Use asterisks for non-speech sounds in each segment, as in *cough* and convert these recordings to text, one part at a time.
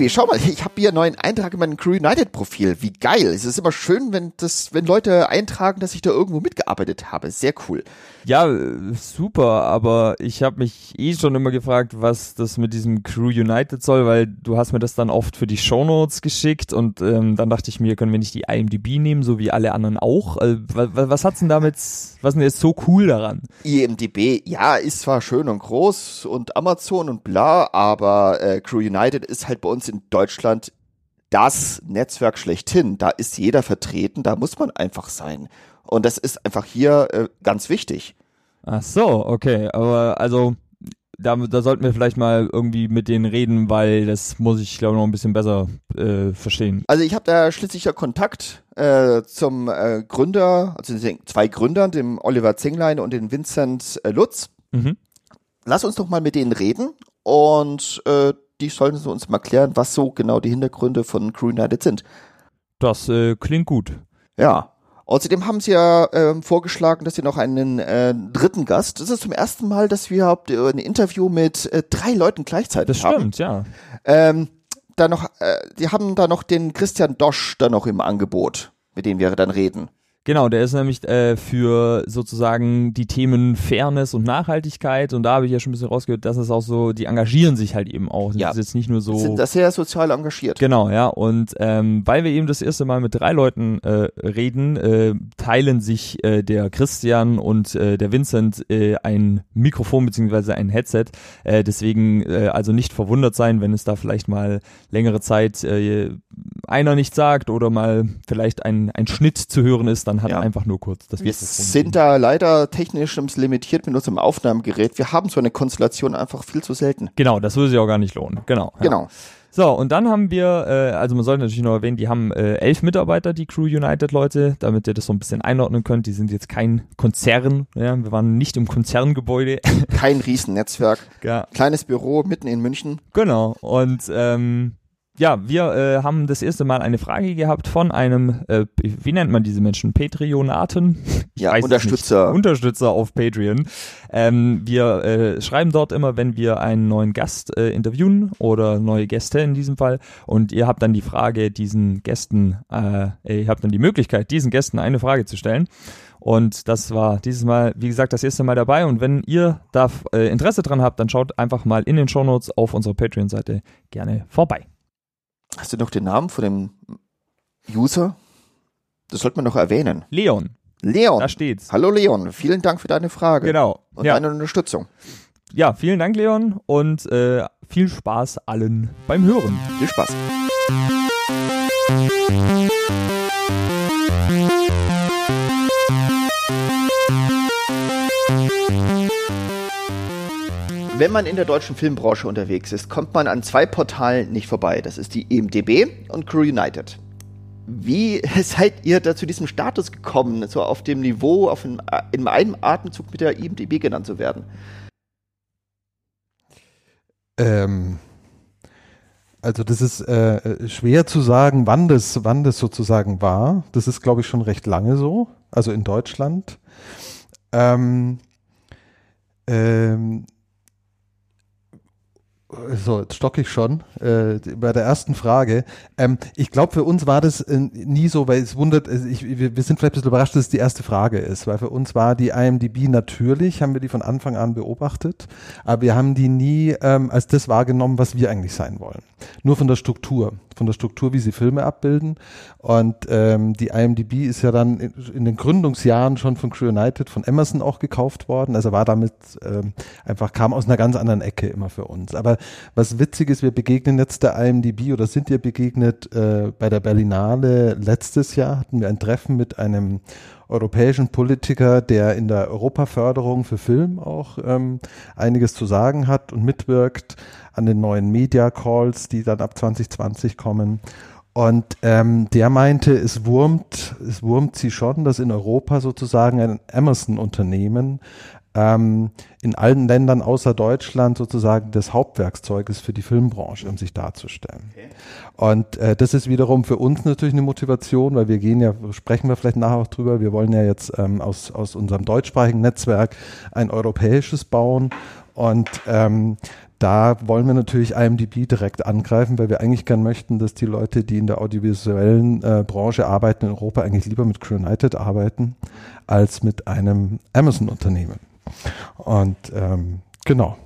Sebi, schau mal, ich habe hier einen neuen Eintrag in meinem Crew United Profil. Wie geil. Es ist immer schön, wenn das, wenn Leute eintragen, dass ich da irgendwo mitgearbeitet habe. Sehr cool. Ja, super, aber ich habe mich eh schon immer gefragt, was das mit diesem Crew United soll, weil du hast mir das dann oft für die Shownotes geschickt und ähm, dann dachte ich mir, können wir nicht die IMDb nehmen, so wie alle anderen auch? Äh, was, was hat's denn damit, was ist denn jetzt so cool daran? IMDb, ja, ist zwar schön und groß und Amazon und bla, aber äh, Crew United ist halt bei uns in Deutschland das Netzwerk schlechthin. Da ist jeder vertreten, da muss man einfach sein. Und das ist einfach hier äh, ganz wichtig. Ach so, okay. Aber also da, da sollten wir vielleicht mal irgendwie mit denen reden, weil das muss ich, glaube ich, noch ein bisschen besser äh, verstehen. Also ich habe da schließlich ja Kontakt äh, zum äh, Gründer, also den zwei Gründern, dem Oliver Zinglein und den Vincent äh, Lutz. Mhm. Lass uns doch mal mit denen reden und äh, die sollen uns mal klären, was so genau die Hintergründe von Crew United sind. Das äh, klingt gut. Ja. Außerdem haben sie ja äh, vorgeschlagen, dass sie noch einen äh, dritten Gast. Das ist zum ersten Mal, dass wir überhaupt ein Interview mit äh, drei Leuten gleichzeitig das haben. Das stimmt, ja. Ähm, da noch, äh, die haben da noch den Christian Dosch da noch im Angebot, mit dem wir dann reden. Genau, der ist nämlich äh, für sozusagen die Themen Fairness und Nachhaltigkeit und da habe ich ja schon ein bisschen rausgehört, dass es auch so, die engagieren sich halt eben auch. Ja. Das ist jetzt nicht nur so. Sind da sehr sozial engagiert. Genau, ja. Und ähm, weil wir eben das erste Mal mit drei Leuten äh, reden, äh, teilen sich äh, der Christian und äh, der Vincent äh, ein Mikrofon beziehungsweise ein Headset. Äh, deswegen äh, also nicht verwundert sein, wenn es da vielleicht mal längere Zeit äh, einer nicht sagt oder mal vielleicht ein, ein Schnitt zu hören ist dann hat ja. einfach nur kurz das Wir sind da leider technisch limitiert mit unserem Aufnahmegerät. Wir haben so eine Konstellation einfach viel zu selten. Genau, das würde sich auch gar nicht lohnen. Genau. Genau. So, und dann haben wir, äh, also man sollte natürlich noch erwähnen, die haben äh, elf Mitarbeiter, die Crew United Leute, damit ihr das so ein bisschen einordnen könnt. Die sind jetzt kein Konzern, ja, wir waren nicht im Konzerngebäude. Kein Riesennetzwerk. *laughs* Ja. Kleines Büro mitten in München. Genau, und ähm, ja, wir äh, haben das erste Mal eine Frage gehabt von einem, äh, wie nennt man diese Menschen? Patreonaten? *laughs* Ich ja, Unterstützer. Unterstützer auf Patreon. Ähm, wir äh, schreiben dort immer, wenn wir einen neuen Gast äh, interviewen oder neue Gäste in diesem Fall. Und ihr habt dann die Frage, diesen Gästen, äh, ihr habt dann die Möglichkeit, diesen Gästen eine Frage zu stellen. Und das war dieses Mal, wie gesagt, das erste Mal dabei. Und wenn ihr da äh, Interesse dran habt, dann schaut einfach mal in den Shownotes auf unserer Patreon-Seite gerne vorbei. Hast du noch den Namen von dem User? Das sollte man noch erwähnen. Leon. Leon. Da steht's. Hallo Leon, vielen Dank für deine Frage. Genau. Und ja. deine Unterstützung. Ja, vielen Dank Leon und äh, viel Spaß allen beim Hören. Viel Spaß. Wenn man in der deutschen Filmbranche unterwegs ist, kommt man an zwei Portalen nicht vorbei. Das ist die EMDB und Crew United. Wie *laughs* seid ihr da zu diesem Status gekommen, so auf dem Niveau, auf ein, in einem Atemzug mit der IMDb genannt zu werden? Ähm, also das ist äh, schwer zu sagen, wann das, wann das sozusagen war. Das ist, glaube ich, schon recht lange so, also in Deutschland. Ähm, ähm, so, jetzt stocke ich schon äh, bei der ersten Frage. Ähm, ich glaube, für uns war das äh, nie so, weil es wundert, ich, wir, wir, sind vielleicht ein bisschen überrascht, dass es die erste Frage ist, weil für uns war die IMDb natürlich, haben wir die von Anfang an beobachtet, aber wir haben die nie ähm, als das wahrgenommen, was wir eigentlich sein wollen. Nur von der Struktur, von der Struktur, wie sie Filme abbilden. Und ähm, die IMDb ist ja dann in, in, den Gründungsjahren schon von Crew United, von Emerson auch gekauft worden. Also war damit ähm, einfach, kam aus einer ganz anderen Ecke immer für uns. Aber was witzig ist, wir begegnen jetzt der IMDb oder sind ihr begegnet äh, bei der Berlinale letztes Jahr, hatten wir ein Treffen mit einem europäischen Politiker, der in der Europaförderung für Film auch ähm, einiges zu sagen hat und mitwirkt an den neuen Media Calls, die dann ab 2020 kommen. Und ähm, der meinte, es wurmt, es wurmt sie schon, dass in Europa sozusagen ein Amazon-Unternehmen ähm, in allen Ländern außer Deutschland sozusagen das Hauptwerkzeug ist für die Filmbranche, um sich darzustellen. Okay. Und äh, das ist wiederum für uns natürlich eine Motivation, weil wir gehen ja, sprechen wir vielleicht nachher auch drüber, wir wollen ja jetzt ähm, aus, aus unserem deutschsprachigen Netzwerk ein europäisches bauen. Und ähm, da wollen wir natürlich IMDb direkt angreifen, weil wir eigentlich gern möchten, dass die Leute, die in der audiovisuellen äh, Branche arbeiten in Europa, eigentlich lieber mit Crew United arbeiten als mit einem Amazon-Unternehmen. Und ähm, genau.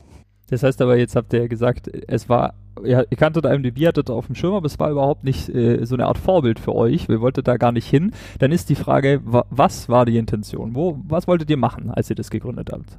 Das heißt aber, jetzt habt ihr gesagt, es war, ihr, ihr kanntet IMDb, hattet auf dem Schirm, aber es war überhaupt nicht äh, so eine Art Vorbild für euch. Wir wolltet da gar nicht hin. Dann ist die Frage, wa was war die Intention? Wo, was wolltet ihr machen, als ihr das gegründet habt?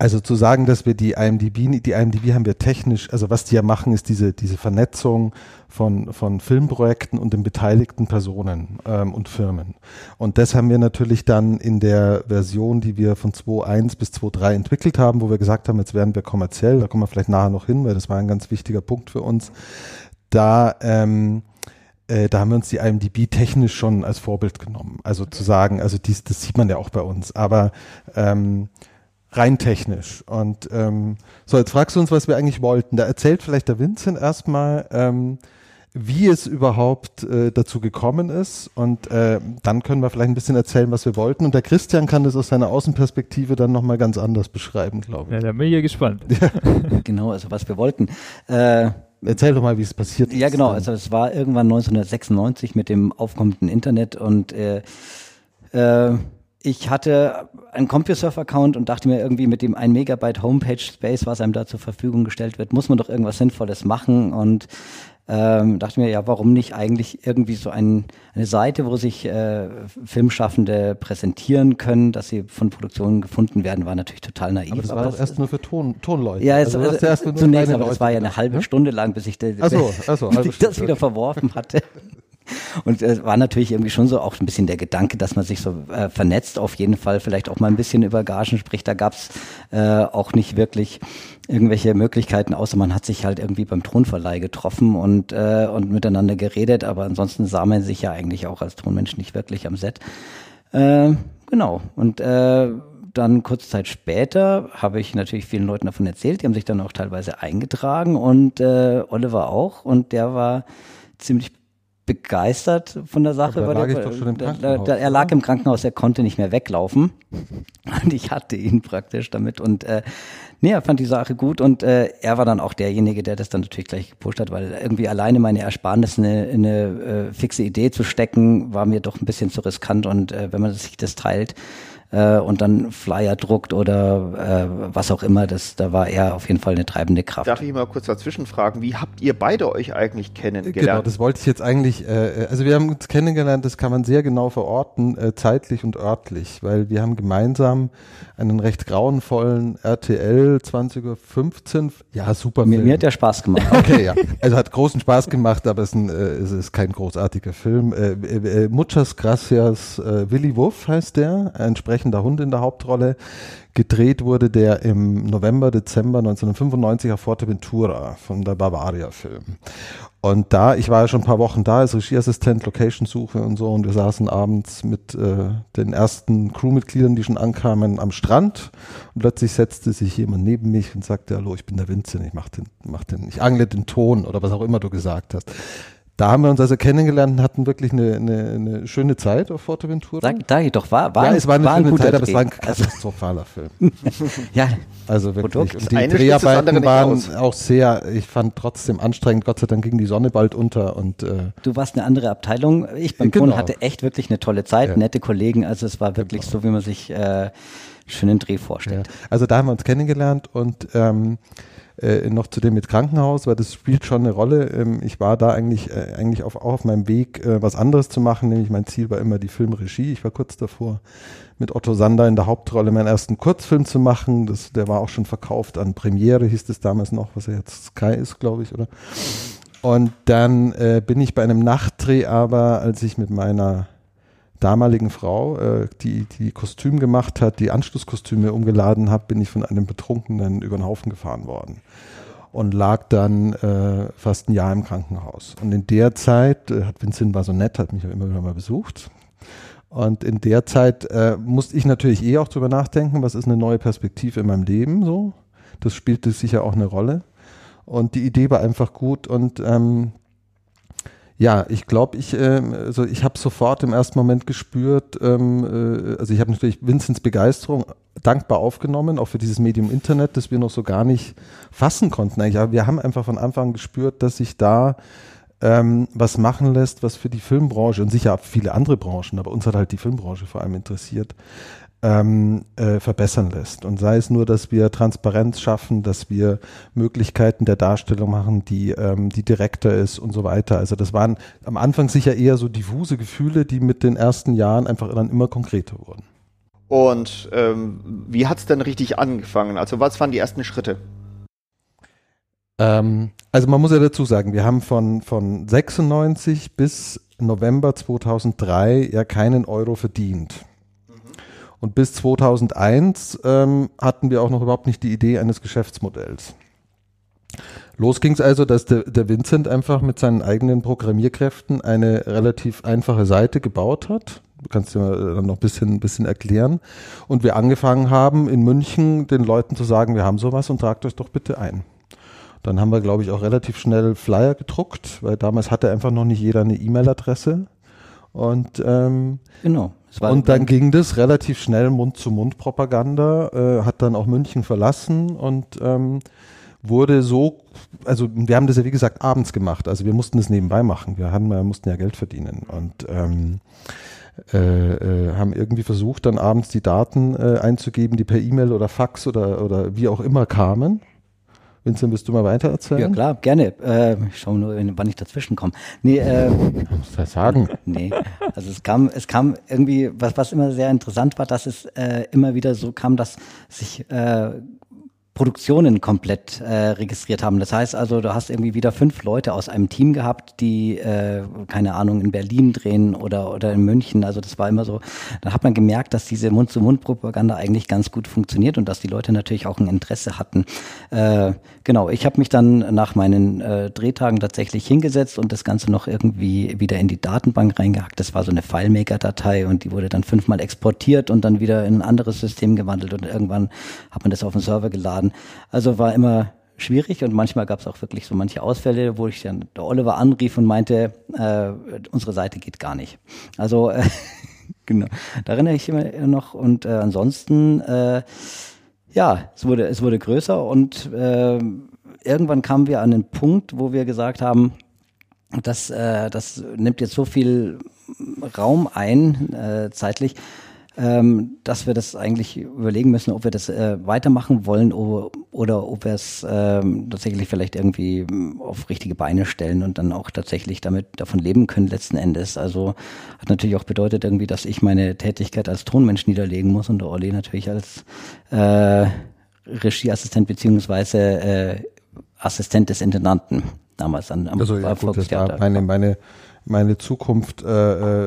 Also zu sagen, dass wir die IMDb, die IMDb haben wir technisch, also was die ja machen, ist diese, diese Vernetzung von, von Filmprojekten und den beteiligten Personen ähm, und Firmen. Und das haben wir natürlich dann in der Version, die wir von 2.1 bis 2.3 entwickelt haben, wo wir gesagt haben, jetzt werden wir kommerziell, da kommen wir vielleicht nachher noch hin, weil das war ein ganz wichtiger Punkt für uns. Da, ähm, äh, da haben wir uns die IMDb technisch schon als Vorbild genommen. Also zu sagen, also dies, das sieht man ja auch bei uns. Aber ähm, rein technisch. Und ähm, so, jetzt fragst du uns, was wir eigentlich wollten. Da erzählt vielleicht der Vincent erstmal, ähm, wie es überhaupt äh, dazu gekommen ist. Und äh, dann können wir vielleicht ein bisschen erzählen, was wir wollten. Und der Christian kann das aus seiner Außenperspektive dann nochmal ganz anders beschreiben, glaube ich. Ja, da bin ich ja gespannt. *laughs* genau, also was wir wollten. Äh, Erzähl doch mal, wie es passiert ist. Ja, genau. Also es war irgendwann 1996 mit dem aufkommenden Internet und äh, äh, ich hatte einen CompuServe-Account und dachte mir irgendwie mit dem 1 Megabyte Homepage Space, was einem da zur Verfügung gestellt wird, muss man doch irgendwas Sinnvolles machen und ähm, dachte mir, ja, warum nicht eigentlich irgendwie so ein, eine Seite, wo sich äh, Filmschaffende präsentieren können, dass sie von Produktionen gefunden werden, war natürlich total naiv. Aber das war doch erst nur für Ton, Tonleute. Ja, es, also, äh, zunächst, aber es war ja eine halbe hm? Stunde lang, bis ich, de, so, *laughs* ach so, bis ich das wieder verworfen hatte. Und es war natürlich irgendwie schon so auch ein bisschen der Gedanke, dass man sich so äh, vernetzt, auf jeden Fall vielleicht auch mal ein bisschen über Gagen spricht. Da gab's äh, auch nicht wirklich irgendwelche Möglichkeiten, außer man hat sich halt irgendwie beim Thronverleih getroffen und, äh, und miteinander geredet, aber ansonsten sah man sich ja eigentlich auch als Thronmensch nicht wirklich am Set. Äh, genau. Und äh, dann kurze Zeit später habe ich natürlich vielen Leuten davon erzählt, die haben sich dann auch teilweise eingetragen und äh, Oliver auch und der war ziemlich begeistert von der Sache. Aber da lag ich doch schon im Krankenhaus. Da, er lag im Krankenhaus, er konnte nicht mehr weglaufen. *laughs* Und ich hatte ihn praktisch damit. Und äh, nee, er fand die Sache gut und äh, er war dann auch derjenige, der das dann natürlich gleich gepusht hat, weil irgendwie alleine meine Ersparnis in eine, in eine äh, fixe Idee zu stecken, war mir doch ein bisschen zu riskant. Und äh, wenn man sich das teilt, äh, und dann Flyer druckt oder äh, was auch immer. Das, da war er auf jeden Fall eine treibende Kraft. Darf ich mal kurz dazwischen fragen, wie habt ihr beide euch eigentlich kennengelernt? Genau, das wollte ich jetzt eigentlich, äh, also wir haben uns kennengelernt, das kann man sehr genau verorten, äh, zeitlich und örtlich, weil wir haben gemeinsam einen recht grauenvollen RTL 20.15 Uhr, ja super Mir, mir hat der Spaß gemacht. *laughs* Okay, ja, also hat großen Spaß gemacht, aber es ist, ein, äh, es ist kein großartiger Film. Äh, äh, Muchas Gracias, äh, Willy Wuff heißt der, entsprechend sprechender Hund in der Hauptrolle. Gedreht wurde der im November, Dezember 1995 auf Forteventura von der Bavaria-Film. Und da, ich war ja schon ein paar Wochen da als Regieassistent, Location-Suche und so, und wir saßen abends mit äh, den ersten Crewmitgliedern, die schon ankamen, am Strand. Und plötzlich setzte sich jemand neben mich und sagte, hallo, ich bin der Vincent, ich mach den, mach den, ich angle den Ton oder was auch immer du gesagt hast da haben wir uns also kennengelernt und hatten wirklich eine, eine, eine schöne Zeit auf Forteventura. Sag, sag ich doch, war, war, ja, es war eine war schöne ein Zeit, aber es war ein also katastrophaler Film. *laughs* ja. Also wirklich. Die Dreharbeiten waren auch sehr, ich fand trotzdem anstrengend. Gott sei Dank ging die Sonne bald unter und äh, Du warst eine andere Abteilung. Ich beim genau. Ton hatte echt wirklich eine tolle Zeit, ja. nette Kollegen. Also es war wirklich genau. so, wie man sich äh, schönen Dreh vorstellt. Ja. Also da haben wir uns kennengelernt und ähm, äh, noch zu dem mit Krankenhaus, weil das spielt schon eine Rolle. Ähm, ich war da eigentlich, äh, eigentlich auf, auch auf meinem Weg, äh, was anderes zu machen, nämlich mein Ziel war immer die Filmregie. Ich war kurz davor, mit Otto Sander in der Hauptrolle meinen ersten Kurzfilm zu machen. Das, der war auch schon verkauft an Premiere, hieß es damals noch, was er jetzt Sky ist, glaube ich, oder? Und dann äh, bin ich bei einem Nachtdreh aber, als ich mit meiner damaligen Frau, äh, die die Kostüm gemacht hat, die Anschlusskostüme umgeladen hat, bin ich von einem Betrunkenen über den Haufen gefahren worden und lag dann äh, fast ein Jahr im Krankenhaus. Und in der Zeit, äh, hat Vincent war so nett, hat mich immer wieder mal besucht. Und in der Zeit äh, musste ich natürlich eh auch drüber nachdenken, was ist eine neue Perspektive in meinem Leben so. Das spielte sicher auch eine Rolle. Und die Idee war einfach gut und ähm, ja, ich glaube, ich, äh, also ich habe sofort im ersten Moment gespürt, ähm, äh, also ich habe natürlich Vincents Begeisterung dankbar aufgenommen, auch für dieses Medium Internet, das wir noch so gar nicht fassen konnten. Eigentlich. Aber wir haben einfach von Anfang an gespürt, dass sich da ähm, was machen lässt, was für die Filmbranche und sicher auch viele andere Branchen, aber uns hat halt die Filmbranche vor allem interessiert, ähm, äh, verbessern lässt. Und sei es nur, dass wir Transparenz schaffen, dass wir Möglichkeiten der Darstellung machen, die, ähm, die direkter ist und so weiter. Also das waren am Anfang sicher eher so diffuse Gefühle, die mit den ersten Jahren einfach dann immer konkreter wurden. Und ähm, wie hat es denn richtig angefangen? Also was waren die ersten Schritte? Ähm, also man muss ja dazu sagen, wir haben von, von 96 bis November 2003 ja keinen Euro verdient. Und bis 2001 ähm, hatten wir auch noch überhaupt nicht die Idee eines Geschäftsmodells. Los ging es also, dass der, der Vincent einfach mit seinen eigenen Programmierkräften eine relativ einfache Seite gebaut hat. Du kannst dir dann noch ein bisschen, bisschen erklären. Und wir angefangen haben, in München den Leuten zu sagen, wir haben sowas und tragt euch doch bitte ein. Dann haben wir, glaube ich, auch relativ schnell Flyer gedruckt, weil damals hatte einfach noch nicht jeder eine E-Mail-Adresse. Und ähm, genau. Und dann ging das relativ schnell Mund-zu-Mund-Propaganda, äh, hat dann auch München verlassen und ähm, wurde so, also wir haben das ja wie gesagt abends gemacht, also wir mussten das nebenbei machen, wir, haben, wir mussten ja Geld verdienen. Und ähm, äh, äh, haben irgendwie versucht, dann abends die Daten äh, einzugeben, die per E-Mail oder Fax oder, oder wie auch immer kamen Vincent, willst du mal weiter erzählen? Ja, klar, gerne. Äh, ich schaue nur, wann ich dazwischen komme. Nee, äh, muss das sagen. Nee, also es kam, es kam irgendwie, was, was immer sehr interessant war, dass es äh, immer wieder so kam, dass sich äh, Produktionen komplett äh, registriert haben. Das heißt also, du hast irgendwie wieder fünf Leute aus einem Team gehabt, die, äh, keine Ahnung, in Berlin drehen oder, oder in München. Also das war immer so, da hat man gemerkt, dass diese Mund-zu-Mund-Propaganda eigentlich ganz gut funktioniert und dass die Leute natürlich auch ein Interesse hatten. Äh, genau, ich habe mich dann nach meinen äh, Drehtagen tatsächlich hingesetzt und das Ganze noch irgendwie wieder in die Datenbank reingehackt. Das war so eine FileMaker-Datei und die wurde dann fünfmal exportiert und dann wieder in ein anderes System gewandelt und irgendwann hat man das auf den Server geladen also war immer schwierig und manchmal gab es auch wirklich so manche Ausfälle, wo ich dann der Oliver anrief und meinte, äh, unsere Seite geht gar nicht. Also äh, *laughs* genau, da erinnere ich immer noch und äh, ansonsten äh, ja, es wurde es wurde größer und äh, irgendwann kamen wir an den Punkt, wo wir gesagt haben, das äh, das nimmt jetzt so viel Raum ein äh, zeitlich ähm, dass wir das eigentlich überlegen müssen, ob wir das äh, weitermachen wollen oder, oder ob wir es ähm, tatsächlich vielleicht irgendwie ähm, auf richtige Beine stellen und dann auch tatsächlich damit davon leben können letzten Endes. Also hat natürlich auch bedeutet irgendwie, dass ich meine Tätigkeit als Tonmensch niederlegen muss und der Olli natürlich als äh, Regieassistent beziehungsweise äh, Assistent des Intendanten damals an am also, ja, gut, das war meine, meine meine Zukunft äh,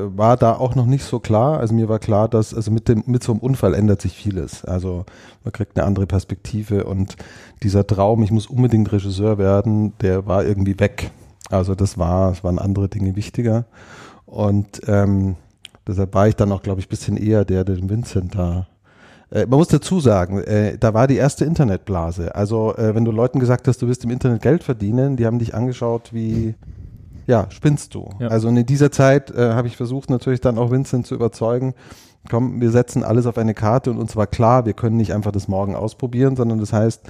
äh, war da auch noch nicht so klar. Also mir war klar, dass also mit dem mit so einem Unfall ändert sich vieles. Also man kriegt eine andere Perspektive und dieser Traum, ich muss unbedingt Regisseur werden, der war irgendwie weg. Also das war, es waren andere Dinge wichtiger und ähm, deshalb war ich dann auch, glaube ich, bisschen eher der, der den Vincent da äh, man muss dazu sagen, äh, da war die erste Internetblase. Also wenn du Leuten gesagt hast, du wirst im Internet Geld verdienen, die haben dich angeschaut wie ja, spinnst du. Ja. Also in dieser Zeit äh, habe ich versucht natürlich dann auch Vincent zu überzeugen, komm, wir setzen alles auf eine Karte und uns war klar, wir können nicht einfach das morgen ausprobieren, sondern das heißt,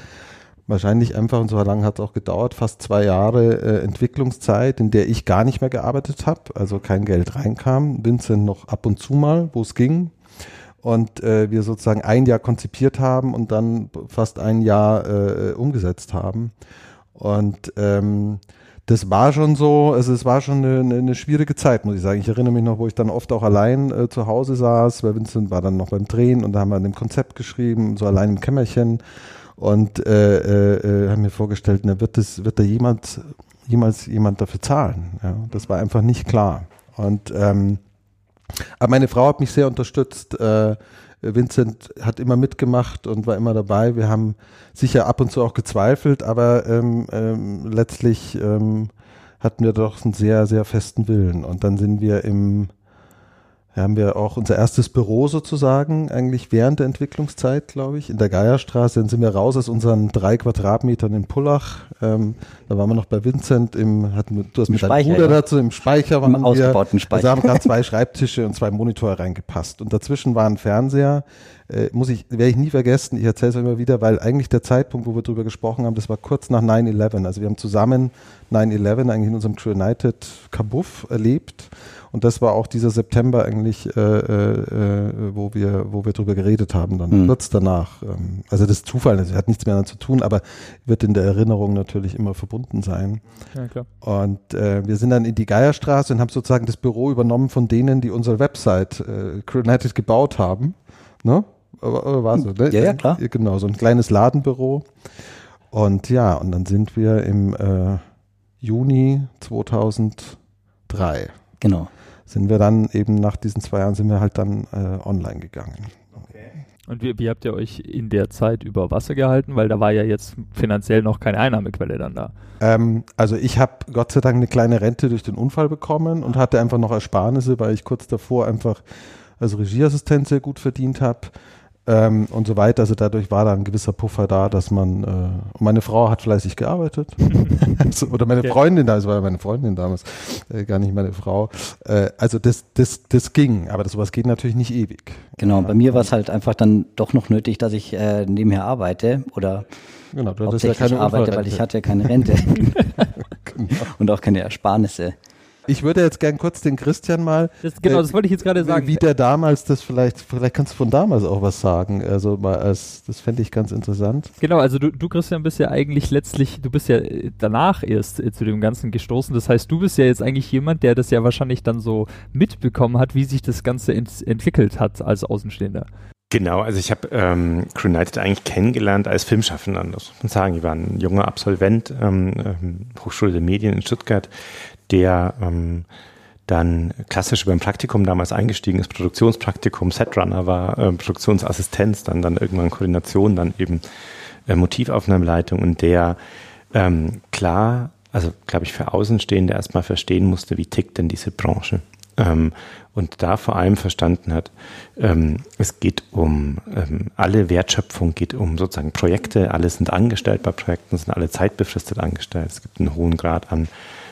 wahrscheinlich einfach, und so lange hat es auch gedauert, fast zwei Jahre äh, Entwicklungszeit, in der ich gar nicht mehr gearbeitet habe, also kein Geld reinkam, Vincent noch ab und zu mal, wo es ging. Und äh, wir sozusagen ein Jahr konzipiert haben und dann fast ein Jahr äh, umgesetzt haben. Und ähm, das war schon so, also es war schon eine, eine, schwierige Zeit, muss ich sagen. Ich erinnere mich noch, wo ich dann oft auch allein äh, zu Hause saß, weil Vincent war dann noch beim Drehen und da haben wir an dem Konzept geschrieben, so allein im Kämmerchen und äh, äh, äh haben mir vorgestellt, na, wird das, wird da jemand, jemals jemand dafür zahlen? Ja, das war einfach nicht klar. Und ähm, aber meine Frau hat mich sehr unterstützt. Äh, Vincent hat immer mitgemacht und war immer dabei. Wir haben sicher ab und zu auch gezweifelt, aber ähm, ähm, letztlich ähm, hatten wir doch einen sehr, sehr festen Willen. Und dann sind wir im haben wir auch unser erstes Büro sozusagen, eigentlich während der Entwicklungszeit, glaube ich, in der Geierstraße. Dann sind wir raus aus unseren drei Quadratmetern in Pullach. Ähm, da waren wir noch bei Vincent im, hatten, du hast Im mit deinem Bruder ja. dazu, im Speicher waren Im ausgebauten wir. Speicher. Da haben gerade *laughs* zwei Schreibtische und zwei Monitore reingepasst. Und dazwischen war ein Fernseher, äh, muss ich, werde ich nie vergessen, ich erzähle es immer wieder, weil eigentlich der Zeitpunkt, wo wir darüber gesprochen haben, das war kurz nach 9-11. Also wir haben zusammen 9-11 eigentlich in unserem True United Kabuff erlebt und das war auch dieser September eigentlich, äh, äh, wo wir, wo wir drüber geredet haben, dann mhm. kurz danach. Ähm, also das ist Zufall, das hat nichts mehr damit zu tun, aber wird in der Erinnerung natürlich immer verbunden sein. Ja, klar. Und äh, wir sind dann in die Geierstraße und haben sozusagen das Büro übernommen von denen, die unsere Website äh, United gebaut haben. Ne? Oder war so, ne? Ja, ja, klar. Genau, so ein kleines Ladenbüro. Und ja, und dann sind wir im äh, Juni 2003. Genau sind wir dann eben nach diesen zwei Jahren sind wir halt dann äh, online gegangen. Und wie, wie, habt ihr euch in der Zeit über Wasser gehalten? Weil da war ja jetzt finanziell noch keine Einnahmequelle dann da. Ähm, also ich habe Gott sei Dank eine kleine Rente durch den Unfall bekommen und hatte einfach noch Ersparnisse, weil ich kurz davor einfach als Regieassistent sehr gut verdient habe ähm, und so weiter. Also dadurch war da ein gewisser Puffer da, dass man, äh, meine Frau hat fleißig gearbeitet. *laughs* *laughs* also, oder meine Freundin, das war meine Freundin damals, äh, gar nicht meine Frau. Äh, also das, das, das ging, aber das, sowas geht natürlich nicht ewig. Genau, bei mir war es halt einfach dann doch noch nötig, dass ich äh, nebenher arbeite oder genau, du hauptsächlich ja keine arbeite, weil ich hatte keine Rente. *laughs* genau. Und auch keine Ersparnisse. Ich würde jetzt gern kurz den Christian mal. Das, genau, äh, das wollte ich jetzt gerade sagen. Wie der damals das vielleicht, vielleicht kannst du von damals auch was sagen. Also mal als, das fände ich ganz interessant. Genau, also du, du Christian bist ja eigentlich letztlich, du bist ja äh, danach erst äh, zu dem Ganzen gestoßen. Das heißt, du bist ja jetzt eigentlich jemand, der das ja wahrscheinlich dann so mitbekommen hat, wie sich das Ganze ent entwickelt hat als Außenstehender. Genau, also ich habe ähm, Crew United eigentlich kennengelernt als Filmschaffender, das muss man sagen. Ich war ein junger Absolvent, ähm, ähm, Hochschule der Medien in Stuttgart, der ähm, dann klassisch über ein Praktikum damals eingestiegen ist, Produktionspraktikum, Setrunner war, äh, Produktionsassistenz, dann, dann irgendwann Koordination, dann eben äh, Motivaufnahmeleitung und der ähm, klar, also glaube ich für Außenstehende erstmal verstehen musste, wie tickt denn diese Branche. Ähm, und da vor allem verstanden hat, ähm, es geht um ähm, alle Wertschöpfung, geht um sozusagen Projekte, alle sind angestellt bei Projekten, sind alle zeitbefristet angestellt. Es gibt einen hohen Grad an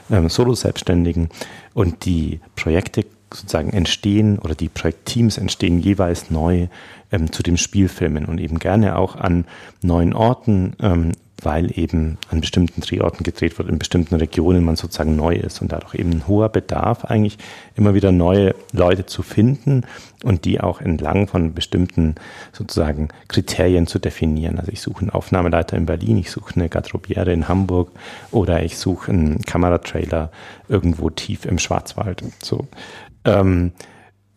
ähm, Solo-Selbstständigen. Und die Projekte sozusagen entstehen oder die Projektteams entstehen jeweils neu ähm, zu dem Spielfilmen und eben gerne auch an neuen Orten, ähm, weil eben an bestimmten Drehorten gedreht wird, in bestimmten Regionen man sozusagen neu ist und dadurch eben ein hoher Bedarf eigentlich immer wieder neue Leute zu finden und die auch entlang von bestimmten sozusagen Kriterien zu definieren. Also ich suche einen Aufnahmeleiter in Berlin, ich suche eine Garderobiere in Hamburg oder ich suche einen Kameratrailer irgendwo tief im Schwarzwald. So. Ähm,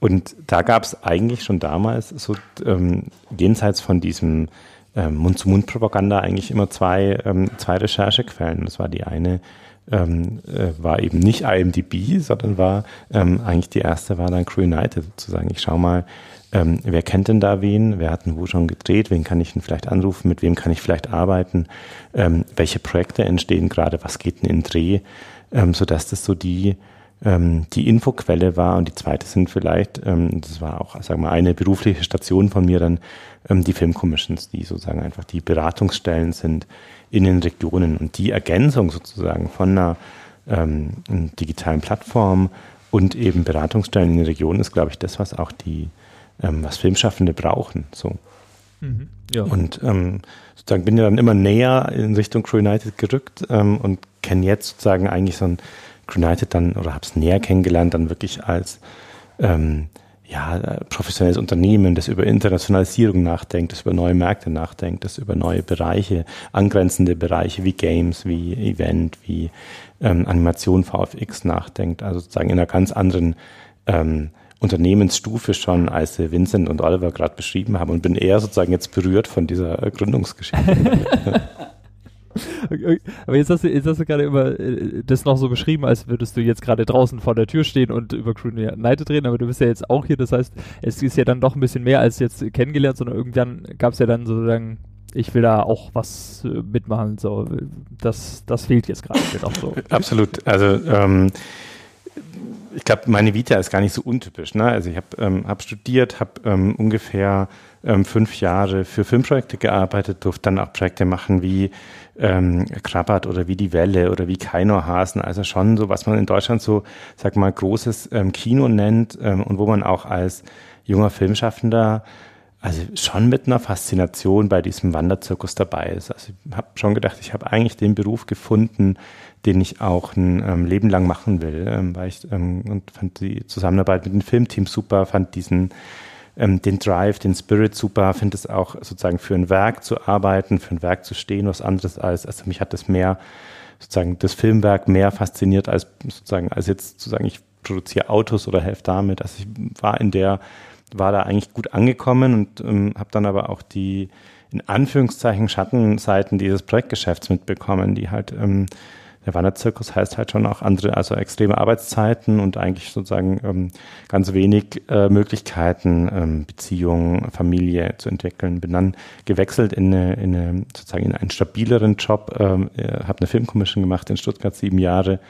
und da gab es eigentlich schon damals so ähm, jenseits von diesem ähm, Mund-zu-Mund-Propaganda eigentlich immer zwei, ähm, zwei Recherchequellen. Das war die eine, ähm, äh, war eben nicht IMDb, sondern war ähm, eigentlich die erste war dann Crew United sozusagen. Ich schau mal, ähm, wer kennt denn da wen, wer hat denn wo schon gedreht, wen kann ich denn vielleicht anrufen, mit wem kann ich vielleicht arbeiten, ähm, welche Projekte entstehen gerade, was geht denn in Dreh, ähm, sodass das so die ähm, die Infoquelle war und die zweite sind vielleicht, ähm, das war auch, sagen wir mal, eine berufliche Station von mir dann, ähm, die Filmcommissions, die sozusagen einfach die Beratungsstellen sind in den Regionen und die Ergänzung sozusagen von einer ähm, digitalen Plattform und eben Beratungsstellen in den Regionen ist, glaube ich, das, was auch die, ähm, was Filmschaffende brauchen. So. Mhm, ja. Und ähm, sozusagen bin ja dann immer näher in Richtung Crew United gerückt ähm, und kenne jetzt sozusagen eigentlich so ein United dann oder habe es näher kennengelernt, dann wirklich als ähm, ja, professionelles Unternehmen, das über Internationalisierung nachdenkt, das über neue Märkte nachdenkt, das über neue Bereiche, angrenzende Bereiche wie Games, wie Event, wie ähm, Animation VFX nachdenkt, also sozusagen in einer ganz anderen ähm, Unternehmensstufe schon, als Vincent und Oliver gerade beschrieben haben und bin eher sozusagen jetzt berührt von dieser Gründungsgeschichte. *laughs* *laughs* Aber jetzt hast du, jetzt hast du gerade immer äh, das noch so beschrieben, als würdest du jetzt gerade draußen vor der Tür stehen und über Crew United reden, aber du bist ja jetzt auch hier, das heißt, es ist ja dann doch ein bisschen mehr als jetzt kennengelernt, sondern irgendwann gab es ja dann sozusagen, ich will da auch was äh, mitmachen, so, das, das fehlt jetzt gerade auch so. *laughs* Absolut, also ähm, ich glaube, meine Vita ist gar nicht so untypisch. Ne? Also ich habe ähm, hab studiert, habe ähm, ungefähr ähm, fünf Jahre für Filmprojekte gearbeitet, durfte dann auch Projekte machen wie ähm, Krabbert oder wie die Welle oder wie Kainorhasen. Also schon so, was man in Deutschland so, sag mal, großes ähm, Kino nennt ähm, und wo man auch als junger Filmschaffender also schon mit einer Faszination bei diesem Wanderzirkus dabei ist. Also ich habe schon gedacht, ich habe eigentlich den Beruf gefunden, den ich auch ein ähm, Leben lang machen will, ähm, weil ich ähm, und fand die Zusammenarbeit mit dem Filmteam super, fand diesen ähm, den Drive, den Spirit super, finde es auch sozusagen für ein Werk zu arbeiten, für ein Werk zu stehen, was anderes als, also mich hat das mehr sozusagen das Filmwerk mehr fasziniert als sozusagen als jetzt zu sagen, ich produziere Autos oder helfe damit. Also ich war in der war da eigentlich gut angekommen und ähm, habe dann aber auch die in Anführungszeichen Schattenseiten dieses Projektgeschäfts mitbekommen, die halt ähm, der Wanderzirkus heißt halt schon auch andere, also extreme Arbeitszeiten und eigentlich sozusagen ähm, ganz wenig äh, Möglichkeiten, ähm, Beziehungen, Familie zu entwickeln. Bin dann gewechselt in, eine, in eine, sozusagen in einen stabileren Job, ähm, äh, habe eine Filmkommission gemacht in Stuttgart sieben Jahre,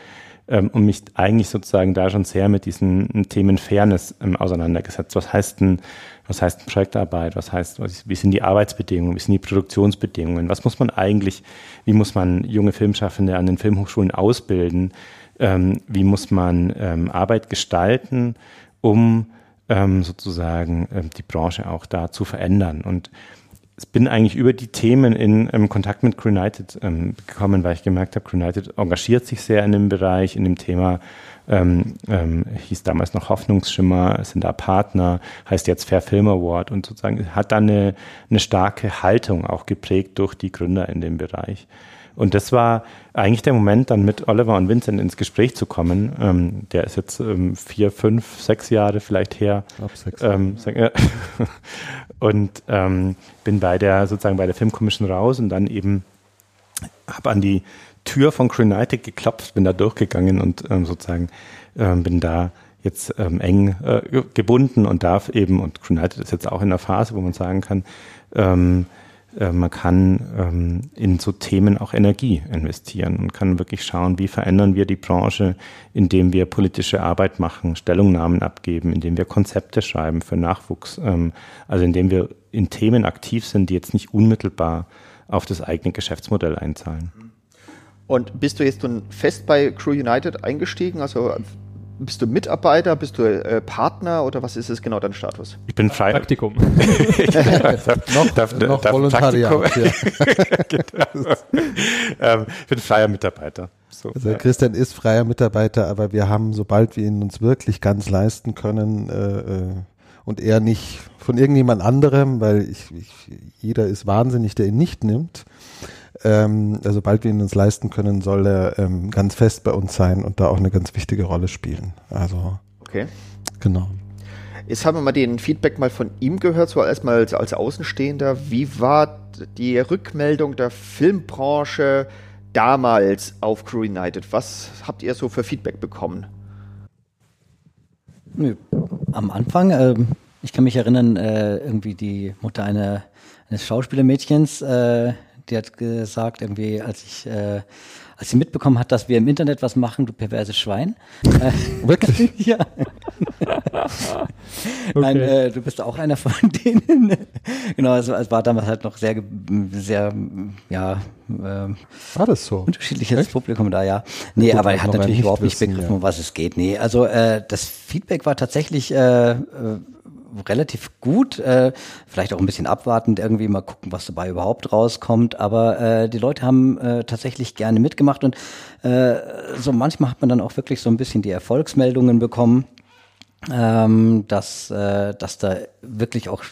ähm, und mich eigentlich sozusagen da schon sehr mit diesen Themen Fairness ähm, auseinandergesetzt. Was heißt denn, was heißt Projektarbeit? Was heißt, wie sind die Arbeitsbedingungen? Wie sind die Produktionsbedingungen? Was muss man eigentlich, wie muss man junge Filmschaffende an den Filmhochschulen ausbilden? Ähm, wie muss man ähm, Arbeit gestalten, um ähm, sozusagen ähm, die Branche auch da zu verändern? Und ich bin eigentlich über die Themen in ähm, Kontakt mit Crew United ähm, gekommen, weil ich gemerkt habe, Crew United engagiert sich sehr in dem Bereich, in dem Thema, ähm, ähm, hieß damals noch Hoffnungsschimmer, sind da Partner, heißt jetzt Fair Film Award und sozusagen hat da eine, eine starke Haltung auch geprägt durch die Gründer in dem Bereich. Und das war eigentlich der Moment, dann mit Oliver und Vincent ins Gespräch zu kommen. Ähm, der ist jetzt ähm, vier, fünf, sechs Jahre vielleicht her. Ab sechs. Ähm, *laughs* und ähm, bin bei der sozusagen bei der Filmkommission raus und dann eben habe an die Tür von Crenitic geklopft, bin da durchgegangen und ähm, sozusagen ähm, bin da jetzt ähm, eng äh, gebunden und darf eben, und Crenitic ist jetzt auch in der Phase, wo man sagen kann, ähm, äh, man kann ähm, in so Themen auch Energie investieren und kann wirklich schauen, wie verändern wir die Branche, indem wir politische Arbeit machen, Stellungnahmen abgeben, indem wir Konzepte schreiben für Nachwuchs, ähm, also indem wir in Themen aktiv sind, die jetzt nicht unmittelbar auf das eigene Geschäftsmodell einzahlen. Und bist du jetzt nun fest bei Crew United eingestiegen? Also bist du Mitarbeiter, bist du äh, Partner oder was ist es genau dein Status? Ich bin frei. Praktikum. *laughs* noch darf, noch darf Volontariat. *laughs* genau. ähm, ich bin freier Mitarbeiter. So, also ja. Christian ist freier Mitarbeiter, aber wir haben, sobald wir ihn uns wirklich ganz leisten können äh, äh und er nicht von irgendjemand anderem, weil ich, ich, jeder ist wahnsinnig, der ihn nicht nimmt, ähm, also sobald wir ihn uns leisten können, soll er ähm, ganz fest bei uns sein und da auch eine ganz wichtige Rolle spielen. Also okay, genau. Jetzt haben wir mal den Feedback mal von ihm gehört, so erstmal als, als Außenstehender. Wie war die Rückmeldung der Filmbranche damals auf Crew United? Was habt ihr so für Feedback bekommen? Am Anfang, äh, ich kann mich erinnern, äh, irgendwie die Mutter eine, eines Schauspielermädchens, äh, die hat gesagt, irgendwie, als ich, äh, als sie mitbekommen hat, dass wir im Internet was machen, du perverses Schwein. *laughs* Wirklich? *laughs* ja. okay. Nein, äh, du bist auch einer von *laughs* denen. genau, es, es, war damals halt noch sehr, sehr, ja, äh, war das so? Unterschiedliches Echt? Publikum da, ja. Nee, Gut, aber er hat natürlich überhaupt nicht begriffen, ja. um was es geht. Nee, also äh, das Feedback war tatsächlich äh, äh relativ gut, äh, vielleicht auch ein bisschen abwartend, irgendwie mal gucken, was dabei überhaupt rauskommt. Aber äh, die Leute haben äh, tatsächlich gerne mitgemacht und äh, so manchmal hat man dann auch wirklich so ein bisschen die Erfolgsmeldungen bekommen ähm, dass, äh, dass da wirklich auch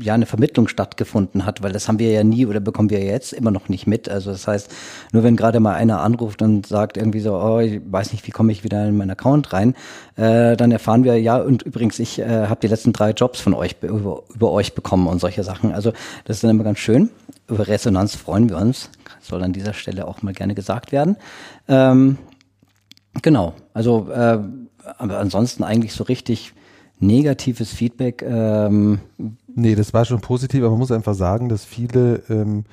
ja eine Vermittlung stattgefunden hat, weil das haben wir ja nie oder bekommen wir jetzt immer noch nicht mit. Also das heißt, nur wenn gerade mal einer anruft und sagt irgendwie so, oh, ich weiß nicht, wie komme ich wieder in meinen Account rein, äh, dann erfahren wir, ja, und übrigens, ich äh, habe die letzten drei Jobs von euch über, über euch bekommen und solche Sachen. Also das ist dann immer ganz schön. Über Resonanz freuen wir uns. Soll an dieser Stelle auch mal gerne gesagt werden. Ähm, genau, also äh, aber ansonsten eigentlich so richtig negatives Feedback. Ähm nee, das war schon positiv, aber man muss einfach sagen, dass viele, ähm,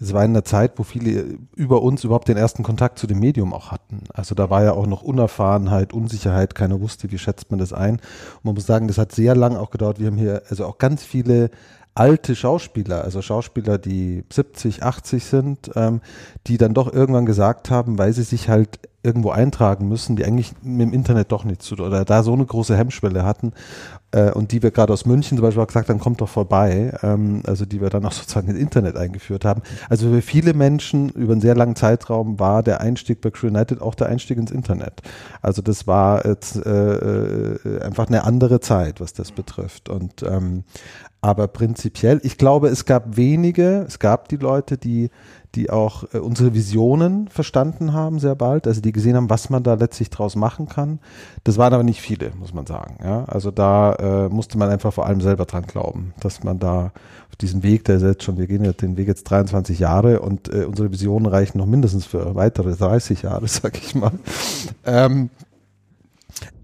es war in einer Zeit, wo viele über uns überhaupt den ersten Kontakt zu dem Medium auch hatten. Also da war ja auch noch Unerfahrenheit, Unsicherheit, keiner wusste, wie schätzt man das ein. Und man muss sagen, das hat sehr lang auch gedauert. Wir haben hier also auch ganz viele alte Schauspieler, also Schauspieler, die 70, 80 sind, ähm, die dann doch irgendwann gesagt haben, weil sie sich halt irgendwo eintragen müssen, die eigentlich mit dem Internet doch nichts zu tun oder da so eine große Hemmschwelle hatten, äh, und die wir gerade aus München zum Beispiel auch gesagt haben, kommt doch vorbei, ähm, also die wir dann auch *laughs* sozusagen ins Internet eingeführt haben. Also für viele Menschen über einen sehr langen Zeitraum war der Einstieg bei Crew United auch der Einstieg ins Internet. Also das war jetzt äh, äh, einfach eine andere Zeit, was das betrifft. Und ähm, aber prinzipiell, ich glaube, es gab wenige, es gab die Leute, die die auch äh, unsere Visionen verstanden haben sehr bald, also die gesehen haben, was man da letztlich draus machen kann. Das waren aber nicht viele, muss man sagen. Ja? Also da äh, musste man einfach vor allem selber dran glauben, dass man da auf diesem Weg, der ist jetzt schon, wir gehen ja den Weg jetzt 23 Jahre und äh, unsere Visionen reichen noch mindestens für weitere 30 Jahre, *laughs* sag ich mal. Ähm,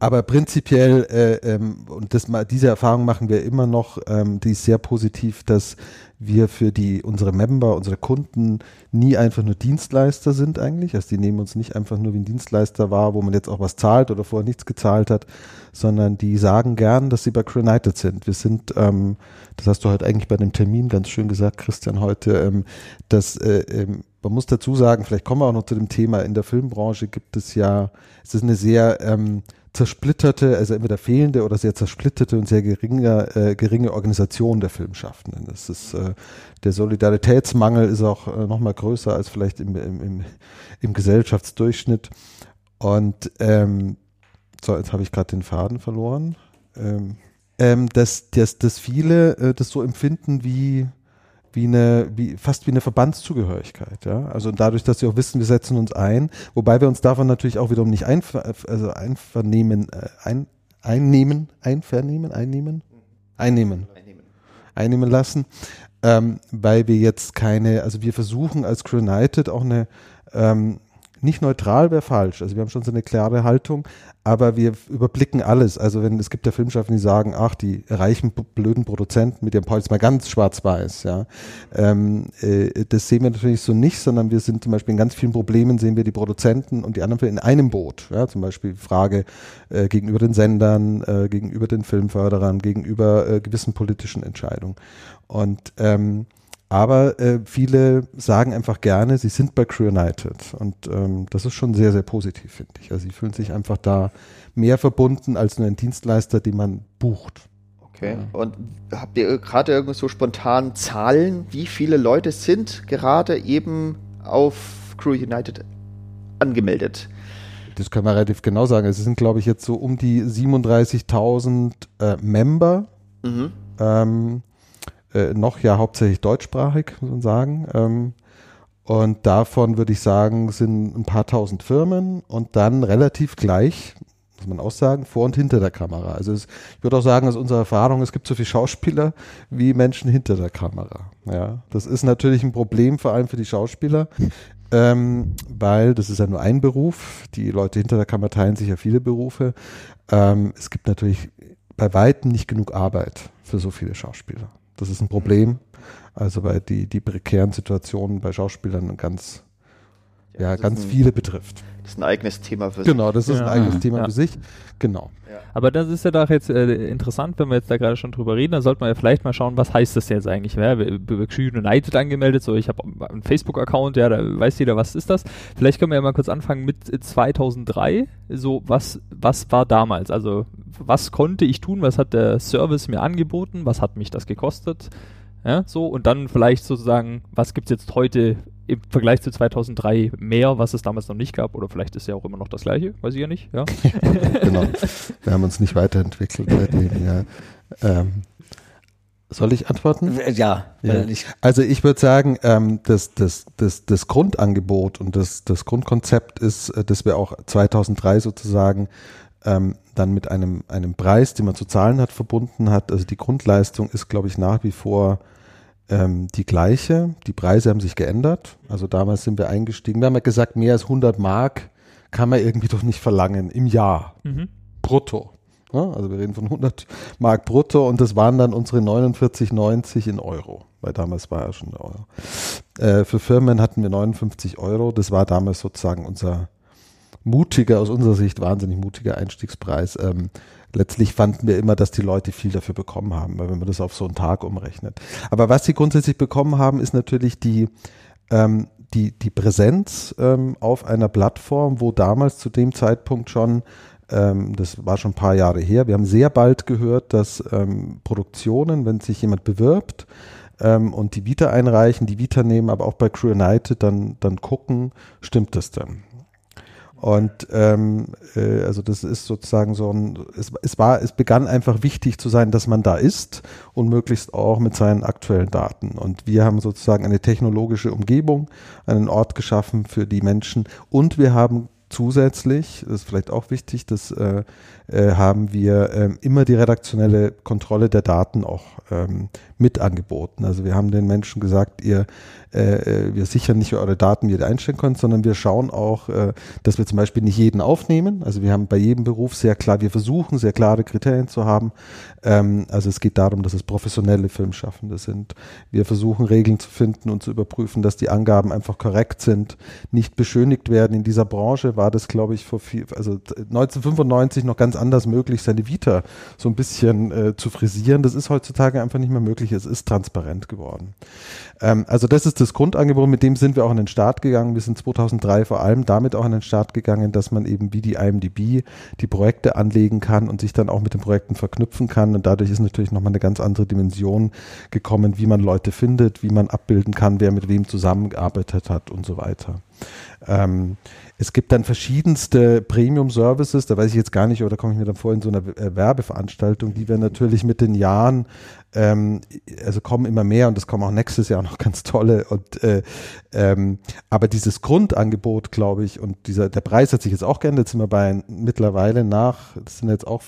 aber prinzipiell, äh, ähm, und das, diese Erfahrung machen wir immer noch, ähm, die ist sehr positiv, dass wir für die, unsere Member, unsere Kunden nie einfach nur Dienstleister sind eigentlich. Also die nehmen uns nicht einfach nur wie ein Dienstleister wahr, wo man jetzt auch was zahlt oder vorher nichts gezahlt hat, sondern die sagen gern, dass sie bei Crenited sind. Wir sind, ähm, das hast du heute eigentlich bei dem Termin ganz schön gesagt, Christian, heute, ähm, dass äh, ähm, man muss dazu sagen, vielleicht kommen wir auch noch zu dem Thema, in der Filmbranche gibt es ja, es ist eine sehr ähm, zersplitterte, also entweder fehlende oder sehr zersplitterte und sehr geringe, äh, geringe Organisation der Filmschaffenden. Das ist, äh, der Solidaritätsmangel ist auch äh, noch mal größer als vielleicht im, im, im, im Gesellschaftsdurchschnitt. Und ähm, so, jetzt habe ich gerade den Faden verloren. Ähm, ähm, dass, dass, dass viele äh, das so empfinden wie wie eine, wie, fast wie eine Verbandszugehörigkeit, ja. Also dadurch, dass sie auch wissen, wir setzen uns ein, wobei wir uns davon natürlich auch wiederum nicht einver, also einvernehmen, äh, ein, einnehmen, einvernehmen, einnehmen, einnehmen, einnehmen lassen, ähm, weil wir jetzt keine, also wir versuchen als Crew United auch eine, ähm, nicht neutral wäre falsch. Also wir haben schon so eine klare Haltung, aber wir überblicken alles. Also wenn es gibt ja Filmschaffende, die sagen, ach, die reichen blöden Produzenten mit ihrem Paul, mal ganz schwarz-weiß, ja. Ähm, äh, das sehen wir natürlich so nicht, sondern wir sind zum Beispiel in ganz vielen Problemen sehen wir die Produzenten und die anderen in einem Boot. Ja, zum Beispiel Frage äh, gegenüber den Sendern, äh, gegenüber den Filmförderern, gegenüber äh, gewissen politischen Entscheidungen. Und ähm, aber äh, viele sagen einfach gerne, sie sind bei Crew United. Und ähm, das ist schon sehr, sehr positiv, finde ich. Also sie fühlen sich einfach da mehr verbunden als nur ein Dienstleister, den man bucht. Okay. Ja. Und habt ihr gerade irgendwie so spontan Zahlen, wie viele Leute sind gerade eben auf Crew United angemeldet? Das können wir relativ genau sagen. Es sind, glaube ich, jetzt so um die 37.000 äh, Member. Mhm. Ähm, äh, noch ja hauptsächlich deutschsprachig, muss man sagen. Ähm, und davon würde ich sagen, sind ein paar tausend Firmen und dann relativ gleich, muss man auch sagen, vor und hinter der Kamera. Also es, ich würde auch sagen, aus unserer Erfahrung, es gibt so viele Schauspieler wie Menschen hinter der Kamera. Ja, das ist natürlich ein Problem, vor allem für die Schauspieler, ähm, weil das ist ja nur ein Beruf. Die Leute hinter der Kamera teilen sich ja viele Berufe. Ähm, es gibt natürlich bei weitem nicht genug Arbeit für so viele Schauspieler. Das ist ein Problem. Also weil die, die prekären Situationen bei Schauspielern ganz, ja, ja ganz viele betrifft. Das ist ein eigenes Thema für sich. Genau, das ist ja. ein eigenes Thema ja. für sich. Genau. Aber das ist ja doch jetzt äh, interessant, wenn wir jetzt da gerade schon drüber reden, dann sollte man ja vielleicht mal schauen, was heißt das jetzt eigentlich? Ja, bei United angemeldet, so ich habe einen Facebook-Account, ja, da weiß jeder, was ist das. Vielleicht können wir ja mal kurz anfangen mit 2003. So, was, was war damals? Also, was konnte ich tun? Was hat der Service mir angeboten? Was hat mich das gekostet? Ja, so, und dann vielleicht sozusagen, was gibt es jetzt heute im Vergleich zu 2003 mehr, was es damals noch nicht gab, oder vielleicht ist ja auch immer noch das gleiche, weiß ich ja nicht. Ja. *laughs* genau. Wir haben uns nicht weiterentwickelt seitdem, ja. Ähm, soll ich antworten? Ja. ja. Ich also ich würde sagen, ähm, das, das, das, das Grundangebot und das, das Grundkonzept ist, äh, dass wir auch 2003 sozusagen ähm, dann mit einem, einem Preis, den man zu zahlen hat, verbunden hat. Also die Grundleistung ist, glaube ich, nach wie vor ähm, die gleiche. Die Preise haben sich geändert. Also damals sind wir eingestiegen. Wir haben ja gesagt, mehr als 100 Mark kann man irgendwie doch nicht verlangen im Jahr. Mhm. Brutto. Ja, also wir reden von 100 Mark brutto und das waren dann unsere 49,90 in Euro, weil damals war ja schon der Euro. Äh, für Firmen hatten wir 59 Euro. Das war damals sozusagen unser mutiger, aus unserer Sicht wahnsinnig mutiger Einstiegspreis. Ähm, letztlich fanden wir immer, dass die Leute viel dafür bekommen haben, weil wenn man das auf so einen Tag umrechnet. Aber was sie grundsätzlich bekommen haben, ist natürlich die, ähm, die, die Präsenz ähm, auf einer Plattform, wo damals zu dem Zeitpunkt schon ähm, das war schon ein paar Jahre her, wir haben sehr bald gehört, dass ähm, Produktionen, wenn sich jemand bewirbt, ähm, und die Vita einreichen, die Vita nehmen, aber auch bei Crew United dann, dann gucken, stimmt das denn? Und ähm, äh, also das ist sozusagen so ein, es, es war, es begann einfach wichtig zu sein, dass man da ist und möglichst auch mit seinen aktuellen Daten. Und wir haben sozusagen eine technologische Umgebung, einen Ort geschaffen für die Menschen und wir haben zusätzlich, das ist vielleicht auch wichtig, das äh, äh, haben wir äh, immer die redaktionelle Kontrolle der Daten auch ähm, mit angeboten. Also wir haben den Menschen gesagt, ihr, äh, äh, wir sichern nicht eure Daten, wie ihr einstellen könnt, sondern wir schauen auch, äh, dass wir zum Beispiel nicht jeden aufnehmen. Also wir haben bei jedem Beruf sehr klar, wir versuchen sehr klare Kriterien zu haben. Ähm, also es geht darum, dass es professionelle Filmschaffende sind. Wir versuchen Regeln zu finden und zu überprüfen, dass die Angaben einfach korrekt sind, nicht beschönigt werden. In dieser Branche war das, glaube ich, vor viel, also 1995 noch ganz anders möglich, seine Vita so ein bisschen äh, zu frisieren. Das ist heutzutage einfach nicht mehr möglich. Es ist transparent geworden. Ähm, also das ist das Grundangebot, mit dem sind wir auch in den Start gegangen. Wir sind 2003 vor allem damit auch in den Start gegangen, dass man eben wie die IMDb die Projekte anlegen kann und sich dann auch mit den Projekten verknüpfen kann. Und dadurch ist natürlich nochmal eine ganz andere Dimension gekommen, wie man Leute findet, wie man abbilden kann, wer mit wem zusammengearbeitet hat und so weiter. Ähm, es gibt dann verschiedenste Premium-Services, da weiß ich jetzt gar nicht, oder komme ich mir dann vor in so einer äh, Werbeveranstaltung, die wir natürlich mit den Jahren, ähm, also kommen immer mehr und es kommen auch nächstes Jahr noch *laughs* ganz tolle. Und äh, ähm, aber dieses Grundangebot, glaube ich, und dieser der Preis hat sich jetzt auch geändert, sind wir bei mittlerweile nach, das sind jetzt auch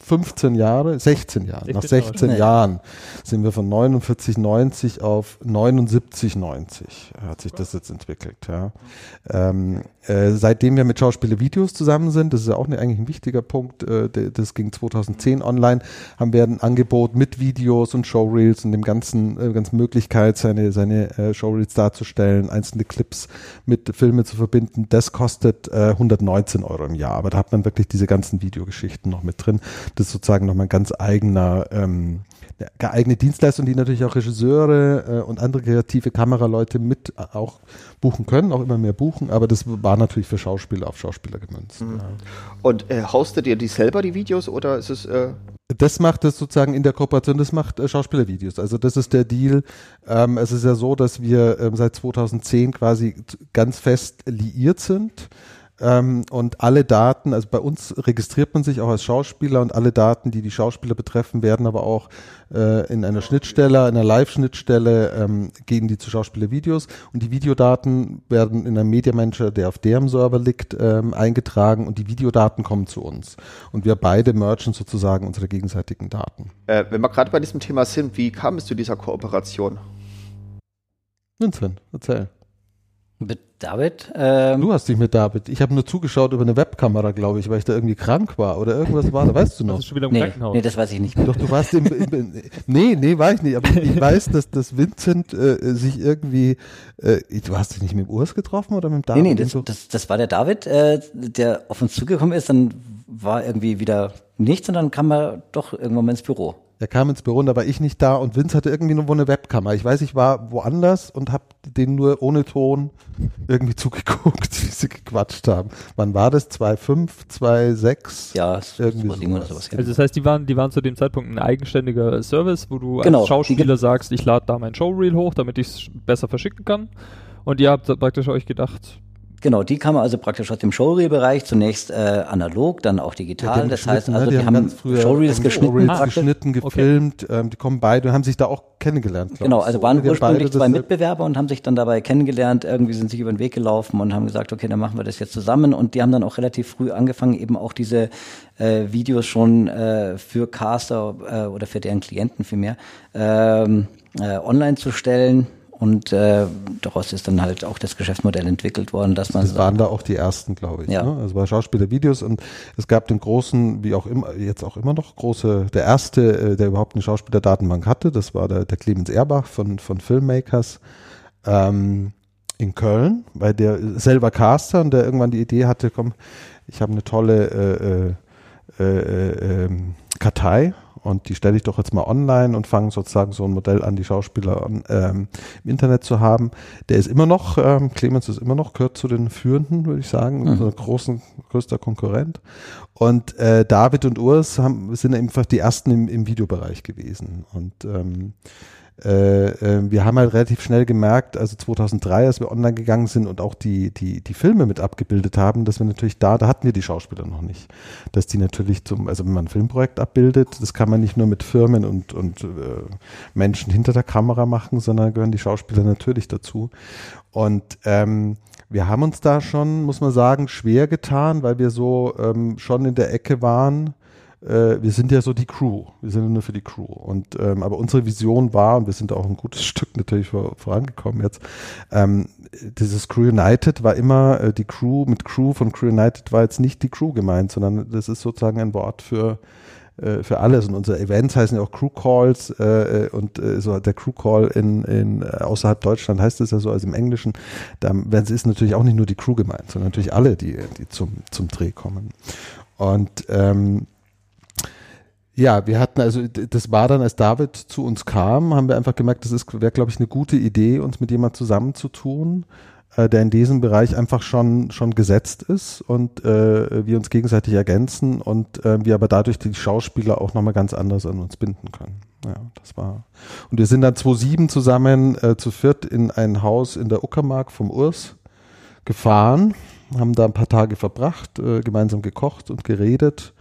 15 Jahre, 16 Jahre, nach 16 Jahren sind wir von 49,90 auf 79,90 hat sich das jetzt entwickelt. Ja. Ähm, äh, seitdem wir mit Schauspieler Videos zusammen sind, das ist ja auch eine, eigentlich ein wichtiger Punkt, äh, das ging 2010 online, haben wir ein Angebot mit Videos und Showreels und dem ganzen, äh, ganzen Möglichkeit, seine, seine äh, Showreels darzustellen, einzelne Clips mit Filmen zu verbinden. Das kostet äh, 119 Euro im Jahr, aber da hat man wirklich diese ganzen Videogeschichten noch mit drin. Das ist sozusagen nochmal ein ganz eigener ähm, geeignete Dienstleistung, die natürlich auch Regisseure äh, und andere kreative Kameraleute mit äh, auch buchen können, auch immer mehr buchen, aber das war natürlich für Schauspieler auf Schauspieler gemünzt. Mhm. Ja. Und äh, hostet ihr die selber, die Videos, oder ist es... Äh das macht es sozusagen in der Kooperation, das macht äh, Schauspielervideos. Also das ist der Deal. Ähm, es ist ja so, dass wir ähm, seit 2010 quasi ganz fest liiert sind ähm, und alle Daten, also bei uns registriert man sich auch als Schauspieler und alle Daten, die die Schauspieler betreffen, werden aber auch äh, in einer Schnittstelle, einer Live-Schnittstelle, ähm, gehen die zu Schauspielervideos und die Videodaten werden in einem Media Manager, der auf deren Server liegt, ähm, eingetragen und die Videodaten kommen zu uns. Und wir beide merchen sozusagen unsere gegenseitigen Daten. Äh, wenn wir gerade bei diesem Thema sind, wie kam es zu dieser Kooperation? Vincent, erzähl. Mit David? Ähm, du hast dich mit David. Ich habe nur zugeschaut über eine Webkamera, glaube ich, weil ich da irgendwie krank war oder irgendwas war. Da weißt du noch. schon wieder im nee, Krankenhaus. Nee, das weiß ich nicht mehr. Doch, du warst im, im, Nee, nee, war ich nicht. Aber ich weiß, dass, dass Vincent äh, sich irgendwie. Äh, du hast dich nicht mit dem Urs getroffen oder mit dem David? Nee, nee, das, so? das, das war der David, äh, der auf uns zugekommen ist. Dann war irgendwie wieder nichts und dann kam er doch irgendwann mal ins Büro. Er kam ins Büro und da war ich nicht da und Vince hatte irgendwie nur eine Webkamera. Ich weiß, ich war woanders und habe den nur ohne Ton irgendwie *laughs* zugeguckt, wie sie gequatscht haben. Wann war das? 2,5, 2,6? Ja, irgendwie sowas. sowas. Also das heißt, die waren, die waren zu dem Zeitpunkt ein eigenständiger Service, wo du genau, als Schauspieler sagst, ich lade da mein Showreel hoch, damit ich es besser verschicken kann. Und ihr habt praktisch euch gedacht, Genau, die kann man also praktisch aus dem Showreel-Bereich zunächst äh, analog, dann auch digital. Ja, das heißt, also ne? die, die haben, haben Showreels geschnitten, Showreels geschnitten, gefilmt. Okay. Ähm, die kommen beide und haben sich da auch kennengelernt. Genau, also waren ursprünglich zwei Mitbewerber und haben sich dann dabei kennengelernt. Irgendwie sind sich über den Weg gelaufen und haben gesagt, okay, dann machen wir das jetzt zusammen. Und die haben dann auch relativ früh angefangen, eben auch diese äh, Videos schon äh, für Caster äh, oder für deren Klienten vielmehr ähm, äh, online zu stellen und äh, daraus ist dann halt auch das Geschäftsmodell entwickelt worden, dass man. Das waren da auch die ersten, glaube ich. Ja. Ne? Also bei Schauspielervideos und es gab den großen, wie auch immer, jetzt auch immer noch große, der erste, äh, der überhaupt eine Schauspielerdatenbank hatte, das war der, der Clemens Erbach von, von Filmmakers ähm, in Köln, weil der selber Caster und der irgendwann die Idee hatte, komm, ich habe eine tolle äh, äh, äh, äh, Kartei und die stelle ich doch jetzt mal online und fange sozusagen so ein Modell an, die Schauspieler ähm, im Internet zu haben. Der ist immer noch, ähm, Clemens ist immer noch, gehört zu den Führenden, würde ich sagen, mhm. unser großen, größter Konkurrent. Und äh, David und Urs haben, sind einfach die ersten im, im Videobereich gewesen. Und ähm, äh, äh, wir haben halt relativ schnell gemerkt, also 2003, als wir online gegangen sind und auch die, die, die Filme mit abgebildet haben, dass wir natürlich da, da hatten wir die Schauspieler noch nicht, dass die natürlich zum, also wenn man ein Filmprojekt abbildet, das kann man nicht nur mit Firmen und, und äh, Menschen hinter der Kamera machen, sondern gehören die Schauspieler natürlich dazu. Und ähm, wir haben uns da schon, muss man sagen, schwer getan, weil wir so ähm, schon in der Ecke waren, äh, wir sind ja so die Crew. Wir sind nur für die Crew. Und ähm, aber unsere Vision war, und wir sind auch ein gutes *laughs* Stück natürlich vor, vorangekommen jetzt, ähm, dieses Crew United war immer äh, die Crew mit Crew von Crew United war jetzt nicht die Crew gemeint, sondern das ist sozusagen ein Wort für äh, für alles und unsere Events heißen ja auch Crew Calls äh, äh, und äh, so der Crew Call in, in außerhalb Deutschland heißt es ja so, also im Englischen, da ist natürlich auch nicht nur die Crew gemeint, sondern natürlich alle, die, die zum, zum Dreh kommen. Und ähm, ja, wir hatten also, das war dann, als David zu uns kam, haben wir einfach gemerkt, das wäre, glaube ich, eine gute Idee, uns mit jemand zusammenzutun, äh, der in diesem Bereich einfach schon, schon gesetzt ist und äh, wir uns gegenseitig ergänzen und äh, wir aber dadurch die Schauspieler auch nochmal ganz anders an uns binden können. Ja, das war. Und wir sind dann 2007 zusammen äh, zu viert in ein Haus in der Uckermark vom Urs gefahren, haben da ein paar Tage verbracht, äh, gemeinsam gekocht und geredet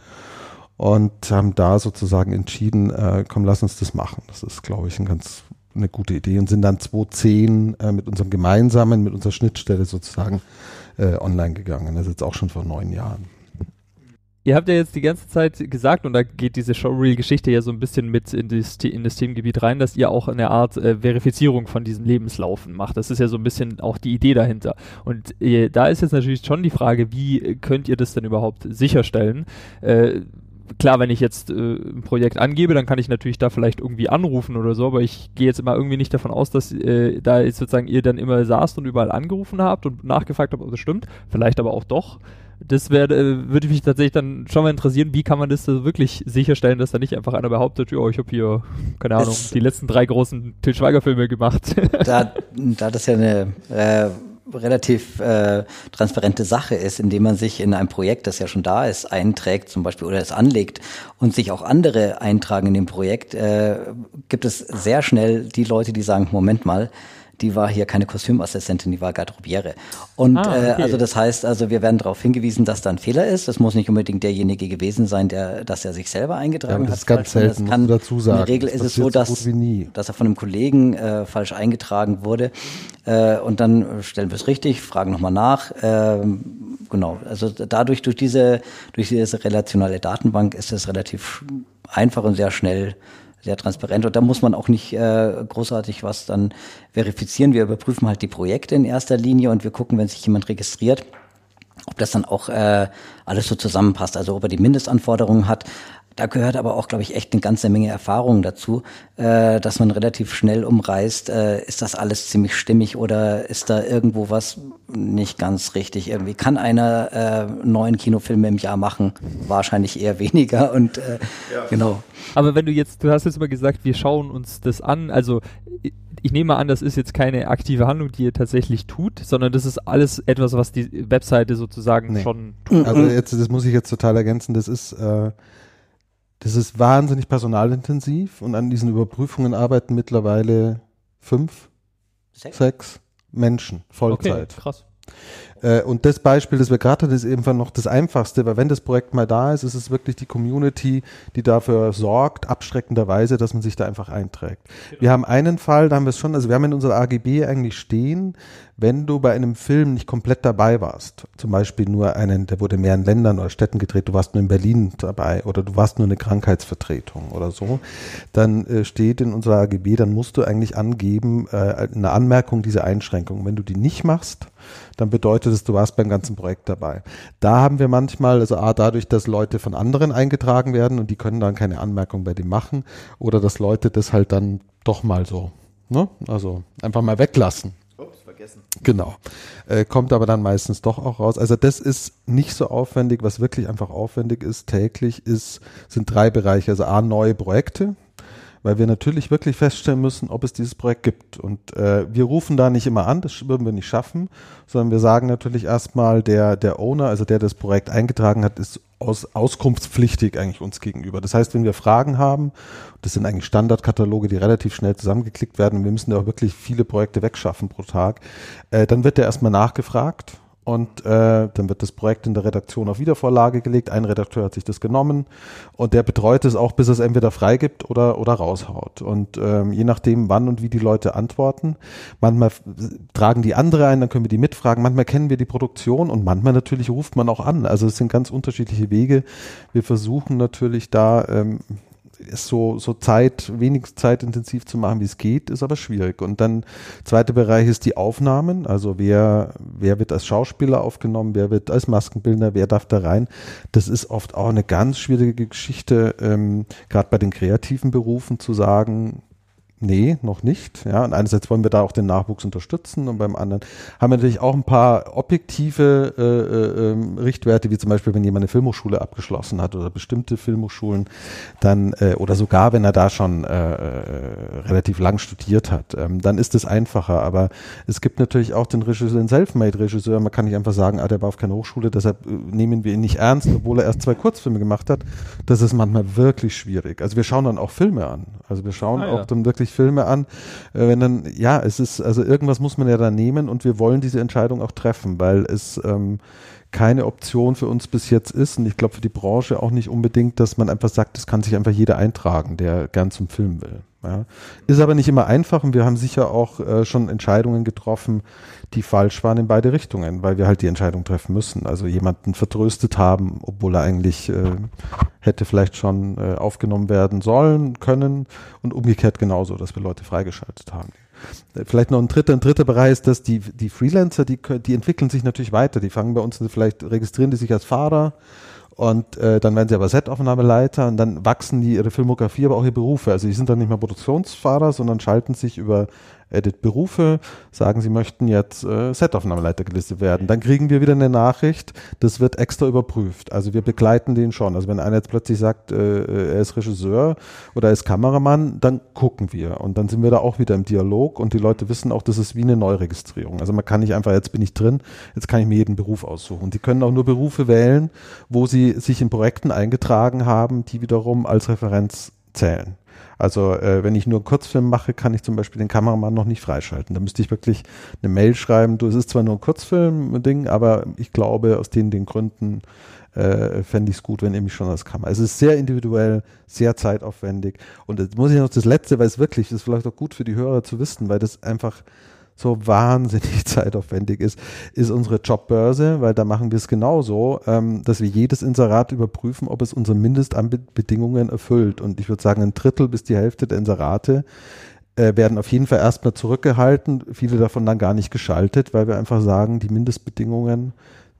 und haben da sozusagen entschieden, äh, komm, lass uns das machen. Das ist, glaube ich, ein ganz eine gute Idee und sind dann 2010 äh, mit unserem gemeinsamen, mit unserer Schnittstelle sozusagen äh, online gegangen. Das ist jetzt auch schon vor neun Jahren. Ihr habt ja jetzt die ganze Zeit gesagt, und da geht diese Showreel-Geschichte ja so ein bisschen mit in das, in das, Themengebiet rein, dass ihr auch eine Art äh, Verifizierung von diesem Lebenslaufen macht. Das ist ja so ein bisschen auch die Idee dahinter. Und äh, da ist jetzt natürlich schon die Frage, wie könnt ihr das denn überhaupt sicherstellen? Äh, klar, wenn ich jetzt äh, ein Projekt angebe, dann kann ich natürlich da vielleicht irgendwie anrufen oder so, aber ich gehe jetzt immer irgendwie nicht davon aus, dass äh, da jetzt sozusagen ihr dann immer saßt und überall angerufen habt und nachgefragt habt, ob das stimmt. Vielleicht aber auch doch. Das wäre, äh, würde mich tatsächlich dann schon mal interessieren, wie kann man das so wirklich sicherstellen, dass da nicht einfach einer behauptet, ja, ich habe hier, keine Ahnung, es die letzten drei großen Til Schweiger-Filme gemacht. da, da das ja eine äh, relativ äh, transparente Sache ist, indem man sich in ein Projekt, das ja schon da ist, einträgt zum Beispiel oder es anlegt und sich auch andere eintragen in dem Projekt, äh, gibt es sehr schnell die Leute, die sagen, Moment mal, die war hier keine Kostümassistentin, die war Garderobiere. Und ah, äh, okay. äh, also das heißt, also wir werden darauf hingewiesen, dass da ein Fehler ist. Das muss nicht unbedingt derjenige gewesen sein, der, dass er sich selber eingetragen ja, das hat. Ganz selten, das kann, dazu sagen. In der Regel das ist es so, dass, so dass er von einem Kollegen äh, falsch eingetragen wurde. Äh, und dann stellen wir es richtig, fragen nochmal nach. Äh, genau, also dadurch, durch diese, durch diese relationale Datenbank ist es relativ einfach und sehr schnell sehr transparent. Und da muss man auch nicht äh, großartig was dann verifizieren. Wir überprüfen halt die Projekte in erster Linie und wir gucken, wenn sich jemand registriert, ob das dann auch äh, alles so zusammenpasst, also ob er die Mindestanforderungen hat, da gehört aber auch, glaube ich, echt eine ganze Menge Erfahrung dazu, äh, dass man relativ schnell umreißt, äh, ist das alles ziemlich stimmig oder ist da irgendwo was nicht ganz richtig? Irgendwie kann einer äh, neun Kinofilme im Jahr machen, wahrscheinlich eher weniger und äh, ja. genau. Aber wenn du jetzt, du hast jetzt immer gesagt, wir schauen uns das an, also ich nehme an, das ist jetzt keine aktive Handlung, die ihr tatsächlich tut, sondern das ist alles etwas, was die Webseite sozusagen nee. schon tut. Also jetzt, das muss ich jetzt total ergänzen, das ist äh, das ist wahnsinnig personalintensiv und an diesen Überprüfungen arbeiten mittlerweile fünf, sechs, sechs Menschen Vollzeit. Okay, krass. Äh, und das Beispiel, das wir gerade hatten, ist eben noch das Einfachste, weil wenn das Projekt mal da ist, ist es wirklich die Community, die dafür sorgt, abschreckenderweise, dass man sich da einfach einträgt. Genau. Wir haben einen Fall, da haben wir es schon, also wir haben in unserer AGB eigentlich stehen, wenn du bei einem Film nicht komplett dabei warst, zum Beispiel nur einen, der wurde in mehreren Ländern oder Städten gedreht, du warst nur in Berlin dabei oder du warst nur eine Krankheitsvertretung oder so, dann äh, steht in unserer AGB, dann musst du eigentlich angeben, äh, eine Anmerkung dieser Einschränkung. Wenn du die nicht machst, dann bedeutet es, du warst beim ganzen Projekt dabei. Da haben wir manchmal, also A, dadurch, dass Leute von anderen eingetragen werden und die können dann keine Anmerkung bei dem machen oder dass Leute das halt dann doch mal so, ne? also einfach mal weglassen vergessen. Genau. Äh, kommt aber dann meistens doch auch raus. Also das ist nicht so aufwendig. Was wirklich einfach aufwendig ist täglich, ist, sind drei Bereiche. Also A, neue Projekte weil wir natürlich wirklich feststellen müssen, ob es dieses Projekt gibt. Und äh, wir rufen da nicht immer an, das würden wir nicht schaffen, sondern wir sagen natürlich erstmal, der, der Owner, also der das Projekt eingetragen hat, ist aus, auskunftspflichtig eigentlich uns gegenüber. Das heißt, wenn wir Fragen haben, das sind eigentlich Standardkataloge, die relativ schnell zusammengeklickt werden, und wir müssen ja auch wirklich viele Projekte wegschaffen pro Tag, äh, dann wird der erstmal nachgefragt und äh, dann wird das Projekt in der Redaktion auf Wiedervorlage gelegt. Ein Redakteur hat sich das genommen und der betreut es auch, bis es entweder freigibt oder, oder raushaut. Und ähm, je nachdem, wann und wie die Leute antworten, manchmal tragen die andere ein, dann können wir die mitfragen, manchmal kennen wir die Produktion und manchmal natürlich ruft man auch an. Also es sind ganz unterschiedliche Wege. Wir versuchen natürlich da ähm, es so, so Zeit, wenig zeitintensiv zu machen, wie es geht, ist aber schwierig. Und dann zweiter Bereich ist die Aufnahmen. Also wer, wer wird als Schauspieler aufgenommen, wer wird als Maskenbildner, wer darf da rein. Das ist oft auch eine ganz schwierige Geschichte, ähm, gerade bei den kreativen Berufen zu sagen, Nee, noch nicht. Ja, und einerseits wollen wir da auch den Nachwuchs unterstützen und beim anderen haben wir natürlich auch ein paar objektive äh, äh, ähm, Richtwerte, wie zum Beispiel, wenn jemand eine Filmhochschule abgeschlossen hat oder bestimmte Filmhochschulen, dann äh, oder sogar wenn er da schon äh, äh, relativ lang studiert hat, ähm, dann ist es einfacher. Aber es gibt natürlich auch den Regisseur, den Selfmade-Regisseur. Man kann nicht einfach sagen, ah, der war auf keine Hochschule, deshalb äh, nehmen wir ihn nicht ernst, obwohl er erst zwei Kurzfilme gemacht hat. Das ist manchmal wirklich schwierig. Also wir schauen dann auch Filme an. Also wir schauen ah, ja. auch dann wirklich sich Filme an, äh, wenn dann, ja, es ist, also irgendwas muss man ja da nehmen und wir wollen diese Entscheidung auch treffen, weil es ähm, keine Option für uns bis jetzt ist und ich glaube für die Branche auch nicht unbedingt, dass man einfach sagt, das kann sich einfach jeder eintragen, der gern zum Film will. Ja. Ist aber nicht immer einfach und wir haben sicher auch äh, schon Entscheidungen getroffen, die falsch waren in beide Richtungen, weil wir halt die Entscheidung treffen müssen. Also jemanden vertröstet haben, obwohl er eigentlich äh, hätte vielleicht schon äh, aufgenommen werden sollen, können und umgekehrt genauso, dass wir Leute freigeschaltet haben. Äh, vielleicht noch ein dritter, ein dritter Bereich ist, dass die, die Freelancer, die, die entwickeln sich natürlich weiter. Die fangen bei uns, vielleicht registrieren die sich als Fahrer und äh, dann werden sie aber Setaufnahmeleiter und dann wachsen die ihre Filmografie, aber auch ihre Berufe. Also die sind dann nicht mehr Produktionsfahrer, sondern schalten sich über Edit Berufe, sagen, sie möchten jetzt äh, Setaufnahmeleiter gelistet werden. Dann kriegen wir wieder eine Nachricht, das wird extra überprüft. Also wir begleiten den schon. Also wenn einer jetzt plötzlich sagt, äh, er ist Regisseur oder er ist Kameramann, dann gucken wir. Und dann sind wir da auch wieder im Dialog und die Leute wissen auch, das ist wie eine Neuregistrierung. Also man kann nicht einfach, jetzt bin ich drin, jetzt kann ich mir jeden Beruf aussuchen. Die können auch nur Berufe wählen, wo sie sich in Projekten eingetragen haben, die wiederum als Referenz zählen. Also äh, wenn ich nur einen Kurzfilm mache, kann ich zum Beispiel den Kameramann noch nicht freischalten. Da müsste ich wirklich eine Mail schreiben, du, es ist zwar nur ein Kurzfilm-Ding, aber ich glaube, aus den, den Gründen äh, fände ich es gut, wenn ihr mich schon als Kamera. Also es ist sehr individuell, sehr zeitaufwendig. Und jetzt muss ich noch das Letzte, weil es wirklich, das ist vielleicht auch gut für die Hörer zu wissen, weil das einfach so wahnsinnig *laughs* zeitaufwendig ist, ist unsere Jobbörse, weil da machen wir es genauso, ähm, dass wir jedes Inserat überprüfen, ob es unsere Mindestanbedingungen erfüllt. Und ich würde sagen, ein Drittel bis die Hälfte der Inserate äh, werden auf jeden Fall erstmal zurückgehalten, viele davon dann gar nicht geschaltet, weil wir einfach sagen, die Mindestbedingungen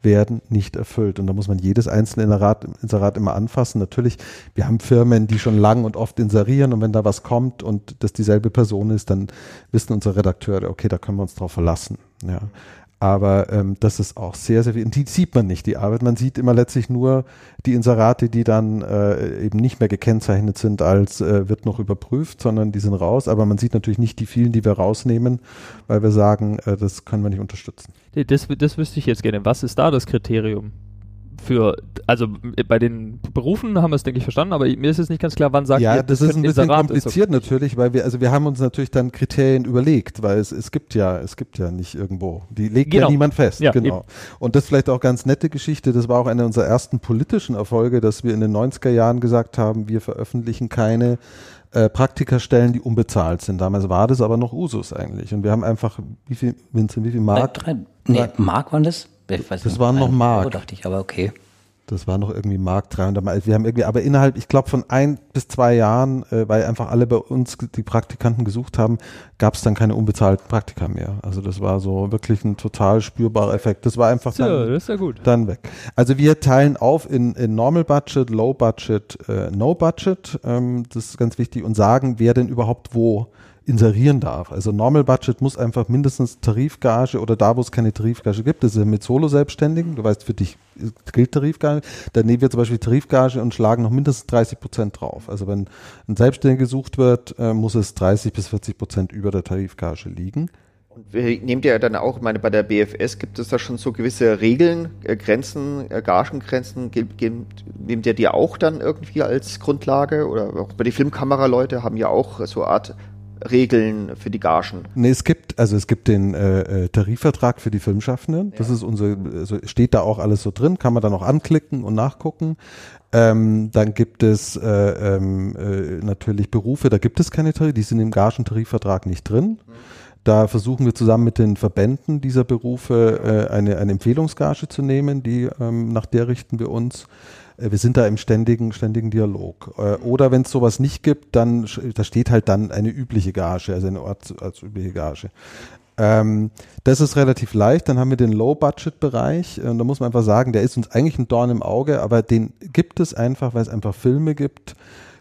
werden nicht erfüllt. Und da muss man jedes einzelne Inserat, Inserat immer anfassen. Natürlich, wir haben Firmen, die schon lang und oft inserieren und wenn da was kommt und das dieselbe Person ist, dann wissen unsere Redakteure, okay, da können wir uns drauf verlassen. Ja. Aber ähm, das ist auch sehr, sehr viel. Die sieht man nicht, die Arbeit. Man sieht immer letztlich nur die Inserate, die dann äh, eben nicht mehr gekennzeichnet sind als äh, wird noch überprüft, sondern die sind raus. Aber man sieht natürlich nicht die vielen, die wir rausnehmen, weil wir sagen, äh, das können wir nicht unterstützen. Das, das wüsste ich jetzt gerne. Was ist da das Kriterium? Für, also bei den Berufen haben wir es, denke ich, verstanden, aber mir ist jetzt nicht ganz klar, wann sagt ja, ihr, das, das ist ein bisschen kompliziert ist okay. natürlich, weil wir, also wir haben uns natürlich dann Kriterien überlegt, weil es, es gibt ja, es gibt ja nicht irgendwo, die legt genau. ja niemand fest, ja, genau. Eben. Und das vielleicht auch ganz nette Geschichte, das war auch eine unserer ersten politischen Erfolge, dass wir in den 90er Jahren gesagt haben, wir veröffentlichen keine äh, Praktikerstellen, die unbezahlt sind. Damals war das aber noch Usus eigentlich. Und wir haben einfach, wie viel, Vincent, wie viel Mark? Drei, nee, Mark waren das? Das nicht, waren noch Mark. Euro dachte ich, aber okay. Das war noch irgendwie Mark 300 Mal. Wir haben irgendwie, aber innerhalb, ich glaube, von ein bis zwei Jahren, äh, weil einfach alle bei uns die Praktikanten gesucht haben, gab es dann keine unbezahlten Praktika mehr. Also das war so wirklich ein total spürbarer Effekt. Das war einfach dann, ja, das ist ja gut. dann weg. Also wir teilen auf in, in Normal Budget, Low Budget, äh, No Budget. Ähm, das ist ganz wichtig und sagen, wer denn überhaupt wo inserieren darf. Also Normal Budget muss einfach mindestens Tarifgage oder da, wo es keine Tarifgage gibt, das ist mit Solo-Selbstständigen, du weißt, für dich gilt Tarifgage, dann nehmen wir zum Beispiel Tarifgage und schlagen noch mindestens 30 Prozent drauf. Also wenn ein Selbstständiger gesucht wird, äh, muss es 30 bis 40 Prozent über der Tarifgage liegen. Und nehmt ihr dann auch, ich meine, bei der BFS gibt es da schon so gewisse Regeln, äh, Grenzen, äh, Gagengrenzen, nehmt ihr die auch dann irgendwie als Grundlage? Oder auch bei den Filmkameraleute haben ja auch so eine Art Regeln für die Gagen? Nee, es gibt, also es gibt den äh, äh Tarifvertrag für die Filmschaffenden. Das ja. ist unser, also steht da auch alles so drin, kann man dann auch anklicken und nachgucken. Ähm, dann gibt es äh, ähm, äh, natürlich Berufe, da gibt es keine Tarif, die sind im Gagentarifvertrag nicht drin. Mhm. Da versuchen wir zusammen mit den Verbänden dieser Berufe äh, eine, eine Empfehlungsgage zu nehmen, die, ähm, nach der richten wir uns. Äh, wir sind da im ständigen, ständigen Dialog. Äh, oder wenn es sowas nicht gibt, dann da steht halt dann eine übliche Gage, also eine Ort als übliche Gage. Ähm, das ist relativ leicht. Dann haben wir den Low-Budget-Bereich. Und da muss man einfach sagen, der ist uns eigentlich ein Dorn im Auge, aber den gibt es einfach, weil es einfach Filme gibt,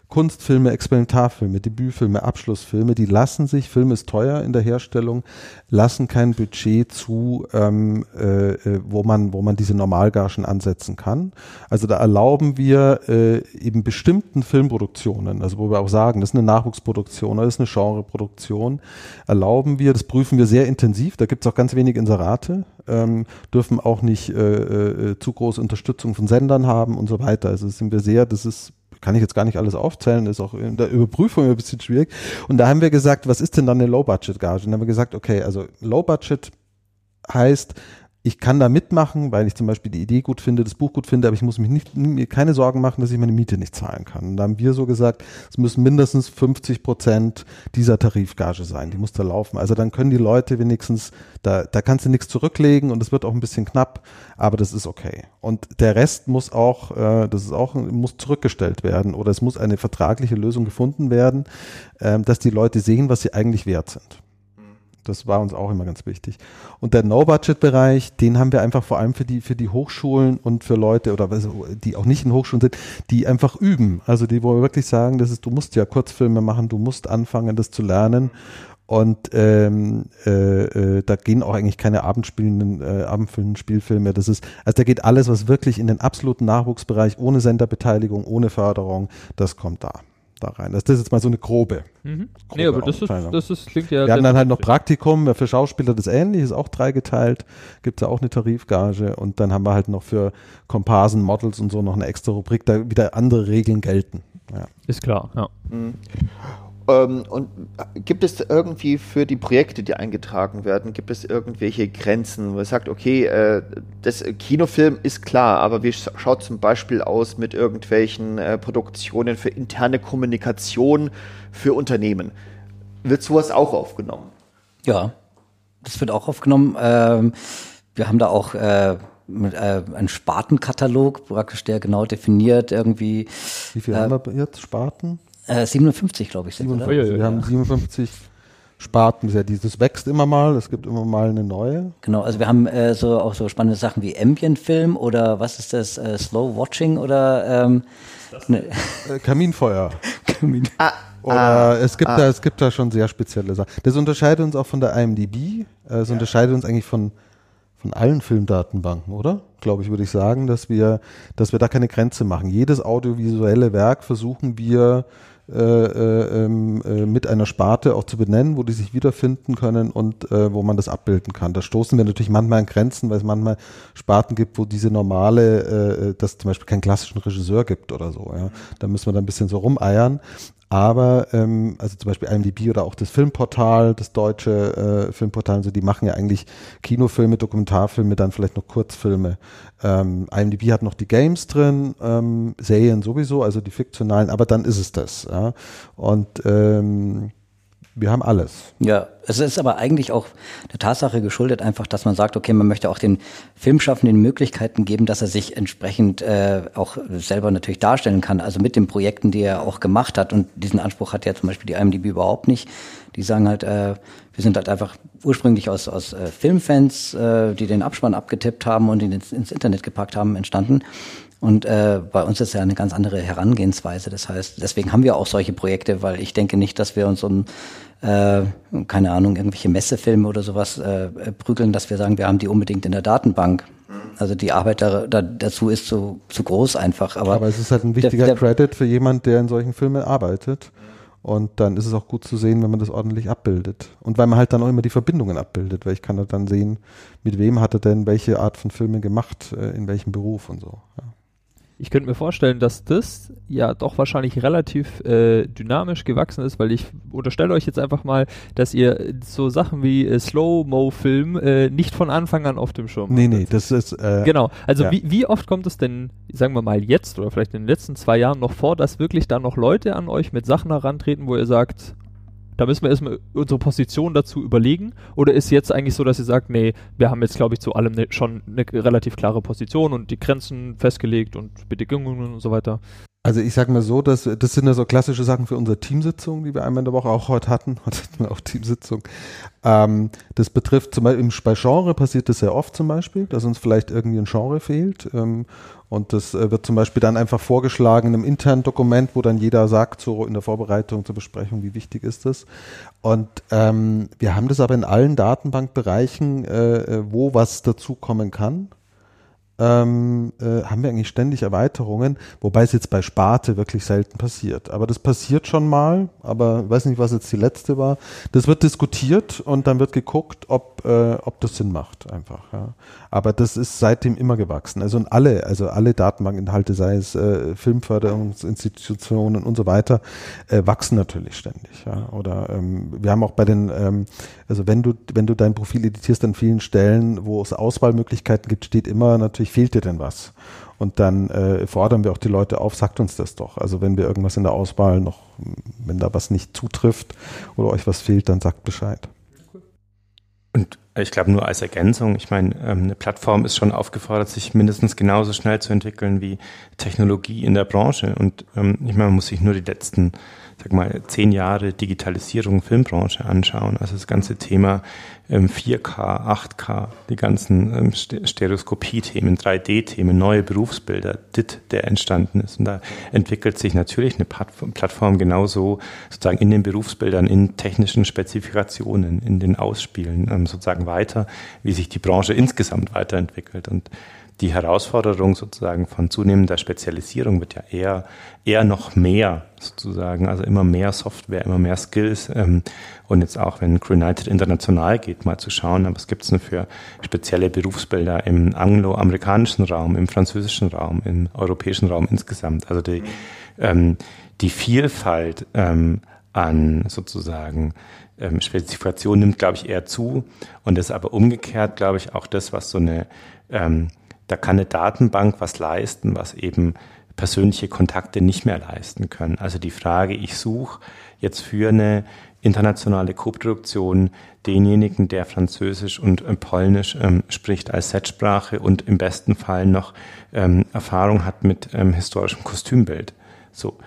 Kunstfilme, Experimentarfilme, Debütfilme, Abschlussfilme, die lassen sich, Film ist teuer in der Herstellung, lassen kein Budget zu, ähm, äh, äh, wo man, wo man diese Normalgagen ansetzen kann. Also da erlauben wir äh, eben bestimmten Filmproduktionen, also wo wir auch sagen, das ist eine Nachwuchsproduktion das ist eine Genreproduktion, erlauben wir, das prüfen wir sehr intensiv, da gibt es auch ganz wenig Inserate, ähm, dürfen auch nicht äh, äh, zu große Unterstützung von Sendern haben und so weiter. Also sind wir sehr, das ist kann ich jetzt gar nicht alles aufzählen, ist auch in der Überprüfung ein bisschen schwierig. Und da haben wir gesagt, was ist denn dann eine Low-Budget-Gage? Und dann haben wir gesagt, okay, also Low-Budget heißt, ich kann da mitmachen, weil ich zum Beispiel die Idee gut finde, das Buch gut finde, aber ich muss mich nicht, mir keine Sorgen machen, dass ich meine Miete nicht zahlen kann. Und da haben wir so gesagt, es müssen mindestens 50 Prozent dieser Tarifgage sein, die muss da laufen. Also dann können die Leute wenigstens, da, da kannst du nichts zurücklegen und es wird auch ein bisschen knapp, aber das ist okay. Und der Rest muss auch, äh, das ist auch, muss zurückgestellt werden oder es muss eine vertragliche Lösung gefunden werden, äh, dass die Leute sehen, was sie eigentlich wert sind. Das war uns auch immer ganz wichtig. Und der No-Budget-Bereich, den haben wir einfach vor allem für die, für die Hochschulen und für Leute oder die auch nicht in Hochschulen sind, die einfach üben. Also die, wo wir wirklich sagen, das ist, du musst ja Kurzfilme machen, du musst anfangen, das zu lernen. Und ähm, äh, äh, da gehen auch eigentlich keine abendspielenden, äh, abendfüllenden Spielfilme. Das ist, also da geht alles, was wirklich in den absoluten Nachwuchsbereich ohne Senderbeteiligung, ohne Förderung, das kommt da da rein. Das ist jetzt mal so eine grobe. Mhm. grobe nee, aber das ist, das ist, klingt ja. Wir haben dann halt noch Praktikum, für Schauspieler das ähnlich, ist auch dreigeteilt, gibt es ja auch eine Tarifgage und dann haben wir halt noch für Komparsen, Models und so noch eine extra Rubrik, da wieder andere Regeln gelten. Ja. Ist klar, ja. Mhm. Ähm, und gibt es irgendwie für die Projekte, die eingetragen werden, gibt es irgendwelche Grenzen, wo man sagt, okay, äh, das Kinofilm ist klar, aber wie schaut zum Beispiel aus mit irgendwelchen äh, Produktionen für interne Kommunikation für Unternehmen? Wird sowas auch aufgenommen? Ja, das wird auch aufgenommen. Ähm, wir haben da auch äh, mit, äh, einen Spartenkatalog, praktisch der genau definiert irgendwie. Wie viele äh, haben wir jetzt Sparten? Äh, 57, glaube ich. Sind, 57, wir haben 57 Sparten. Das wächst immer mal, es gibt immer mal eine neue. Genau, also wir haben äh, so auch so spannende Sachen wie Ambient-Film oder was ist das, äh, Slow Watching oder ähm, ne. Äh, Kaminfeuer. *laughs* Kamin. Ah, oder ah, es gibt ah. da, es gibt da schon sehr spezielle Sachen. Das unterscheidet uns auch von der IMDb. Es ja. unterscheidet uns eigentlich von von allen Filmdatenbanken, oder? Glaube ich, würde ich sagen, dass wir, dass wir da keine Grenze machen. Jedes audiovisuelle Werk versuchen wir äh, äh, ähm, äh, mit einer Sparte auch zu benennen, wo die sich wiederfinden können und wo man das abbilden kann. Da stoßen wir natürlich manchmal an Grenzen, weil es manchmal Sparten gibt, wo diese normale, dass zum Beispiel keinen klassischen Regisseur gibt oder so. Ja. Da müssen wir dann ein bisschen so rumeiern. Aber ähm, also zum Beispiel IMDb oder auch das Filmportal, das deutsche äh, Filmportal, so die machen ja eigentlich Kinofilme, Dokumentarfilme, dann vielleicht noch Kurzfilme. Ähm, IMDb hat noch die Games drin, ähm, Serien sowieso, also die fiktionalen, aber dann ist es das. Ja? Und ähm, wir haben alles. Ja, es ist aber eigentlich auch der Tatsache geschuldet, einfach, dass man sagt, okay, man möchte auch den Filmschaffenden Möglichkeiten geben, dass er sich entsprechend äh, auch selber natürlich darstellen kann. Also mit den Projekten, die er auch gemacht hat. Und diesen Anspruch hat ja zum Beispiel die IMDb überhaupt nicht. Die sagen halt, äh, wir sind halt einfach ursprünglich aus, aus äh, Filmfans, äh, die den Abspann abgetippt haben und ihn ins, ins Internet gepackt haben, entstanden. Und äh, bei uns ist ja eine ganz andere Herangehensweise. Das heißt, deswegen haben wir auch solche Projekte, weil ich denke nicht, dass wir uns um, äh, keine Ahnung, irgendwelche Messefilme oder sowas äh, prügeln, dass wir sagen, wir haben die unbedingt in der Datenbank. Also die Arbeit da, da, dazu ist zu, zu groß einfach. Aber, aber es ist halt ein wichtiger der, der, Credit für jemand, der in solchen Filmen arbeitet. Und dann ist es auch gut zu sehen, wenn man das ordentlich abbildet. Und weil man halt dann auch immer die Verbindungen abbildet, weil ich kann dann sehen, mit wem hat er denn welche Art von Filme gemacht, äh, in welchem Beruf und so. Ja. Ich könnte mir vorstellen, dass das ja doch wahrscheinlich relativ äh, dynamisch gewachsen ist, weil ich unterstelle euch jetzt einfach mal, dass ihr so Sachen wie äh, Slow-Mo-Film äh, nicht von Anfang an auf dem Schirm Nee, nee, das ist. Äh, genau. Also, ja. wie, wie oft kommt es denn, sagen wir mal jetzt oder vielleicht in den letzten zwei Jahren noch vor, dass wirklich da noch Leute an euch mit Sachen herantreten, wo ihr sagt, da müssen wir erstmal unsere Position dazu überlegen. Oder ist jetzt eigentlich so, dass ihr sagt, nee, wir haben jetzt, glaube ich, zu allem ne, schon eine relativ klare Position und die Grenzen festgelegt und Bedingungen und so weiter? Also ich sage mal so, dass das sind ja so klassische Sachen für unsere Teamsitzung, die wir einmal in der Woche auch heute hatten. *laughs* Heute hatten wir auch Teamsitzung. Ähm, das betrifft zum Beispiel bei Genre passiert das sehr oft zum Beispiel, dass uns vielleicht irgendwie ein Genre fehlt. Ähm, und das äh, wird zum Beispiel dann einfach vorgeschlagen in einem internen Dokument, wo dann jeder sagt, so in der Vorbereitung zur Besprechung, wie wichtig ist das. Und ähm, wir haben das aber in allen Datenbankbereichen, äh, äh wo was dazukommen kann ähm, äh, haben wir eigentlich ständig Erweiterungen, wobei es jetzt bei Sparte wirklich selten passiert. Aber das passiert schon mal, aber ich weiß nicht, was jetzt die letzte war. Das wird diskutiert und dann wird geguckt, ob, äh, ob das Sinn macht einfach. Ja. Aber das ist seitdem immer gewachsen. Also und alle, also alle Datenbankinhalte, sei es äh, Filmförderungsinstitutionen und so weiter, äh, wachsen natürlich ständig. Ja. Oder ähm, wir haben auch bei den, ähm, also wenn du, wenn du dein Profil editierst an vielen Stellen, wo es Auswahlmöglichkeiten gibt, steht immer natürlich, fehlt dir denn was? Und dann äh, fordern wir auch die Leute auf, sagt uns das doch. Also wenn wir irgendwas in der Auswahl noch, wenn da was nicht zutrifft oder euch was fehlt, dann sagt Bescheid. Und ich glaube nur als Ergänzung, ich meine, ähm, eine Plattform ist schon aufgefordert, sich mindestens genauso schnell zu entwickeln wie Technologie in der Branche. Und ähm, ich meine, man muss sich nur die letzten sag mal, zehn Jahre Digitalisierung Filmbranche anschauen. Also das ganze Thema 4K, 8K, die ganzen ähm, Stereoskopie-Themen, 3D-Themen, neue Berufsbilder, DIT, der entstanden ist. Und da entwickelt sich natürlich eine Plattform genauso sozusagen in den Berufsbildern, in technischen Spezifikationen, in den Ausspielen ähm, sozusagen weiter, wie sich die Branche insgesamt weiterentwickelt. Und die Herausforderung sozusagen von zunehmender Spezialisierung wird ja eher, eher noch mehr sozusagen, also immer mehr Software, immer mehr Skills. Ähm, und jetzt auch, wenn United international geht, mal zu schauen, was gibt es denn für spezielle Berufsbilder im angloamerikanischen Raum, im französischen Raum, im europäischen Raum insgesamt. Also die, ähm, die Vielfalt ähm, an sozusagen ähm, Spezifikation nimmt, glaube ich, eher zu. Und das ist aber umgekehrt, glaube ich, auch das, was so eine ähm, da kann eine Datenbank was leisten, was eben persönliche Kontakte nicht mehr leisten können. Also die Frage, ich suche jetzt für eine internationale Koproduktion denjenigen, der Französisch und äh, Polnisch ähm, spricht als Setsprache und im besten Fall noch ähm, Erfahrung hat mit ähm, historischem Kostümbild. So,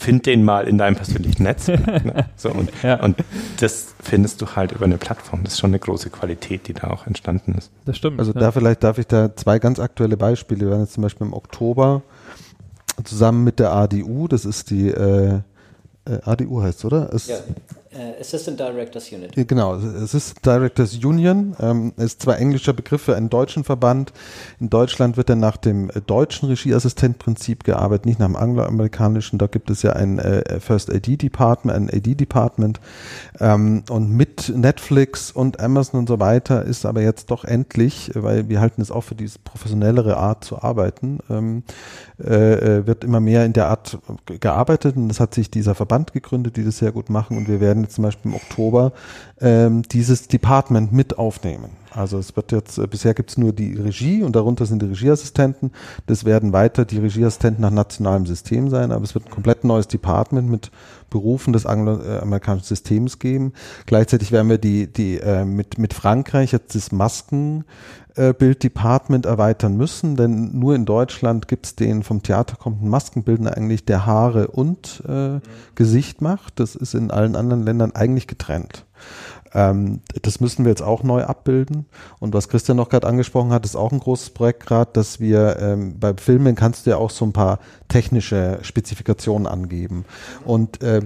find den mal in deinem persönlichen Netz. *laughs* ne? so, und, ja. und das findest du halt über eine Plattform. Das ist schon eine große Qualität, die da auch entstanden ist. Das stimmt. Also ja. da vielleicht darf ich da zwei ganz aktuelle Beispiele. Wir waren jetzt zum Beispiel im Oktober zusammen mit der ADU, das ist die äh, äh, ADU heißt, oder? Es, ja. Uh, Assistant Directors Unit. Genau, Assistant Directors Union ähm, ist zwar englischer Begriff für einen deutschen Verband. In Deutschland wird er nach dem äh, deutschen Regieassistentprinzip gearbeitet, nicht nach dem angloamerikanischen. Da gibt es ja ein äh, First AD Department, ein AD Department. Ähm, und mit Netflix und Amazon und so weiter ist aber jetzt doch endlich, weil wir halten es auch für diese professionellere Art zu arbeiten, ähm, äh, wird immer mehr in der Art gearbeitet und es hat sich dieser Verband gegründet, die das sehr gut machen und wir werden werden zum Beispiel im Oktober ähm, dieses Department mit aufnehmen. Also es wird jetzt, äh, bisher gibt es nur die Regie und darunter sind die Regieassistenten. Das werden weiter die Regieassistenten nach nationalem System sein, aber es wird ein komplett neues Department mit Berufen des angloamerikanischen Systems geben. Gleichzeitig werden wir die, die äh, mit, mit Frankreich jetzt das Maskenbild-Department erweitern müssen, denn nur in Deutschland gibt es den vom Theater kommenden Maskenbildner eigentlich, der Haare und äh, mhm. Gesicht macht. Das ist in allen anderen Ländern eigentlich getrennt. Ähm, das müssen wir jetzt auch neu abbilden. Und was Christian noch gerade angesprochen hat, ist auch ein großes Projekt gerade, dass wir ähm, beim Filmen kannst du ja auch so ein paar technische Spezifikationen angeben. Und äh,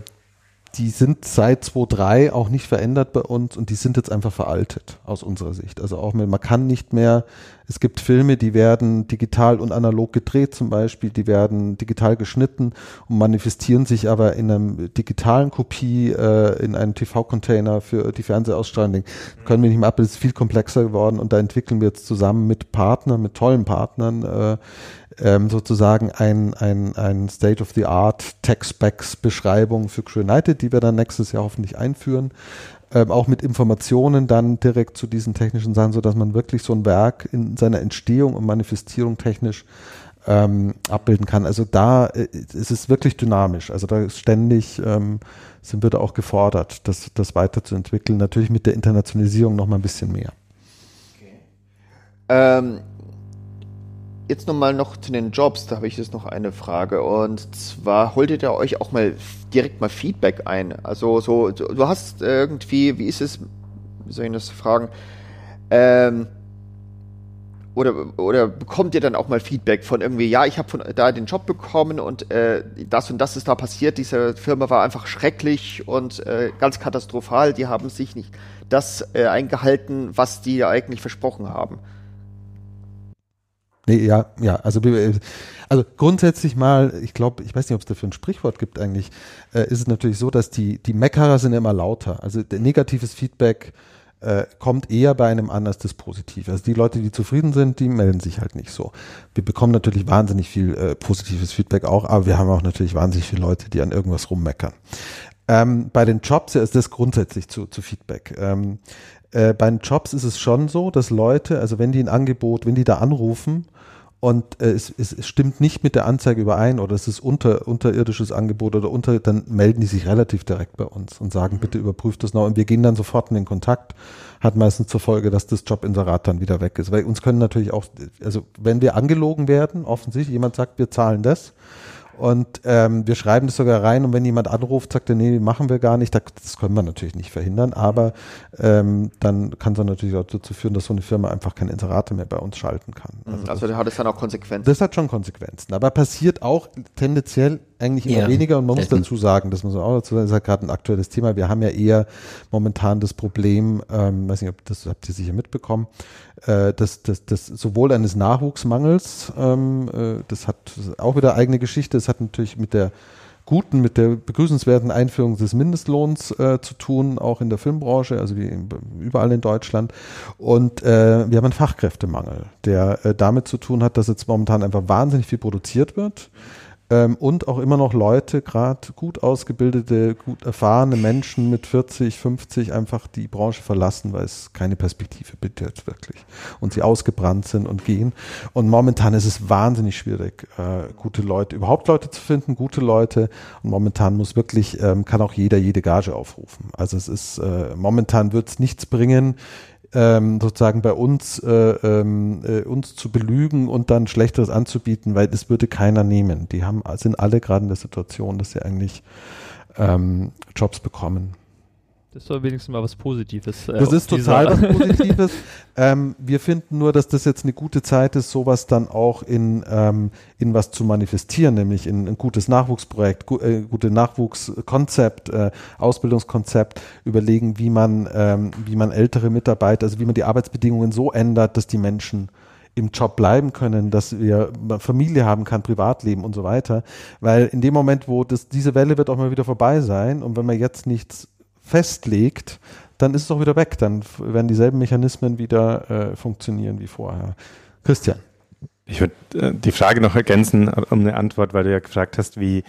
die sind seit 2003 auch nicht verändert bei uns und die sind jetzt einfach veraltet aus unserer Sicht. Also auch mit, man kann nicht mehr, es gibt Filme, die werden digital und analog gedreht zum Beispiel, die werden digital geschnitten und manifestieren sich aber in einem digitalen Kopie, äh, in einem TV-Container für die Fernsehausstrahlung. Können wir nicht mehr ab, es ist viel komplexer geworden und da entwickeln wir jetzt zusammen mit Partnern, mit tollen Partnern, äh, ähm, sozusagen ein, ein, ein State-of-the-Art Tech-Specs-Beschreibung für United, die wir dann nächstes Jahr hoffentlich einführen. Ähm, auch mit Informationen dann direkt zu diesen technischen Sachen, sodass man wirklich so ein Werk in seiner Entstehung und Manifestierung technisch ähm, abbilden kann. Also da äh, ist es wirklich dynamisch. Also da ist ständig ähm, sind wir da auch gefordert, das, das weiterzuentwickeln. Natürlich mit der Internationalisierung noch mal ein bisschen mehr. Okay. Ähm, Jetzt nochmal noch zu den Jobs, da habe ich jetzt noch eine Frage. Und zwar holtet ihr euch auch mal direkt mal Feedback ein. Also so, du hast irgendwie, wie ist es, wie soll ich das fragen? Ähm, oder, oder bekommt ihr dann auch mal Feedback von irgendwie, ja, ich habe von da den Job bekommen und äh, das und das ist da passiert, diese Firma war einfach schrecklich und äh, ganz katastrophal, die haben sich nicht das äh, eingehalten, was die eigentlich versprochen haben. Nee, ja, ja, also, also grundsätzlich mal, ich glaube, ich weiß nicht, ob es dafür ein Sprichwort gibt eigentlich, äh, ist es natürlich so, dass die, die Meckerer sind immer lauter. Also negatives Feedback äh, kommt eher bei einem an als das Positive. Also die Leute, die zufrieden sind, die melden sich halt nicht so. Wir bekommen natürlich wahnsinnig viel äh, positives Feedback auch, aber wir haben auch natürlich wahnsinnig viele Leute, die an irgendwas rummeckern. Ähm, bei den Jobs ja, ist das grundsätzlich zu, zu Feedback. Ähm, äh, bei den Jobs ist es schon so, dass Leute, also wenn die ein Angebot, wenn die da anrufen und äh, es, es, stimmt nicht mit der Anzeige überein oder es ist unter, unterirdisches Angebot oder unter, dann melden die sich relativ direkt bei uns und sagen, bitte überprüft das noch und wir gehen dann sofort in den Kontakt. Hat meistens zur Folge, dass das Jobinserat dann wieder weg ist. Weil uns können natürlich auch, also wenn wir angelogen werden, offensichtlich jemand sagt, wir zahlen das, und ähm, wir schreiben das sogar rein und wenn jemand anruft, sagt er, nee, machen wir gar nicht. Das können wir natürlich nicht verhindern, aber ähm, dann kann es natürlich auch dazu führen, dass so eine Firma einfach keine Inserate mehr bei uns schalten kann. Mhm. Also, also das, hat es dann auch Konsequenzen. Das hat schon Konsequenzen, aber passiert auch tendenziell eigentlich immer ja, weniger und man muss dazu sagen, das muss man auch dazu sagen, das ist halt gerade ein aktuelles Thema. Wir haben ja eher momentan das Problem, ähm, weiß nicht, ob das habt ihr sicher mitbekommen, äh, dass das, das sowohl eines Nachwuchsmangels, ähm, äh, das hat auch wieder eigene Geschichte, es hat natürlich mit der guten, mit der begrüßenswerten Einführung des Mindestlohns äh, zu tun, auch in der Filmbranche, also wie überall in Deutschland. Und äh, wir haben einen Fachkräftemangel, der äh, damit zu tun hat, dass jetzt momentan einfach wahnsinnig viel produziert wird ähm, und auch immer noch Leute, gerade gut ausgebildete, gut erfahrene Menschen mit 40, 50 einfach die Branche verlassen, weil es keine Perspektive bietet wirklich und sie ausgebrannt sind und gehen. Und momentan ist es wahnsinnig schwierig, äh, gute Leute, überhaupt Leute zu finden, gute Leute. Und momentan muss wirklich, ähm, kann auch jeder jede Gage aufrufen. Also es ist, äh, momentan wird es nichts bringen, ähm, sozusagen bei uns, äh, ähm, äh, uns zu belügen und dann Schlechteres anzubieten, weil das würde keiner nehmen. Die haben, sind alle gerade in der Situation, dass sie eigentlich ähm, Jobs bekommen. Das war wenigstens mal was Positives. Äh, das ist total was *laughs* Positives. ähm, wir finden nur, dass das jetzt eine gute Zeit ist, sowas dann auch in, ähm, in was zu manifestieren, nämlich in ein gutes Nachwuchsprojekt, gu äh, gute Nachwuchskonzept, äh, Ausbildungskonzept, überlegen, wie man, ähm, wie man ältere Mitarbeiter, also wie man die Arbeitsbedingungen so ändert, dass die Menschen im Job bleiben können, dass wir Familie haben kann, Privatleben und so weiter. Weil in dem Moment, wo das, diese Welle wird auch mal wieder vorbei sein und wenn man jetzt nichts festlegt, dann ist es auch wieder weg. Dann werden dieselben Mechanismen wieder äh, funktionieren wie vorher. Christian. Ich würde äh, die Frage noch ergänzen um eine Antwort, weil du ja gefragt hast, wie,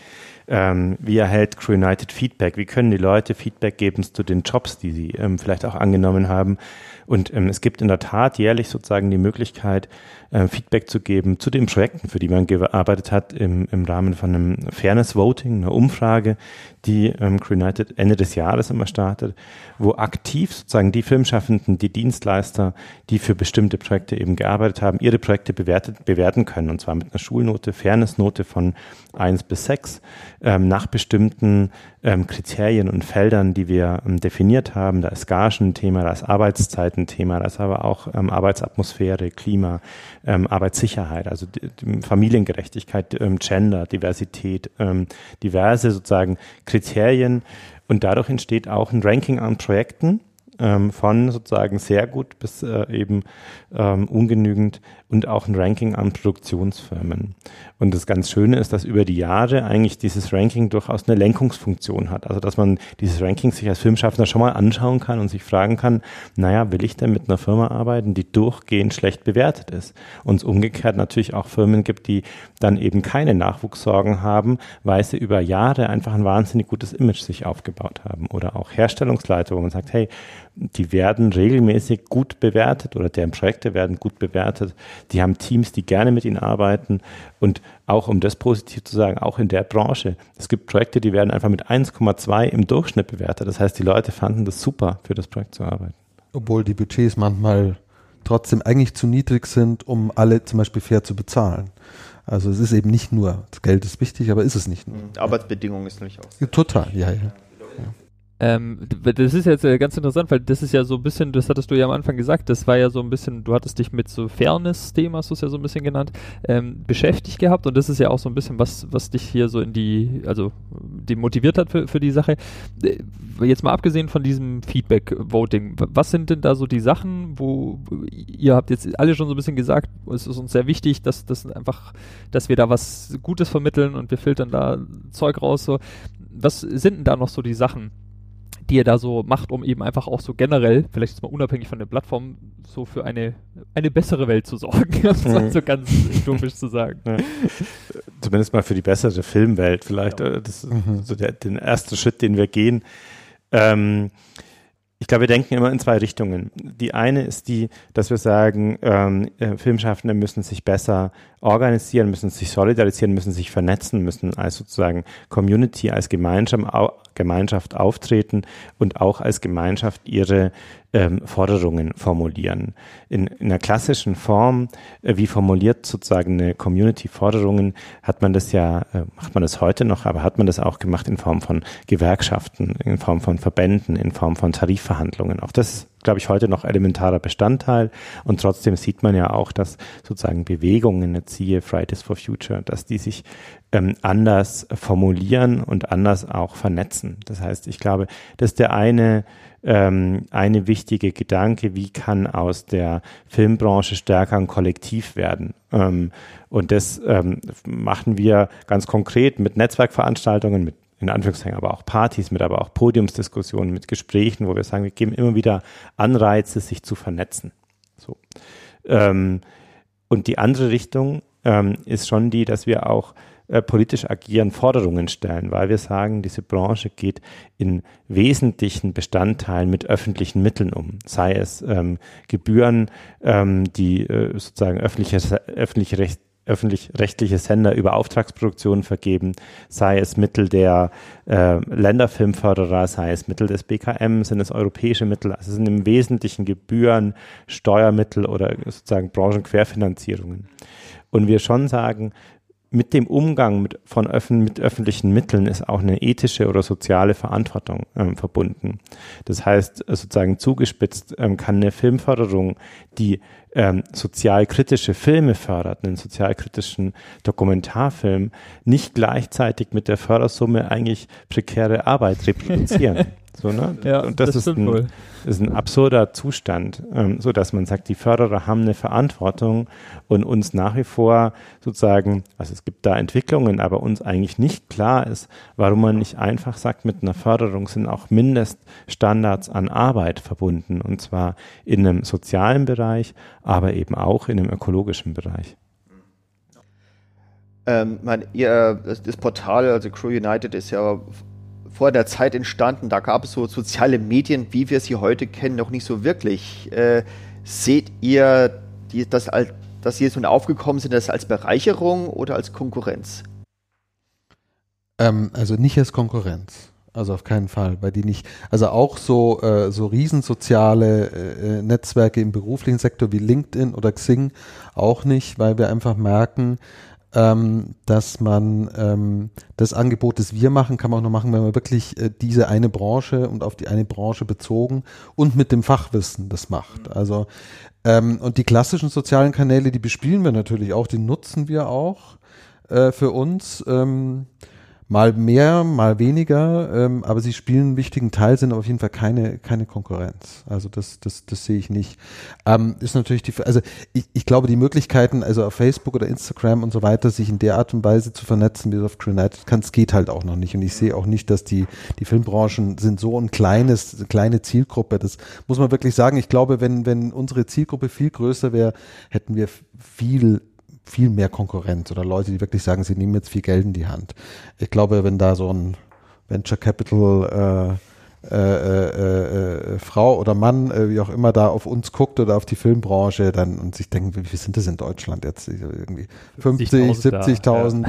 ähm, wie erhält Crew United Feedback? Wie können die Leute Feedback geben zu den Jobs, die sie ähm, vielleicht auch angenommen haben? Und ähm, es gibt in der Tat jährlich sozusagen die Möglichkeit, äh, Feedback zu geben zu den Projekten, für die man gearbeitet hat, im, im Rahmen von einem Fairness Voting, einer Umfrage, die ähm, United Ende des Jahres immer startet, wo aktiv sozusagen die Filmschaffenden, die Dienstleister, die für bestimmte Projekte eben gearbeitet haben, ihre Projekte bewertet, bewerten können. Und zwar mit einer Schulnote, Fairnessnote von eins bis sechs ähm, nach bestimmten ähm, Kriterien und Feldern, die wir ähm, definiert haben. Da ist Gagen ein Thema, da ist Arbeitszeit ein Thema, da ist aber auch ähm, Arbeitsatmosphäre, Klima, ähm, Arbeitssicherheit, also Familiengerechtigkeit, ähm, Gender, Diversität, ähm, diverse sozusagen Kriterien. Und dadurch entsteht auch ein Ranking an Projekten ähm, von sozusagen sehr gut bis äh, eben ähm, ungenügend und auch ein Ranking an Produktionsfirmen. Und das ganz Schöne ist, dass über die Jahre eigentlich dieses Ranking durchaus eine Lenkungsfunktion hat. Also dass man dieses Ranking sich als Filmschaffender schon mal anschauen kann und sich fragen kann, naja, will ich denn mit einer Firma arbeiten, die durchgehend schlecht bewertet ist? Und es umgekehrt natürlich auch Firmen gibt, die dann eben keine Nachwuchssorgen haben, weil sie über Jahre einfach ein wahnsinnig gutes Image sich aufgebaut haben. Oder auch Herstellungsleiter, wo man sagt, hey, die werden regelmäßig gut bewertet oder deren Projekte werden gut bewertet. Die haben Teams, die gerne mit ihnen arbeiten. Und auch um das positiv zu sagen, auch in der Branche, es gibt Projekte, die werden einfach mit 1,2 im Durchschnitt bewertet. Das heißt, die Leute fanden das super, für das Projekt zu arbeiten. Obwohl die Budgets manchmal trotzdem eigentlich zu niedrig sind, um alle zum Beispiel fair zu bezahlen. Also es ist eben nicht nur, das Geld ist wichtig, aber ist es nicht nur. Arbeitsbedingungen ist nämlich auch. Total, ja, ja. Ähm, das ist jetzt äh, ganz interessant, weil das ist ja so ein bisschen, das hattest du ja am Anfang gesagt, das war ja so ein bisschen, du hattest dich mit so Fairness-Thema, hast du es ja so ein bisschen genannt, ähm, beschäftigt gehabt und das ist ja auch so ein bisschen was, was dich hier so in die, also die motiviert hat für, für die Sache. Äh, jetzt mal abgesehen von diesem Feedback-Voting, was sind denn da so die Sachen, wo ihr habt jetzt alle schon so ein bisschen gesagt, es ist uns sehr wichtig, dass das einfach, dass wir da was Gutes vermitteln und wir filtern da Zeug raus, so. Was sind denn da noch so die Sachen? Die ihr da so macht, um eben einfach auch so generell, vielleicht jetzt mal unabhängig von der Plattform, so für eine, eine bessere Welt zu sorgen, *laughs* um mhm. so ganz utopisch zu sagen. Ja. Zumindest mal für die bessere Filmwelt vielleicht. Ja. Das ist mhm. so der, den ersten Schritt, den wir gehen. Ähm, ich glaube, wir denken immer in zwei Richtungen. Die eine ist die, dass wir sagen, ähm, äh, Filmschaffende müssen sich besser organisieren, müssen sich solidarisieren, müssen sich vernetzen, müssen als sozusagen Community, als Gemeinschaft, Gemeinschaft auftreten und auch als Gemeinschaft ihre ähm, Forderungen formulieren. In, in einer klassischen Form, äh, wie formuliert sozusagen eine Community Forderungen, hat man das ja, äh, macht man das heute noch, aber hat man das auch gemacht in Form von Gewerkschaften, in Form von Verbänden, in Form von Tarifverhandlungen. Auch das glaube ich, heute noch elementarer Bestandteil. Und trotzdem sieht man ja auch, dass sozusagen Bewegungen, jetzt siehe Fridays for Future, dass die sich ähm, anders formulieren und anders auch vernetzen. Das heißt, ich glaube, das ist der eine, ähm, eine wichtige Gedanke, wie kann aus der Filmbranche stärker ein Kollektiv werden. Ähm, und das ähm, machen wir ganz konkret mit Netzwerkveranstaltungen, mit in Anführungszeichen aber auch Partys, mit aber auch Podiumsdiskussionen, mit Gesprächen, wo wir sagen, wir geben immer wieder Anreize, sich zu vernetzen. So. Ähm, und die andere Richtung ähm, ist schon die, dass wir auch äh, politisch agieren, Forderungen stellen, weil wir sagen, diese Branche geht in wesentlichen Bestandteilen mit öffentlichen Mitteln um, sei es ähm, Gebühren, ähm, die äh, sozusagen öffentliche, öffentliche Recht, öffentlich-rechtliche Sender über Auftragsproduktionen vergeben, sei es Mittel der äh, Länderfilmförderer, sei es Mittel des BKM, sind es europäische Mittel, also sind im Wesentlichen Gebühren, Steuermittel oder sozusagen Branchenquerfinanzierungen. Und wir schon sagen, mit dem Umgang mit, von öffn mit öffentlichen Mitteln ist auch eine ethische oder soziale Verantwortung ähm, verbunden. Das heißt, sozusagen zugespitzt ähm, kann eine Filmförderung, die ähm, sozialkritische Filme fördert, einen sozialkritischen Dokumentarfilm, nicht gleichzeitig mit der Fördersumme eigentlich prekäre Arbeit reproduzieren. *laughs* So, ne? ja, und das, das ist, ein, ist, ein, absurder Zustand, ähm, so dass man sagt, die Förderer haben eine Verantwortung und uns nach wie vor sozusagen, also es gibt da Entwicklungen, aber uns eigentlich nicht klar ist, warum man nicht einfach sagt, mit einer Förderung sind auch Mindeststandards an Arbeit verbunden und zwar in einem sozialen Bereich, aber eben auch in einem ökologischen Bereich. Ähm, mein, ihr, das, das Portal, also Crew United, ist ja vor der Zeit entstanden. Da gab es so soziale Medien, wie wir sie heute kennen, noch nicht so wirklich. Äh, seht ihr, die, das, dass sie jetzt nun aufgekommen sind, das als Bereicherung oder als Konkurrenz? Ähm, also nicht als Konkurrenz. Also auf keinen Fall, weil die nicht, also auch so, äh, so riesensoziale äh, Netzwerke im beruflichen Sektor wie LinkedIn oder Xing auch nicht, weil wir einfach merken, ähm, dass man ähm, das Angebot, das wir machen, kann man auch nur machen, wenn man wirklich äh, diese eine Branche und auf die eine Branche bezogen und mit dem Fachwissen das macht. Also ähm, und die klassischen sozialen Kanäle, die bespielen wir natürlich auch, die nutzen wir auch äh, für uns. Ähm, mal mehr, mal weniger, ähm, aber sie spielen einen wichtigen Teil, sind auf jeden Fall keine, keine Konkurrenz. Also das, das, das sehe ich nicht. Ähm, ist natürlich die, also ich, ich glaube, die Möglichkeiten, also auf Facebook oder Instagram und so weiter, sich in der Art und Weise zu vernetzen, wie es auf Greenlight kann, es geht halt auch noch nicht. Und ich sehe auch nicht, dass die, die Filmbranchen sind so ein kleines, kleine Zielgruppe. Das muss man wirklich sagen. Ich glaube, wenn, wenn unsere Zielgruppe viel größer wäre, hätten wir viel viel mehr Konkurrenz oder Leute, die wirklich sagen, sie nehmen jetzt viel Geld in die Hand. Ich glaube, wenn da so ein Venture Capital äh, äh, äh, Frau oder Mann, äh, wie auch immer, da auf uns guckt oder auf die Filmbranche dann und sich denken, wie, wie sind das in Deutschland jetzt? Irgendwie 50, 70.000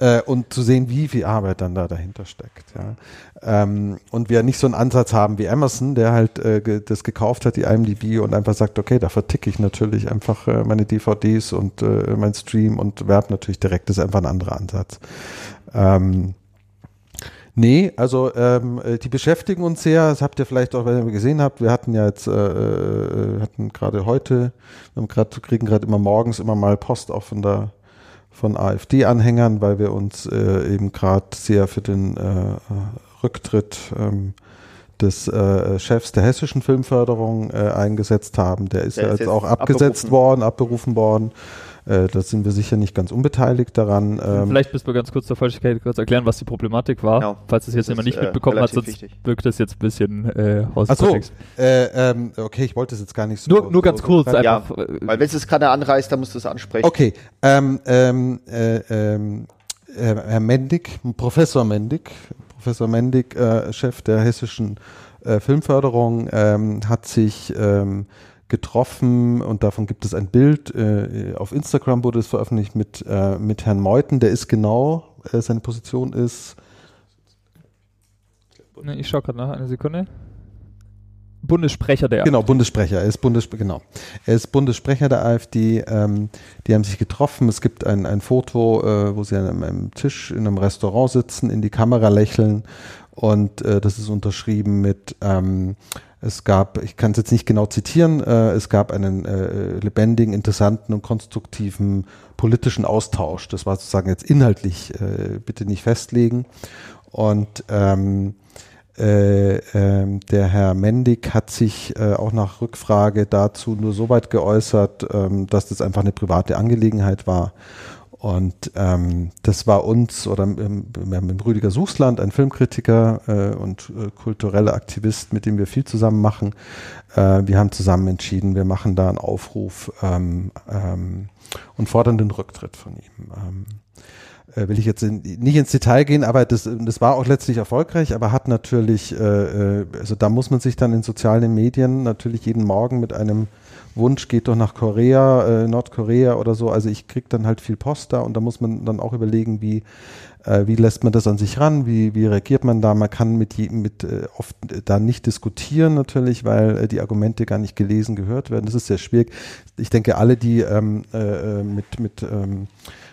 ja. *laughs* äh, und zu sehen, wie viel Arbeit dann da dahinter steckt. Ja. Ähm, und wir nicht so einen Ansatz haben wie Amazon, der halt äh, das gekauft hat, die IMDb und einfach sagt, okay, da verticke ich natürlich einfach äh, meine DVDs und äh, mein Stream und werbe natürlich direkt. Das ist einfach ein anderer Ansatz. Ähm, Nee, also ähm, äh, die beschäftigen uns sehr. Das habt ihr vielleicht auch, wenn ihr gesehen habt. Wir hatten ja jetzt, äh, äh hatten gerade heute, wir haben grad, kriegen gerade immer morgens immer mal Post auch von der von AfD-Anhängern, weil wir uns äh, eben gerade sehr für den äh, Rücktritt ähm, des äh, Chefs der hessischen Filmförderung äh, eingesetzt haben. Der ist der ja ist jetzt auch abgesetzt abberufen. worden, abberufen worden. Äh, da sind wir sicher nicht ganz unbeteiligt daran. Ähm, Vielleicht müssen wir ganz kurz zur Vollständigkeit kurz erklären, was die Problematik war. Genau. Falls es jetzt jemand nicht äh, mitbekommen hat, sonst wichtig. wirkt das jetzt ein bisschen äh, aus Ach so, äh, ähm, okay, ich wollte es jetzt gar nicht so. Nur, nur ganz so, kurz. So, ja, weil wenn es keiner anreißt, dann musst du es ansprechen. Okay, ähm, ähm, äh, ähm, äh, Herr Mendig, Professor Mendig, Professor Mendig, äh, Chef der hessischen äh, Filmförderung, ähm, hat sich ähm, getroffen und davon gibt es ein Bild. Äh, auf Instagram wurde es veröffentlicht mit, äh, mit Herrn Meuthen, der ist genau, äh, seine Position ist. Ich schaue gerade nach, eine Sekunde. Bundessprecher der AfD. Genau, Bundessprecher. Er ist Bundes, genau. Er ist Bundessprecher der AfD. Ähm, die haben sich getroffen. Es gibt ein, ein Foto, äh, wo sie an einem Tisch in einem Restaurant sitzen, in die Kamera lächeln. Und äh, das ist unterschrieben mit ähm, es gab, ich kann es jetzt nicht genau zitieren, äh, es gab einen äh, lebendigen, interessanten und konstruktiven politischen Austausch. Das war sozusagen jetzt inhaltlich, äh, bitte nicht festlegen. Und ähm, äh, äh, der Herr Mendig hat sich äh, auch nach Rückfrage dazu nur so weit geäußert, ähm, dass das einfach eine private Angelegenheit war und ähm, das war uns, oder ähm, wir haben mit Rüdiger Suchsland, ein Filmkritiker äh, und äh, kultureller Aktivist, mit dem wir viel zusammen machen. Äh, wir haben zusammen entschieden, wir machen da einen Aufruf ähm, ähm, und fordern den Rücktritt von ihm. Ähm, äh, will ich jetzt in, nicht ins Detail gehen, aber das, das war auch letztlich erfolgreich, aber hat natürlich, äh, äh also da muss man sich dann in sozialen Medien natürlich jeden Morgen mit einem Wunsch geht doch nach Korea, äh, Nordkorea oder so. Also ich kriege dann halt viel Post da und da muss man dann auch überlegen, wie, äh, wie lässt man das an sich ran, wie, wie reagiert man da. Man kann mit, mit äh, oft da nicht diskutieren natürlich, weil äh, die Argumente gar nicht gelesen gehört werden. Das ist sehr schwierig. Ich denke, alle, die ähm, äh, äh mit, mit ähm, äh,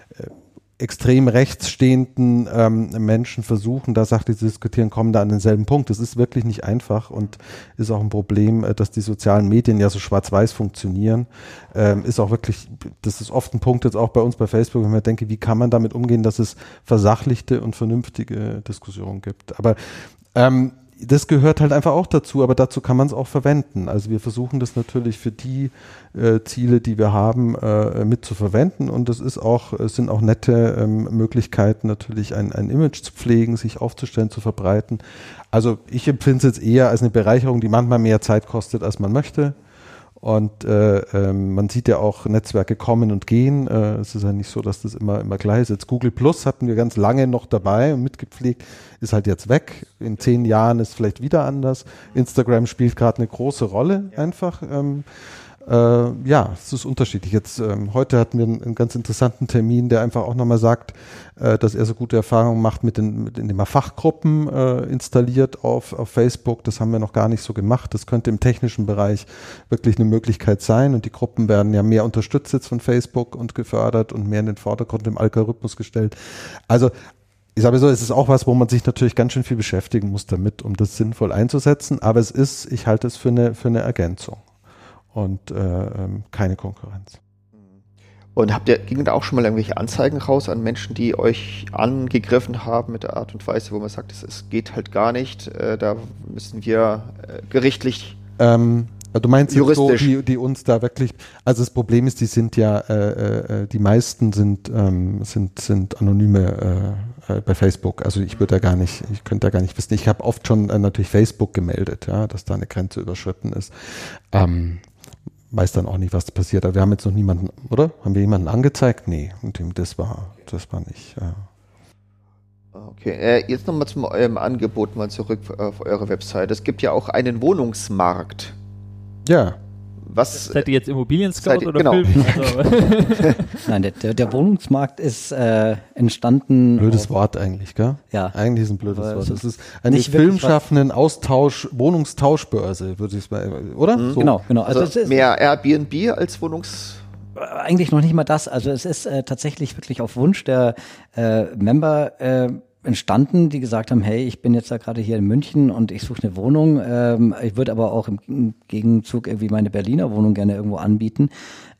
extrem rechts stehenden ähm, Menschen versuchen, da sachlich zu diskutieren, kommen da an denselben Punkt. Das ist wirklich nicht einfach und ist auch ein Problem, äh, dass die sozialen Medien ja so schwarz-weiß funktionieren. Ähm, ist auch wirklich, das ist oft ein Punkt jetzt auch bei uns bei Facebook, wenn man denke, wie kann man damit umgehen, dass es versachlichte und vernünftige Diskussionen gibt. Aber ähm, das gehört halt einfach auch dazu, aber dazu kann man es auch verwenden. Also wir versuchen das natürlich für die äh, Ziele, die wir haben, äh, mit zu verwenden und es ist auch, es sind auch nette ähm, Möglichkeiten, natürlich ein, ein Image zu pflegen, sich aufzustellen, zu verbreiten. Also ich empfinde es jetzt eher als eine Bereicherung, die manchmal mehr Zeit kostet, als man möchte. Und äh, ähm, man sieht ja auch Netzwerke kommen und gehen. Äh, es ist ja nicht so, dass das immer, immer gleich ist. Jetzt Google Plus hatten wir ganz lange noch dabei und mitgepflegt, ist halt jetzt weg. In zehn Jahren ist vielleicht wieder anders. Instagram spielt gerade eine große Rolle einfach. Ähm, äh, ja, es ist unterschiedlich. Jetzt ähm, heute hatten wir einen, einen, ganz interessanten Termin, der einfach auch nochmal sagt, äh, dass er so gute Erfahrungen macht mit den, mit, indem er Fachgruppen äh, installiert auf, auf Facebook. Das haben wir noch gar nicht so gemacht. Das könnte im technischen Bereich wirklich eine Möglichkeit sein. Und die Gruppen werden ja mehr unterstützt jetzt von Facebook und gefördert und mehr in den Vordergrund im Algorithmus gestellt. Also ich sage so, es ist auch was, wo man sich natürlich ganz schön viel beschäftigen muss damit, um das sinnvoll einzusetzen. Aber es ist, ich halte es für eine, für eine Ergänzung und äh, ähm, keine Konkurrenz. Und habt ihr, gingen da auch schon mal irgendwelche Anzeigen raus an Menschen, die euch angegriffen haben mit der Art und Weise, wo man sagt, es, geht halt gar nicht, äh, da müssen wir äh, gerichtlich. Ähm, du meinst juristisch. so, die, die uns da wirklich, also das Problem ist, die sind ja, äh, äh, die meisten sind, ähm, sind, sind anonyme äh, bei Facebook. Also ich würde da gar nicht, ich könnte da gar nicht wissen. Ich habe oft schon äh, natürlich Facebook gemeldet, ja, dass da eine Grenze überschritten ist. Ähm, weiß dann auch nicht, was passiert. Aber wir haben jetzt noch niemanden, oder? Haben wir jemanden angezeigt? Nee, und dem, das war, das war nicht. Ja. Okay, äh, jetzt nochmal zum eurem Angebot mal zurück auf eure Website. Es gibt ja auch einen Wohnungsmarkt. Ja. Was, seid ihr jetzt Immobilien-Scout oder genau. Film? *laughs* Also *laughs* Nein, der, der, Wohnungsmarkt ist äh, entstanden. Blödes Wort eigentlich, gell? Ja. Eigentlich ist ein blödes Wort. Es ist eine filmschaffenden Austausch, Wohnungstauschbörse, würde ich mal, oder? Mhm. So. Genau, genau. Also, also mehr Airbnb als Wohnungs eigentlich noch nicht mal das. Also es ist äh, tatsächlich wirklich auf Wunsch der äh, Member äh, entstanden, die gesagt haben, hey, ich bin jetzt da gerade hier in München und ich suche eine Wohnung. Ähm, ich würde aber auch im Gegenzug irgendwie meine Berliner Wohnung gerne irgendwo anbieten.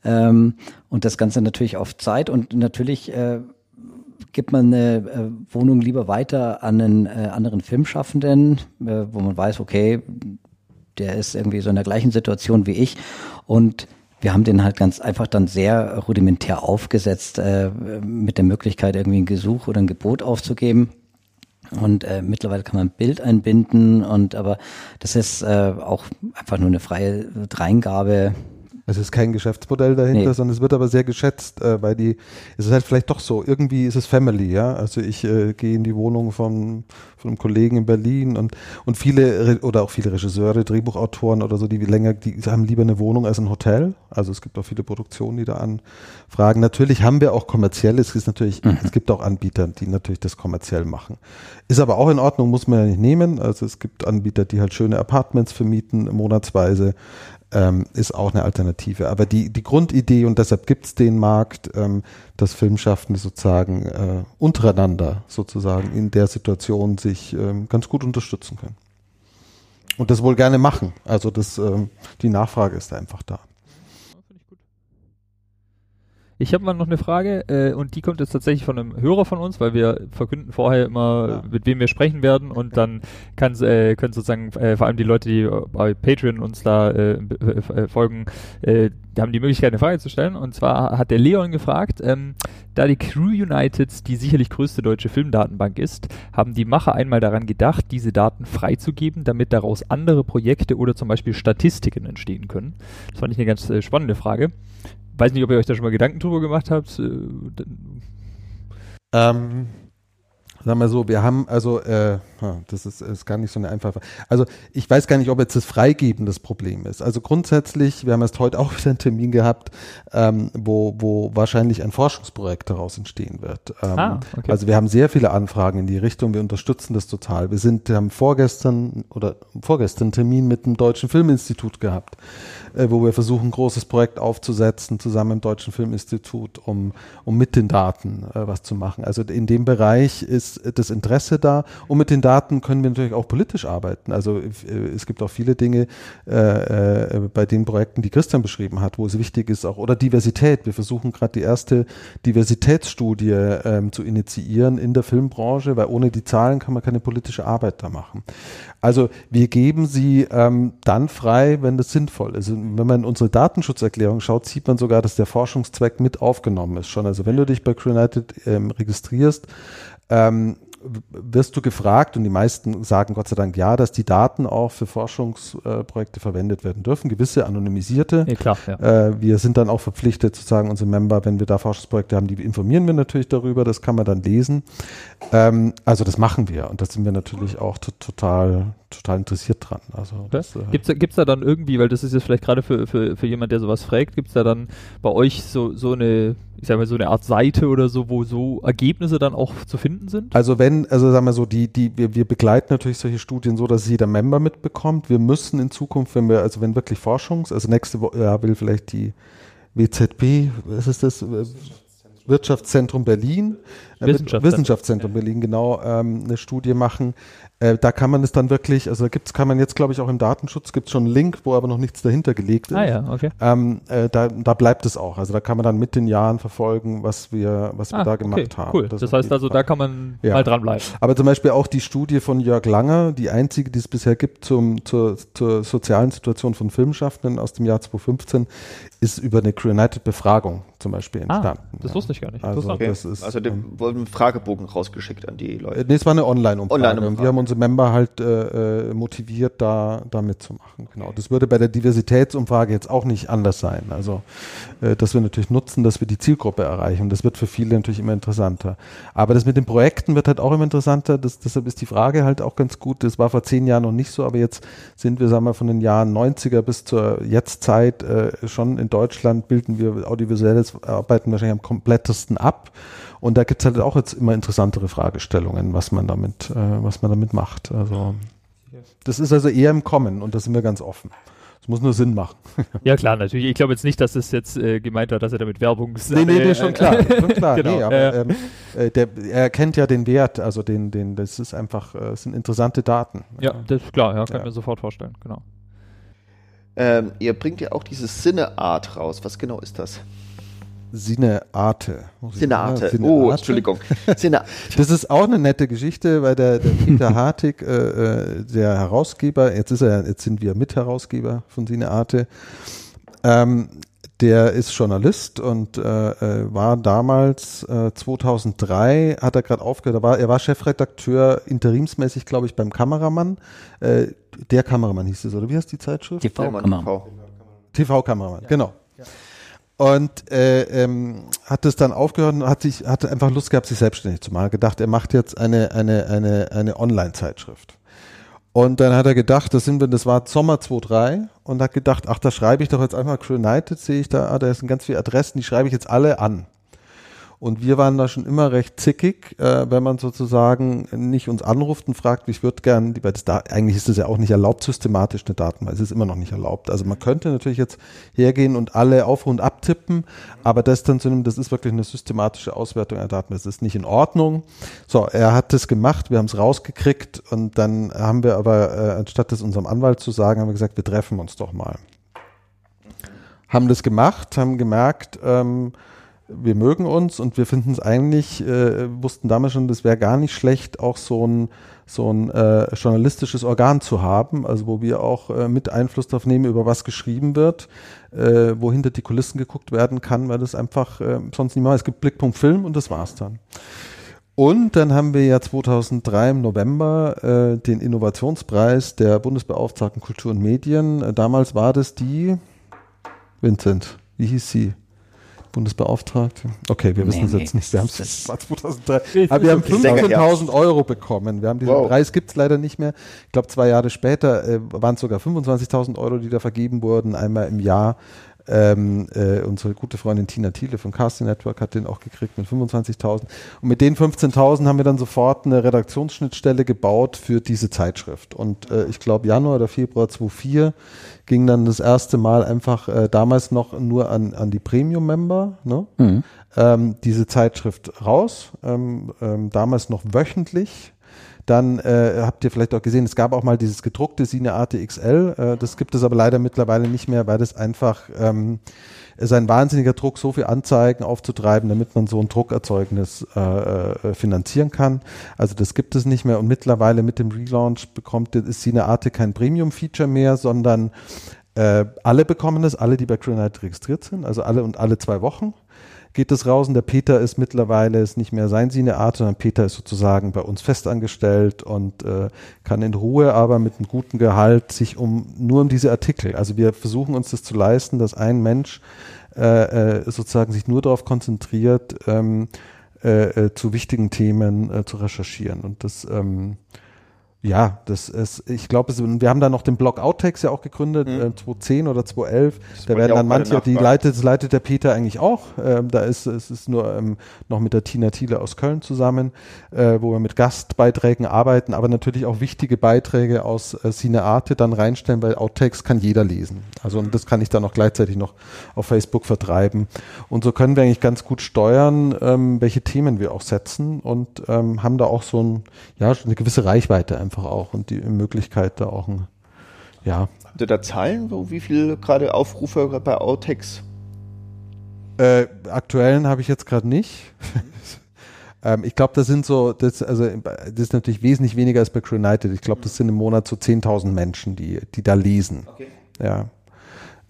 Ähm, und das Ganze natürlich auf Zeit und natürlich äh, gibt man eine äh, Wohnung lieber weiter an einen äh, anderen Filmschaffenden, äh, wo man weiß, okay, der ist irgendwie so in der gleichen Situation wie ich und wir haben den halt ganz einfach dann sehr rudimentär aufgesetzt, äh, mit der Möglichkeit, irgendwie ein Gesuch oder ein Gebot aufzugeben. Und äh, mittlerweile kann man ein Bild einbinden und aber das ist äh, auch einfach nur eine freie Dreingabe es ist kein Geschäftsmodell dahinter, nee. sondern es wird aber sehr geschätzt, äh, weil die, es ist halt vielleicht doch so, irgendwie ist es Family, ja. Also ich äh, gehe in die Wohnung von, von einem Kollegen in Berlin und, und viele, oder auch viele Regisseure, Drehbuchautoren oder so, die länger, die haben lieber eine Wohnung als ein Hotel. Also es gibt auch viele Produktionen, die da anfragen. Natürlich haben wir auch kommerziell, es ist natürlich, mhm. es gibt auch Anbieter, die natürlich das kommerziell machen. Ist aber auch in Ordnung, muss man ja nicht nehmen. Also es gibt Anbieter, die halt schöne Apartments vermieten, monatsweise ähm, ist auch eine Alternative. Aber die, die Grundidee, und deshalb gibt es den Markt, ähm, dass Filmschaffende sozusagen äh, untereinander sozusagen in der Situation sich ähm, ganz gut unterstützen können. Und das wohl gerne machen. Also das, ähm, die Nachfrage ist einfach da. Ich habe mal noch eine Frage äh, und die kommt jetzt tatsächlich von einem Hörer von uns, weil wir verkünden vorher immer, ja. mit wem wir sprechen werden und dann äh, können sozusagen äh, vor allem die Leute, die bei Patreon uns da äh, äh, folgen, äh, die haben die Möglichkeit, eine Frage zu stellen. Und zwar hat der Leon gefragt, ähm, da die Crew United die sicherlich größte deutsche Filmdatenbank ist, haben die Macher einmal daran gedacht, diese Daten freizugeben, damit daraus andere Projekte oder zum Beispiel Statistiken entstehen können. Das fand ich eine ganz spannende Frage weiß nicht, ob ihr euch da schon mal Gedanken drüber gemacht habt. Äh, ähm, sagen wir so, wir haben also, äh, das ist, ist gar nicht so eine einfache. Also ich weiß gar nicht, ob jetzt das Freigeben das Problem ist. Also grundsätzlich, wir haben erst heute *laughs* auch wieder einen Termin gehabt, ähm, wo, wo wahrscheinlich ein Forschungsprojekt daraus entstehen wird. Ähm, ah, okay. Also wir haben sehr viele Anfragen in die Richtung, wir unterstützen das total. Wir sind, wir haben vorgestern oder vorgestern einen Termin mit dem Deutschen Filminstitut gehabt, äh, wo wir versuchen, ein großes Projekt aufzusetzen, zusammen im Deutschen Filminstitut, um, um mit den Daten äh, was zu machen. Also in dem Bereich ist das Interesse da und mit den Daten können wir natürlich auch politisch arbeiten. Also äh, es gibt auch viele Dinge äh, äh, bei den Projekten, die Christian beschrieben hat, wo es wichtig ist, auch oder Diversität. Wir versuchen gerade die erste Diversitätsstudie ähm, zu initiieren in der Filmbranche, weil ohne die Zahlen kann man keine politische Arbeit da machen. Also wir geben sie ähm, dann frei, wenn das sinnvoll ist. Und wenn man in unsere Datenschutzerklärung schaut, sieht man sogar, dass der Forschungszweck mit aufgenommen ist schon. Also wenn du dich bei Crew-United ähm, registrierst, ähm, wirst du gefragt und die meisten sagen Gott sei Dank ja, dass die Daten auch für Forschungsprojekte verwendet werden dürfen, gewisse anonymisierte. Ja, klar, ja. Äh, wir sind dann auch verpflichtet zu sagen, unsere Member, wenn wir da Forschungsprojekte haben, die informieren wir natürlich darüber, das kann man dann lesen. Ähm, also das machen wir und da sind wir natürlich auch total total interessiert dran. Also das, äh gibt's, gibt's da dann irgendwie, weil das ist jetzt vielleicht gerade für, für, für jemand, der sowas fragt, gibt es da dann bei euch so, so eine, ich sag mal, so eine Art Seite oder so, wo so Ergebnisse dann auch zu finden sind? Also wenn, also sagen wir so, die, die, wir, wir begleiten natürlich solche Studien so, dass jeder Member mitbekommt. Wir müssen in Zukunft, wenn wir, also wenn wirklich Forschungs, also nächste Woche ja, will vielleicht die WZB, was ist das? Wirtschaftszentrum Berlin, äh, Wissenschaftszentrum, Wissenschaftszentrum Berlin, genau, ähm, eine Studie machen, äh, da kann man es dann wirklich, also da gibt's, kann man jetzt, glaube ich, auch im Datenschutz gibt es schon einen Link, wo aber noch nichts dahinter gelegt ist. Ah ja, okay. Ähm, äh, da, da bleibt es auch. Also da kann man dann mit den Jahren verfolgen, was wir, was wir ah, da gemacht okay, haben. Cool. Das, das heißt also, Fall. da kann man ja. mal dranbleiben. Aber zum Beispiel auch die Studie von Jörg Langer, die einzige, die es bisher gibt zum, zur, zur sozialen Situation von Filmschaffenden aus dem Jahr 2015, ist über eine Crew-United-Befragung zum Beispiel ah, entstanden. Ah, das wusste ich gar nicht. Also, okay. das ist, also den ähm, wurden Fragebogen rausgeschickt an die Leute. Nee, es war eine Online-Umfrage. Online wir haben unsere Member halt äh, äh, motiviert, da, da mitzumachen. Genau. Das würde bei der Diversitätsumfrage jetzt auch nicht anders sein. Also, äh, dass wir natürlich nutzen, dass wir die Zielgruppe erreichen. Das wird für viele natürlich immer interessanter. Aber das mit den Projekten wird halt auch immer interessanter. Das, deshalb ist die Frage halt auch ganz gut. Das war vor zehn Jahren noch nicht so, aber jetzt sind wir, sagen wir, von den Jahren 90er bis zur Jetztzeit äh, schon in Deutschland bilden wir audiovisuelles Arbeiten wahrscheinlich am komplettesten ab. Und da gibt es halt auch jetzt immer interessantere Fragestellungen, was man damit, äh, was man damit macht. Also das ist also eher im Kommen und da sind wir ganz offen. Es muss nur Sinn machen. *laughs* ja, klar, natürlich. Ich glaube jetzt nicht, dass es jetzt äh, gemeint hat, dass er damit Werbung Nee, nee, nee, schon klar. schon *laughs* klar. genau. Nee, aber, ähm, äh, der, er kennt ja den Wert, also den, den, das ist einfach, äh, sind interessante Daten. Ja, das ist klar, ja, kann ich mir sofort vorstellen, genau. Ähm, ihr bringt ja auch diese Sinne-Art raus. Was genau ist das? Sinearte. Sinearte. Sinearte. Oh, Entschuldigung. *laughs* Sinearte. Das ist auch eine nette Geschichte, weil der, der Peter *laughs* Hartig, äh, äh, der Herausgeber, jetzt ist er, jetzt sind wir Mitherausgeber von Sinearte, ähm, der ist Journalist und äh, äh war damals äh, 2003 hat er gerade aufgehört. Er war, er war Chefredakteur interimsmäßig, glaube ich, beim Kameramann. Äh, der Kameramann hieß es oder wie heißt die Zeitschrift? TV-Kameramann. TV-Kameramann, ja. genau. Und äh, ähm, hat es dann aufgehört und hat sich hatte einfach Lust gehabt, sich selbstständig zu machen. Gedacht, er macht jetzt eine eine eine eine Online-Zeitschrift. Und dann hat er gedacht, das sind wir, das war Sommer 2003 und hat gedacht, ach, da schreibe ich doch jetzt einfach United, sehe ich da, ah, da sind ganz viele Adressen, die schreibe ich jetzt alle an. Und wir waren da schon immer recht zickig, äh, wenn man sozusagen nicht uns anruft und fragt, ich würde gern, weil das da, eigentlich ist das ja auch nicht erlaubt, systematisch eine Datenbank. Es ist immer noch nicht erlaubt. Also man könnte natürlich jetzt hergehen und alle auf und abtippen, aber das dann zu nehmen, das ist wirklich eine systematische Auswertung der Daten. Das ist nicht in Ordnung. So, er hat das gemacht, wir haben es rausgekriegt und dann haben wir aber, äh, anstatt das unserem Anwalt zu sagen, haben wir gesagt, wir treffen uns doch mal. Haben das gemacht, haben gemerkt, ähm, wir mögen uns und wir finden es eigentlich, äh, wussten damals schon, das wäre gar nicht schlecht, auch so ein, so ein äh, journalistisches Organ zu haben, also wo wir auch äh, mit Einfluss darauf nehmen, über was geschrieben wird, äh, wo hinter die Kulissen geguckt werden kann, weil das einfach äh, sonst mal, es gibt Blickpunkt Film und das war's dann. Und dann haben wir ja 2003 im November äh, den Innovationspreis der Bundesbeauftragten Kultur und Medien. Äh, damals war das die, Vincent, wie hieß sie? Bundesbeauftragte. Okay, wir wissen es jetzt nicht. Wir haben es 2003. Aber wir haben 15.000 Euro bekommen. Wir haben diesen wow. Preis gibt es leider nicht mehr. Ich glaube, zwei Jahre später äh, waren es sogar 25.000 Euro, die da vergeben wurden, einmal im Jahr. Ähm, äh, unsere gute Freundin Tina Thiele vom Casting Network hat den auch gekriegt mit 25.000. Und mit den 15.000 haben wir dann sofort eine Redaktionsschnittstelle gebaut für diese Zeitschrift. Und äh, ich glaube, Januar oder Februar 2004 ging dann das erste Mal einfach äh, damals noch nur an, an die Premium-Member, ne? Mhm. ähm, diese Zeitschrift raus. Ähm, ähm, damals noch wöchentlich dann äh, habt ihr vielleicht auch gesehen, es gab auch mal dieses gedruckte Cinearte XL. Äh, das gibt es aber leider mittlerweile nicht mehr, weil das einfach ähm, ist ein wahnsinniger Druck, so viel Anzeigen aufzutreiben, damit man so ein Druckerzeugnis äh, äh, finanzieren kann. Also das gibt es nicht mehr und mittlerweile mit dem Relaunch bekommt ist Cinearte kein Premium-Feature mehr, sondern äh, alle bekommen es, alle, die bei Granite registriert sind, also alle und alle zwei Wochen geht es raus und der Peter ist mittlerweile ist nicht mehr sein Sineart, sondern Peter ist sozusagen bei uns festangestellt und äh, kann in Ruhe, aber mit einem guten Gehalt sich um nur um diese Artikel. Also wir versuchen uns das zu leisten, dass ein Mensch äh, äh, sozusagen sich nur darauf konzentriert, ähm, äh, äh, zu wichtigen Themen äh, zu recherchieren. Und das ähm, Ja, das ist, ich glaube, wir haben da noch den Blog Outtakes ja auch gegründet, mhm. äh, 2010 oder 2011. Das da werden dann manche, die leitet, das leitet der Peter eigentlich auch. Ähm, da ist es ist nur ähm, noch mit der Tina Thiele aus Köln zusammen, äh, wo wir mit Gastbeiträgen arbeiten, aber natürlich auch wichtige Beiträge aus äh, Cinearte dann reinstellen, weil Outtakes kann jeder lesen. Also und das kann ich dann auch gleichzeitig noch auf Facebook vertreiben. Und so können wir eigentlich ganz gut steuern, ähm, welche Themen wir auch setzen und ähm, haben da auch so ein, ja, eine gewisse Reichweite einfach einfach auch und die Möglichkeit da auch ein, ja. Habt ihr da Zahlen, wo, wie viel gerade Aufrufe bei Autex? Äh, aktuellen habe ich jetzt gerade nicht. *laughs* ähm, ich glaube, das sind so, das, also, das ist natürlich wesentlich weniger als bei United. Ich glaube, das sind im Monat so 10.000 Menschen, die, die da lesen. Okay. Ja.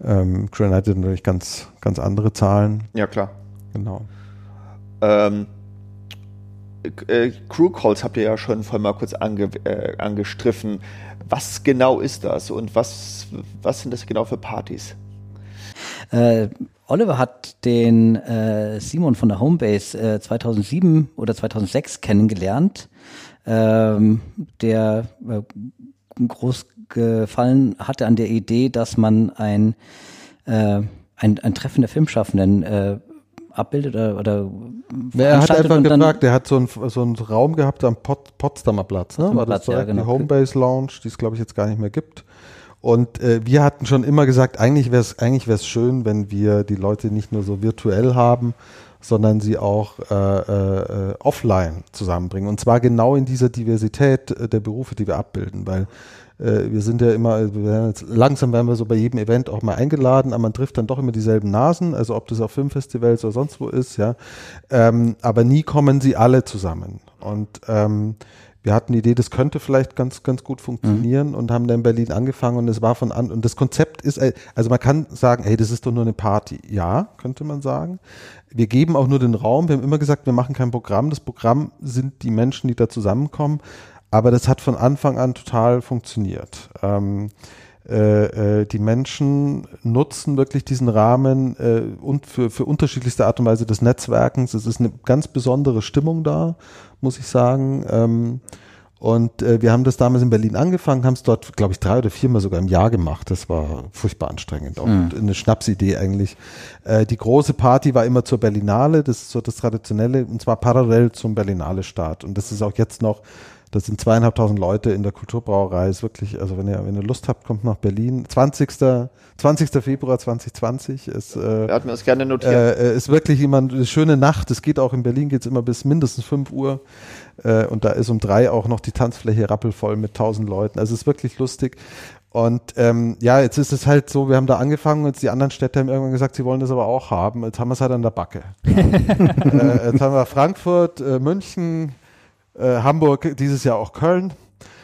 Ähm, United natürlich ganz, ganz andere Zahlen. Ja, klar. Genau. Ähm, äh, Crew Calls habt ihr ja schon vorhin mal kurz ange, äh, angestriffen. Was genau ist das und was, was sind das genau für Partys? Äh, Oliver hat den äh, Simon von der Homebase 2007 äh, oder 2006 kennengelernt, ähm, der äh, groß gefallen hatte an der Idee, dass man ein, ein, ein Treffen der Filmschaffenden abbildet oder, oder er hat einfach gefragt, der hat so einen so einen Raum gehabt am Pot, Potsdamer Platz, ne? War Platz, das ja, genau. die Homebase Lounge, die es glaube ich jetzt gar nicht mehr gibt. Und äh, wir hatten schon immer gesagt, eigentlich wäre es eigentlich wär's schön, wenn wir die Leute nicht nur so virtuell haben, sondern sie auch äh, äh, offline zusammenbringen. Und zwar genau in dieser Diversität äh, der Berufe, die wir abbilden, weil äh, wir sind ja immer, wir langsam werden wir so bei jedem Event auch mal eingeladen, aber man trifft dann doch immer dieselben Nasen, also ob das auf Filmfestivals oder sonst wo ist, ja. Ähm, aber nie kommen sie alle zusammen. Und ähm, wir hatten die Idee, das könnte vielleicht ganz, ganz gut funktionieren mhm. und haben dann in Berlin angefangen und es war von an, und das Konzept ist, äh, also man kann sagen, hey, das ist doch nur eine Party. Ja, könnte man sagen. Wir geben auch nur den Raum. Wir haben immer gesagt, wir machen kein Programm. Das Programm sind die Menschen, die da zusammenkommen. Aber das hat von Anfang an total funktioniert. Ähm, äh, äh, die Menschen nutzen wirklich diesen Rahmen äh, und für, für unterschiedlichste Art und Weise des Netzwerkens. Es ist eine ganz besondere Stimmung da, muss ich sagen. Ähm, und äh, wir haben das damals in Berlin angefangen, haben es dort, glaube ich, drei oder viermal sogar im Jahr gemacht. Das war furchtbar anstrengend. Auch mhm. eine Schnapsidee eigentlich. Äh, die große Party war immer zur Berlinale, das ist so das Traditionelle, und zwar parallel zum Berlinale-Start. Und das ist auch jetzt noch das sind zweieinhalbtausend Leute in der Kulturbrauerei. Ist wirklich, also wenn ihr, wenn ihr Lust habt, kommt nach Berlin. 20. 20. Februar 2020 ist, äh, hat mir das gerne notiert. Äh, ist wirklich immer eine schöne Nacht. Es geht auch in Berlin geht's immer bis mindestens 5 Uhr. Äh, und da ist um drei auch noch die Tanzfläche rappelvoll mit tausend Leuten. Also es ist wirklich lustig. Und ähm, ja, jetzt ist es halt so, wir haben da angefangen und die anderen Städte haben irgendwann gesagt, sie wollen das aber auch haben. Jetzt haben wir es halt an der Backe. *laughs* äh, jetzt haben wir Frankfurt, äh, München, äh, Hamburg, dieses Jahr auch Köln.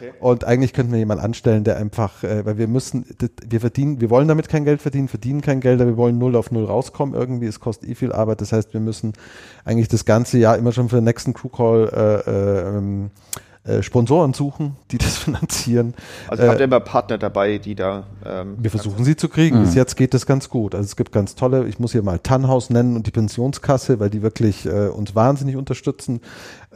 Okay. Und eigentlich könnten wir jemanden anstellen, der einfach, äh, weil wir müssen, wir verdienen, wir wollen damit kein Geld verdienen, verdienen kein Geld, aber wir wollen null auf null rauskommen irgendwie. Es kostet eh viel Arbeit. Das heißt, wir müssen eigentlich das ganze Jahr immer schon für den nächsten Crew Call äh, äh, ähm, äh, Sponsoren suchen, die das *laughs* finanzieren. Also habt ihr äh, immer Partner dabei, die da. Ähm, wir versuchen sie zu kriegen. Mhm. Bis jetzt geht das ganz gut. Also es gibt ganz tolle, ich muss hier mal Tannhaus nennen und die Pensionskasse, weil die wirklich äh, uns wahnsinnig unterstützen.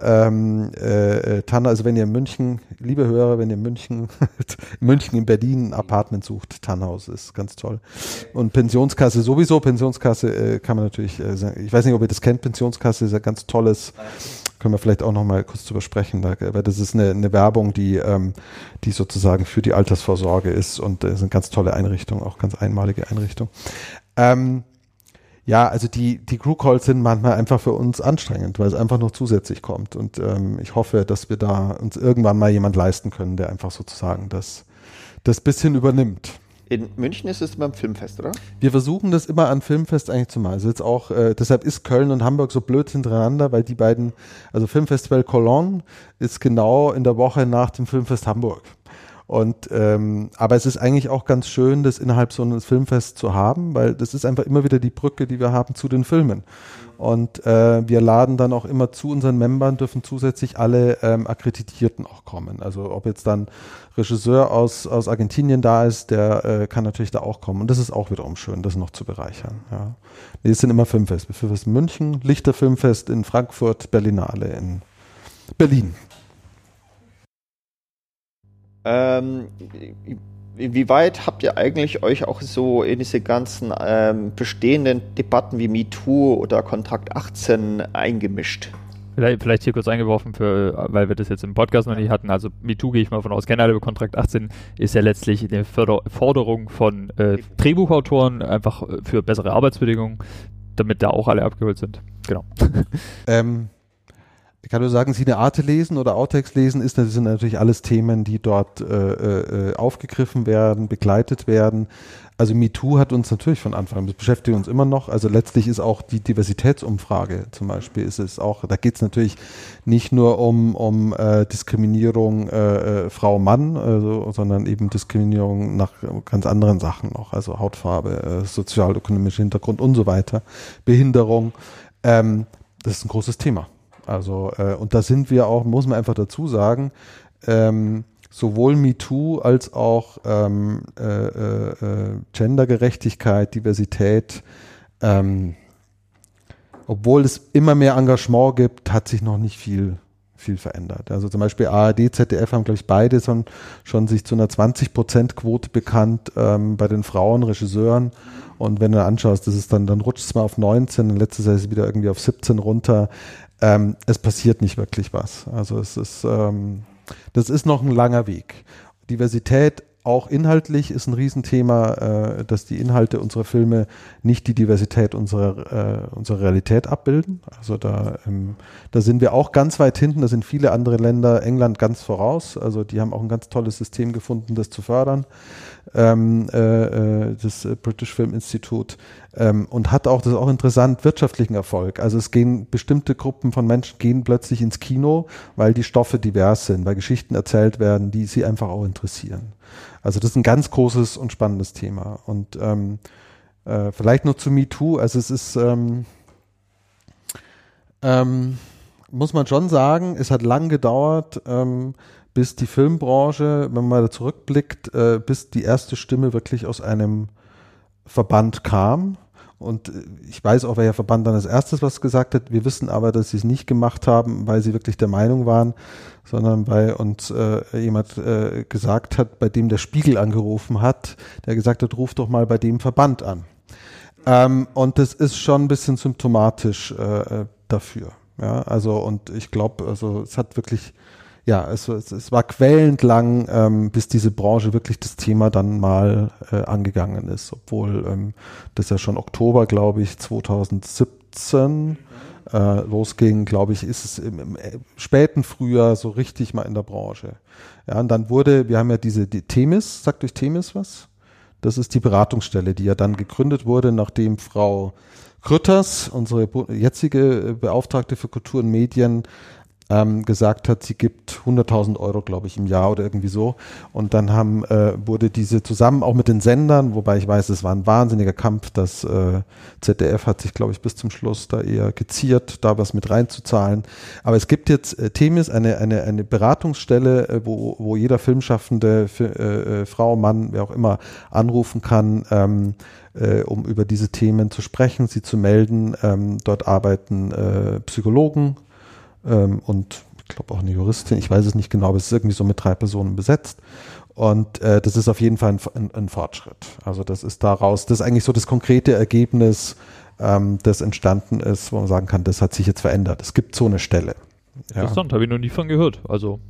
Ähm, äh, äh Tanner, also wenn ihr in München, liebe Hörer, wenn ihr in München, *laughs* München in Berlin ein Apartment sucht, Tannhaus ist ganz toll. Und Pensionskasse sowieso, Pensionskasse äh, kann man natürlich, äh, ich weiß nicht, ob ihr das kennt, Pensionskasse ist ein ganz tolles können wir vielleicht auch noch mal kurz drüber sprechen, weil das ist eine, eine Werbung, die, ähm, die sozusagen für die Altersvorsorge ist und äh, sind ganz tolle Einrichtungen, auch ganz einmalige Einrichtungen. Ähm, ja, also die, die Crew Calls sind manchmal einfach für uns anstrengend, weil es einfach noch zusätzlich kommt. Und ähm, ich hoffe, dass wir da uns irgendwann mal jemand leisten können, der einfach sozusagen das, das bisschen übernimmt. In München ist es beim Filmfest, oder? Wir versuchen das immer an Filmfest eigentlich zu machen. Also jetzt auch, äh, deshalb ist Köln und Hamburg so blöd hintereinander, weil die beiden, also Filmfestival Cologne ist genau in der Woche nach dem Filmfest Hamburg. Und ähm, aber es ist eigentlich auch ganz schön, das innerhalb so eines Filmfests zu haben, weil das ist einfach immer wieder die Brücke, die wir haben zu den Filmen. Und äh, wir laden dann auch immer zu unseren Membern, dürfen zusätzlich alle ähm, Akkreditierten auch kommen. Also ob jetzt dann Regisseur aus, aus Argentinien da ist, der äh, kann natürlich da auch kommen. Und das ist auch wiederum schön, das noch zu bereichern. Ja. Nee, es sind immer Filmfeste. Filmfest in München, Lichter Filmfest in Frankfurt, Berlinale in Berlin. Ähm, inwieweit habt ihr eigentlich euch auch so in diese ganzen ähm, bestehenden Debatten wie MeToo oder Kontakt 18 eingemischt? Vielleicht, vielleicht hier kurz eingeworfen, für, weil wir das jetzt im Podcast noch nicht hatten. Also MeToo gehe ich mal von aus, kennen alle über Kontrakt 18, ist ja letztlich eine Förder Forderung von äh, Drehbuchautoren, einfach für bessere Arbeitsbedingungen, damit da auch alle abgeholt sind. Genau. Ähm, ich kann nur sagen, Sine Arte lesen oder Outtext lesen ist, das sind natürlich alles Themen, die dort äh, äh, aufgegriffen werden, begleitet werden. Also MeToo hat uns natürlich von Anfang an, das beschäftigt uns immer noch. Also letztlich ist auch die Diversitätsumfrage zum Beispiel, ist es auch, da geht es natürlich nicht nur um, um äh, Diskriminierung äh, äh, Frau-Mann, also, sondern eben Diskriminierung nach ganz anderen Sachen noch, also Hautfarbe, äh, sozialökonomischer Hintergrund und so weiter, Behinderung. Ähm, das ist ein großes Thema. Also, äh, und da sind wir auch, muss man einfach dazu sagen, ähm, sowohl MeToo als auch ähm, äh, äh, äh, Gendergerechtigkeit, Diversität, ähm, obwohl es immer mehr Engagement gibt, hat sich noch nicht viel viel verändert. Also zum Beispiel ARD, ZDF haben, glaube ich, beide schon, schon sich zu einer 20-Prozent-Quote bekannt ähm, bei den Frauen, Regisseuren. Und wenn du anschaust, das ist dann, dann rutscht es mal auf 19 und letztes Jahr ist es wieder irgendwie auf 17 runter. Ähm, es passiert nicht wirklich was. Also es ist, ähm, das ist noch ein langer Weg. Diversität auch inhaltlich ist ein Riesenthema, äh, dass die Inhalte unserer Filme nicht die Diversität unserer, äh, unserer Realität abbilden. Also da, ähm, da sind wir auch ganz weit hinten, da sind viele andere Länder, England ganz voraus. Also die haben auch ein ganz tolles System gefunden, das zu fördern ähm, äh, äh, das British Film Institute ähm, und hat auch, das ist auch interessant, wirtschaftlichen Erfolg. Also es gehen bestimmte Gruppen von Menschen gehen plötzlich ins Kino, weil die Stoffe divers sind, weil Geschichten erzählt werden, die sie einfach auch interessieren. Also das ist ein ganz großes und spannendes Thema. Und ähm, äh, vielleicht noch zu MeToo, also es ist ähm, ähm, muss man schon sagen, es hat lang gedauert, ähm, bis die Filmbranche, wenn man da zurückblickt, äh, bis die erste Stimme wirklich aus einem Verband kam. Und äh, ich weiß auch, welcher Verband dann als erstes was gesagt hat. Wir wissen aber, dass sie es nicht gemacht haben, weil sie wirklich der Meinung waren, sondern weil uns äh, jemand äh, gesagt hat, bei dem der Spiegel angerufen hat, der gesagt hat, ruf doch mal bei dem Verband an. Ähm, und das ist schon ein bisschen symptomatisch äh, äh dafür. Ja, also und ich glaube, also es hat wirklich ja, es, es, es war quälend lang, ähm, bis diese Branche wirklich das Thema dann mal äh, angegangen ist, obwohl ähm, das ja schon Oktober, glaube ich, 2017 äh, losging, glaube ich, ist es im, im, äh, späten Frühjahr so richtig mal in der Branche. Ja, und dann wurde, wir haben ja diese die Themis, sagt euch Themis was? Das ist die Beratungsstelle, die ja dann gegründet wurde, nachdem Frau Krütters, unsere jetzige Beauftragte für Kultur und Medien, ähm, gesagt hat, sie gibt 100.000 Euro, glaube ich, im Jahr oder irgendwie so. Und dann haben, äh, wurde diese zusammen auch mit den Sendern, wobei ich weiß, es war ein wahnsinniger Kampf, das äh, ZDF hat sich, glaube ich, bis zum Schluss da eher geziert, da was mit reinzuzahlen. Aber es gibt jetzt, äh, Themis, eine, eine, eine Beratungsstelle, äh, wo, wo jeder Filmschaffende, äh, äh, Frau, Mann, wer auch immer, anrufen kann, ähm, äh, um über diese Themen zu sprechen, sie zu melden. Ähm, dort arbeiten äh, Psychologen, ähm, und ich glaube auch eine Juristin, ich weiß es nicht genau, aber es ist irgendwie so mit drei Personen besetzt. Und äh, das ist auf jeden Fall ein, ein, ein, Fortschritt. Also das ist daraus, das ist eigentlich so das konkrete Ergebnis, ähm, das entstanden ist, wo man sagen kann, das hat sich jetzt verändert. Es gibt so eine Stelle. Ja. Interessant, habe ich noch nie von gehört. Also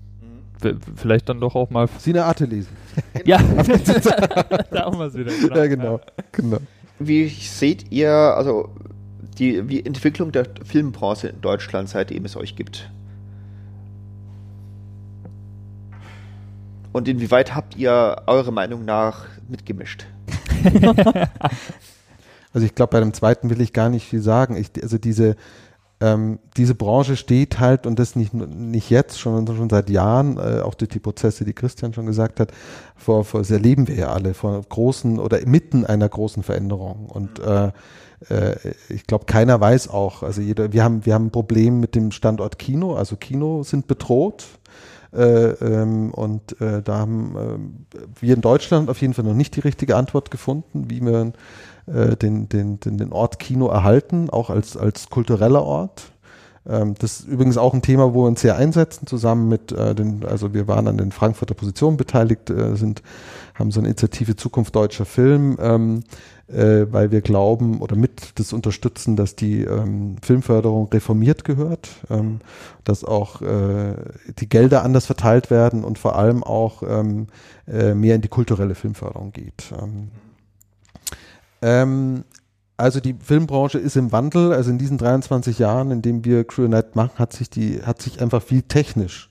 vielleicht dann doch auch mal. Sie eine Arte lesen. *laughs* ja, *laughs* da haben wir es wieder. Genau. Ja, genau. genau. Wie seht ihr, also die wie Entwicklung der Filmbranche in Deutschland, seitdem es euch gibt? Und inwieweit habt ihr eure Meinung nach mitgemischt? *laughs* also ich glaube, bei dem zweiten will ich gar nicht viel sagen. Ich, also diese, ähm, diese Branche steht halt, und das nicht, nicht jetzt, schon, schon seit Jahren, äh, auch durch die Prozesse, die Christian schon gesagt hat, vor, vor, das erleben wir ja alle, vor großen oder mitten einer großen Veränderung. Und äh, ich glaube, keiner weiß auch, also jeder, wir haben, wir haben ein Problem mit dem Standort Kino, also Kino sind bedroht. Äh, ähm, und äh, da haben äh, wir in Deutschland auf jeden Fall noch nicht die richtige Antwort gefunden, wie wir äh, den, den, den, den Ort Kino erhalten, auch als, als kultureller Ort. Ähm, das ist übrigens auch ein Thema, wo wir uns sehr einsetzen, zusammen mit äh, den, also wir waren an den Frankfurter Positionen beteiligt, äh, sind, haben so eine Initiative Zukunft deutscher Film, ähm, äh, weil wir glauben oder mit das unterstützen, dass die ähm, Filmförderung reformiert gehört, ähm, dass auch äh, die Gelder anders verteilt werden und vor allem auch ähm, äh, mehr in die kulturelle Filmförderung geht. Ähm, ähm, also die Filmbranche ist im Wandel. Also in diesen 23 Jahren, in denen wir Crew Night machen, hat sich die, hat sich einfach viel technisch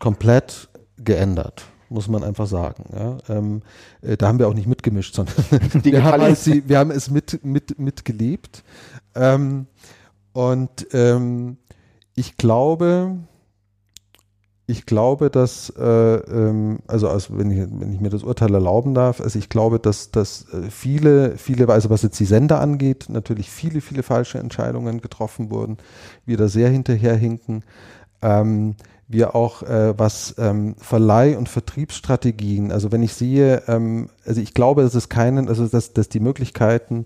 komplett geändert, muss man einfach sagen. Ja. Ähm, äh, da haben wir auch nicht mitgemischt, sondern *laughs* wir haben, es, wir haben es mit, mit, mitgelebt. Ähm, und ähm, ich glaube, ich glaube, dass, äh, ähm, also, also wenn, ich, wenn ich mir das Urteil erlauben darf, also ich glaube, dass, dass äh, viele, viele, also was jetzt die Sender angeht, natürlich viele, viele falsche Entscheidungen getroffen wurden, wir da sehr hinterherhinken. Ähm, wir auch äh, was ähm, Verleih- und Vertriebsstrategien, also wenn ich sehe, ähm, also ich glaube, dass es keinen, also dass, dass die Möglichkeiten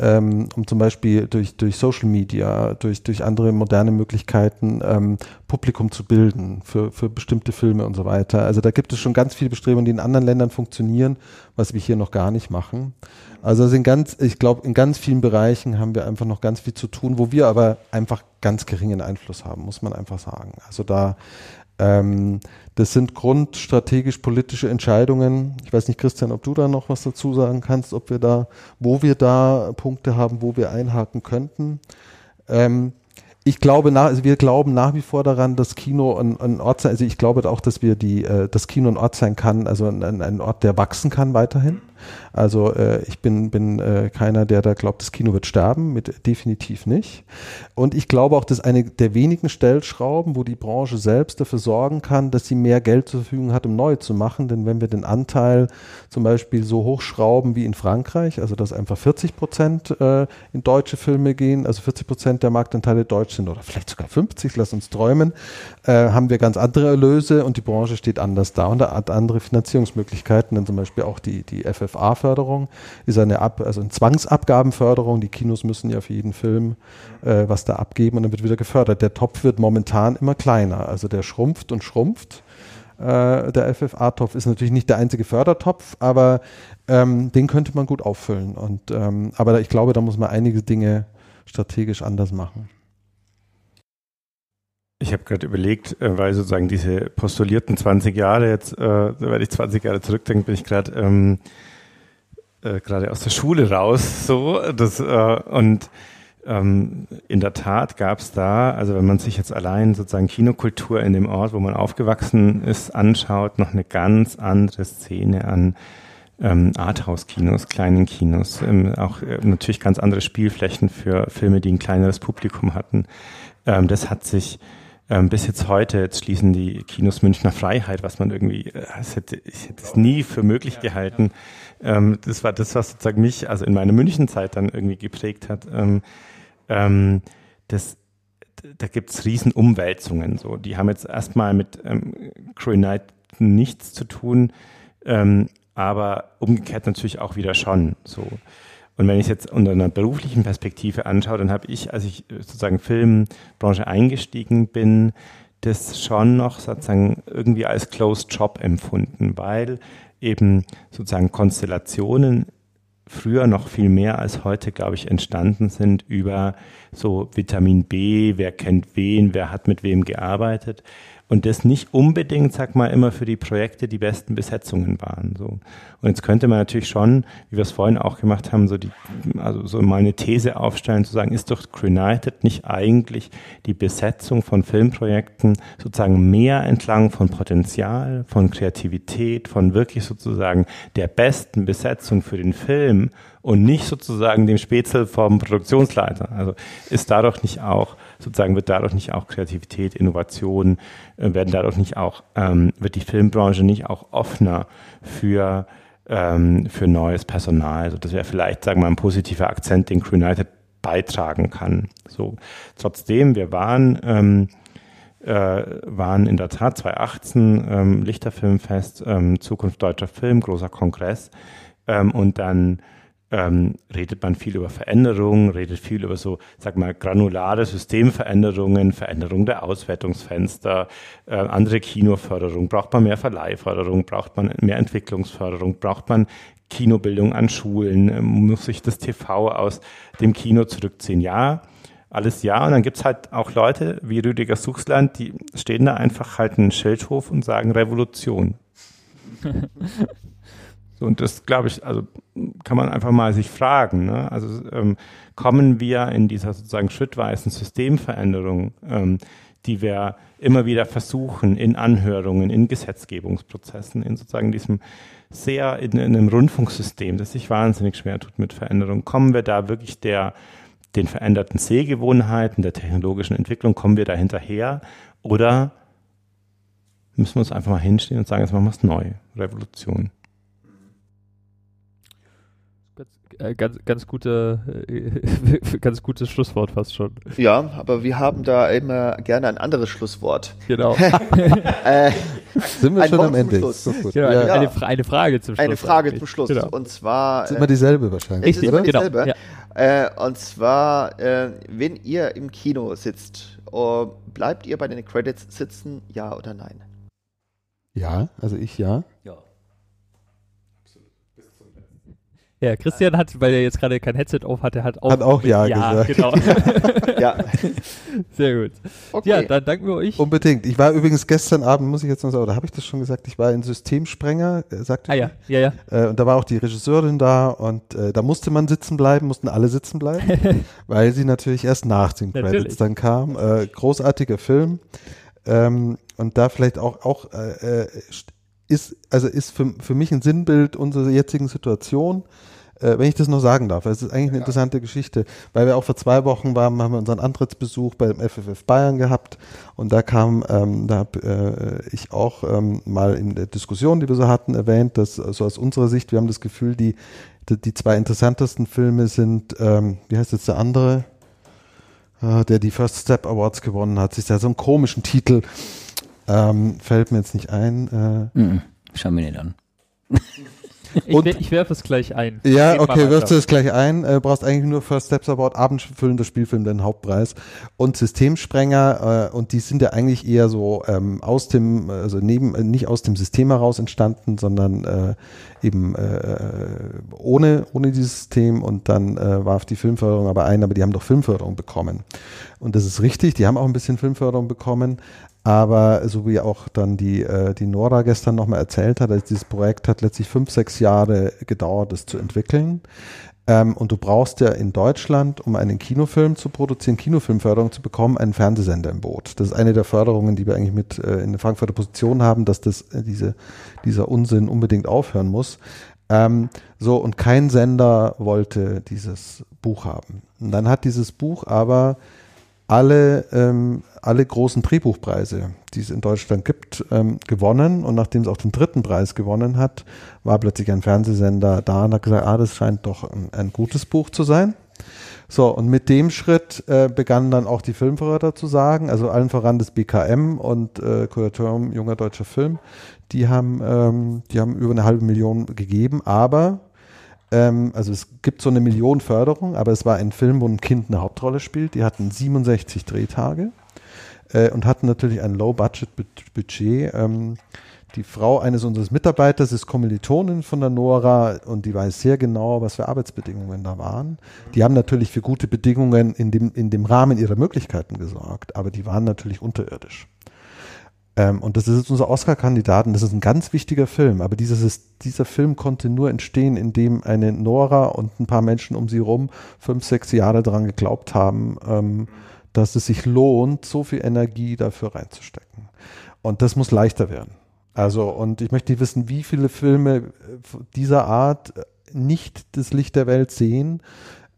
ähm, um zum Beispiel durch, durch Social Media, durch, durch andere moderne Möglichkeiten ähm, Publikum zu bilden für, für bestimmte Filme und so weiter. Also da gibt es schon ganz viele Bestrebungen, die in anderen Ländern funktionieren, was wir hier noch gar nicht machen. Also sind ganz, ich glaube, in ganz vielen Bereichen haben wir einfach noch ganz viel zu tun, wo wir aber einfach ganz geringen Einfluss haben, muss man einfach sagen. Also da ähm, das sind grundstrategisch-politische Entscheidungen. Ich weiß nicht, Christian, ob du da noch was dazu sagen kannst, ob wir da, wo wir da Punkte haben, wo wir einhaken könnten. Ähm, ich glaube nach, also wir glauben nach wie vor daran, dass Kino ein, ein Ort sein, also ich glaube auch, dass wir die, äh, das Kino ein Ort sein kann, also ein, ein Ort, der wachsen kann weiterhin. Also äh, ich bin, bin äh, keiner, der da glaubt, das Kino wird sterben, mit definitiv nicht. Und ich glaube auch, dass eine der wenigen Stellschrauben, wo die Branche selbst dafür sorgen kann, dass sie mehr Geld zur Verfügung hat, um neu zu machen. Denn wenn wir den Anteil zum Beispiel so hochschrauben wie in Frankreich, also dass einfach 40 Prozent äh, in deutsche Filme gehen, also 40 Prozent der Marktanteile deutsch sind oder vielleicht sogar 50, lass uns träumen, haben wir ganz andere Erlöse und die Branche steht anders da und hat andere Finanzierungsmöglichkeiten, denn zum Beispiel auch die, die FFA-Förderung ist eine, Ab also eine Zwangsabgabenförderung. Die Kinos müssen ja für jeden Film äh, was da abgeben und dann wird wieder gefördert. Der Topf wird momentan immer kleiner, also der schrumpft und schrumpft. Äh, der FFA-Topf ist natürlich nicht der einzige Fördertopf, aber ähm, den könnte man gut auffüllen. Und, ähm, aber ich glaube, da muss man einige Dinge strategisch anders machen. Ich habe gerade überlegt, äh, weil sozusagen diese postulierten 20 Jahre jetzt, äh, wenn ich 20 Jahre zurückdenke, bin ich gerade ähm, äh, gerade aus der Schule raus, so das äh, und ähm, in der Tat gab es da, also wenn man sich jetzt allein sozusagen Kinokultur in dem Ort, wo man aufgewachsen ist, anschaut, noch eine ganz andere Szene an ähm, Arthouse-Kinos, kleinen Kinos, ähm, auch äh, natürlich ganz andere Spielflächen für Filme, die ein kleineres Publikum hatten. Ähm, das hat sich ähm, bis jetzt heute, jetzt schließen die Kinos Münchner Freiheit, was man irgendwie, äh, hätte, ich hätte es nie für möglich gehalten. Ähm, das war das, was sozusagen mich, also in meiner Münchenzeit dann irgendwie geprägt hat. Ähm, ähm, das, da gibt's riesen Umwälzungen. So. Die haben jetzt erstmal mit ähm, Crow Night nichts zu tun, ähm, aber umgekehrt natürlich auch wieder schon. So. Und wenn ich es jetzt unter einer beruflichen Perspektive anschaue, dann habe ich, als ich sozusagen Filmbranche eingestiegen bin, das schon noch sozusagen irgendwie als Closed Job empfunden, weil eben sozusagen Konstellationen früher noch viel mehr als heute, glaube ich, entstanden sind über so Vitamin B, wer kennt wen, wer hat mit wem gearbeitet und das nicht unbedingt, sag mal, immer für die Projekte die besten Besetzungen waren. So. Und jetzt könnte man natürlich schon, wie wir es vorhin auch gemacht haben, so die, also so mal eine These aufstellen, zu sagen, ist doch United nicht eigentlich die Besetzung von Filmprojekten sozusagen mehr entlang von Potenzial, von Kreativität, von wirklich sozusagen der besten Besetzung für den Film und nicht sozusagen dem Spätzle vom Produktionsleiter. Also ist dadurch nicht auch, sozusagen wird dadurch nicht auch Kreativität, Innovation, äh, werden dadurch nicht auch, ähm, wird die Filmbranche nicht auch offener für, ähm, für neues Personal. Also das wäre vielleicht, sagen wir mal, ein positiver Akzent, den Crew United beitragen kann. So, trotzdem, wir waren, ähm, äh, waren in der Tat 2018 ähm, Lichterfilmfest, ähm, Zukunft deutscher Film, großer Kongress ähm, und dann ähm, redet man viel über Veränderungen, redet viel über so, sag mal, granulare Systemveränderungen, Veränderung der Auswertungsfenster, äh, andere Kinoförderung, braucht man mehr Verleihförderung, braucht man mehr Entwicklungsförderung, braucht man Kinobildung an Schulen, äh, muss sich das TV aus dem Kino zurückziehen. Ja, alles ja. Und dann gibt's halt auch Leute wie Rüdiger Suchsland, die stehen da einfach halt einen Schildhof und sagen Revolution. *laughs* so, und das glaube ich, also kann man einfach mal sich fragen. Ne? Also ähm, kommen wir in dieser sozusagen schrittweisen Systemveränderung, ähm, die wir immer wieder versuchen in Anhörungen, in Gesetzgebungsprozessen, in sozusagen diesem sehr in, in einem Rundfunksystem, das sich wahnsinnig schwer tut mit Veränderungen, kommen wir da wirklich der den veränderten Sehgewohnheiten, der technologischen Entwicklung, kommen wir da hinterher oder müssen wir uns einfach mal hinstehen und sagen, jetzt machen wir es neu. Revolution. Ganz, äh, ganz, ganz, gute, äh, *laughs* ganz gutes Schlusswort fast schon. Ja, aber wir haben da immer gerne ein anderes Schlusswort. Genau. *laughs* äh, Sind wir schon am Ende? Genau, ja. eine, eine, Frage zum Schluss. Eine Frage eigentlich. zum Schluss. Genau. Und zwar. Das ist immer dieselbe wahrscheinlich. Richtig, oder? Genau. Dieselbe. Ja. Äh, und zwar, äh, wenn ihr im Kino sitzt, oh, bleibt ihr bei den Credits sitzen, ja oder nein? Ja, also ich ja. Ja. Christian hat, weil er jetzt gerade kein Headset auf hatte, hat auch, hat auch ja, ja gesagt. Genau. *laughs* ja. *laughs* Sehr gut. Okay. Ja, dann danken wir euch. Unbedingt. Ich war übrigens gestern Abend, muss ich jetzt noch sagen, oder habe ich das schon gesagt? Ich war in Systemsprenger, äh, sagte Ah ja, ja, ja. Äh, und da war auch die Regisseurin da und äh, da musste man sitzen bleiben, mussten alle sitzen bleiben, *laughs* weil sie natürlich erst nach den Credits dann kam. Äh, großartiger Film. Ähm, und da vielleicht auch, auch äh, äh ist, also ist für, für mich ein Sinnbild unserer jetzigen Situation äh, wenn ich das noch sagen darf, es ist eigentlich eine interessante Geschichte, weil wir auch vor zwei Wochen waren, haben wir unseren Antrittsbesuch beim FFF Bayern gehabt und da kam, ähm, da habe äh, ich auch ähm, mal in der Diskussion, die wir so hatten, erwähnt, dass so aus unserer Sicht, wir haben das Gefühl, die, die, die zwei interessantesten Filme sind, ähm, wie heißt jetzt der andere, äh, der die First Step Awards gewonnen hat, sich da so einen komischen Titel, ähm, fällt mir jetzt nicht ein. Äh, mm -mm. Schauen wir nicht an. Ich, und, ich werfe es gleich ein. Ja, okay, wirfst du es gleich ein. Äh, brauchst eigentlich nur First Steps About, abendfüllender Spielfilm, den Hauptpreis. Und Systemsprenger, äh, und die sind ja eigentlich eher so ähm, aus dem, also neben, äh, nicht aus dem System heraus entstanden, sondern äh, eben äh, ohne, ohne dieses System. Und dann äh, warf die Filmförderung aber ein, aber die haben doch Filmförderung bekommen. Und das ist richtig, die haben auch ein bisschen Filmförderung bekommen, aber so wie auch dann die, äh, die Nora gestern nochmal erzählt hat, also dieses Projekt hat letztlich fünf, sechs Jahre gedauert, das zu entwickeln. Ähm, und du brauchst ja in Deutschland, um einen Kinofilm zu produzieren, Kinofilmförderung zu bekommen, einen Fernsehsender im Boot. Das ist eine der Förderungen, die wir eigentlich mit äh, in der Frankfurter Position haben, dass das, äh, diese, dieser Unsinn unbedingt aufhören muss. Ähm, so, und kein Sender wollte dieses Buch haben. Und dann hat dieses Buch aber alle, ähm, alle großen Drehbuchpreise, die es in Deutschland gibt, ähm, gewonnen. Und nachdem es auch den dritten Preis gewonnen hat, war plötzlich ein Fernsehsender da und hat gesagt, ah, das scheint doch ein, ein gutes Buch zu sein. So, und mit dem Schritt äh, begannen dann auch die Filmförder zu sagen, also allen voran das BKM und äh, Kuratorium Junger Deutscher Film, die haben, ähm, die haben über eine halbe Million gegeben, aber ähm, also es gibt so eine Million Förderung, aber es war ein Film, wo ein Kind eine Hauptrolle spielt. Die hatten 67 Drehtage äh, und hatten natürlich ein Low-Budget-Budget. Ähm, die Frau eines unseres Mitarbeiters ist Kommilitonin von der Nora und die weiß sehr genau, was für Arbeitsbedingungen da waren. Die haben natürlich für gute Bedingungen in dem, in dem Rahmen ihrer Möglichkeiten gesorgt, aber die waren natürlich unterirdisch. Ähm, und das ist jetzt unser Oscar-Kandidat und das ist ein ganz wichtiger Film. Aber dieses, dieser Film konnte nur entstehen, indem eine Nora und ein paar Menschen um sie rum fünf, sechs Jahre daran geglaubt haben, ähm, dass es sich lohnt, so viel Energie dafür reinzustecken. Und das muss leichter werden. Also, und ich möchte wissen, wie viele Filme dieser Art nicht das Licht der Welt sehen,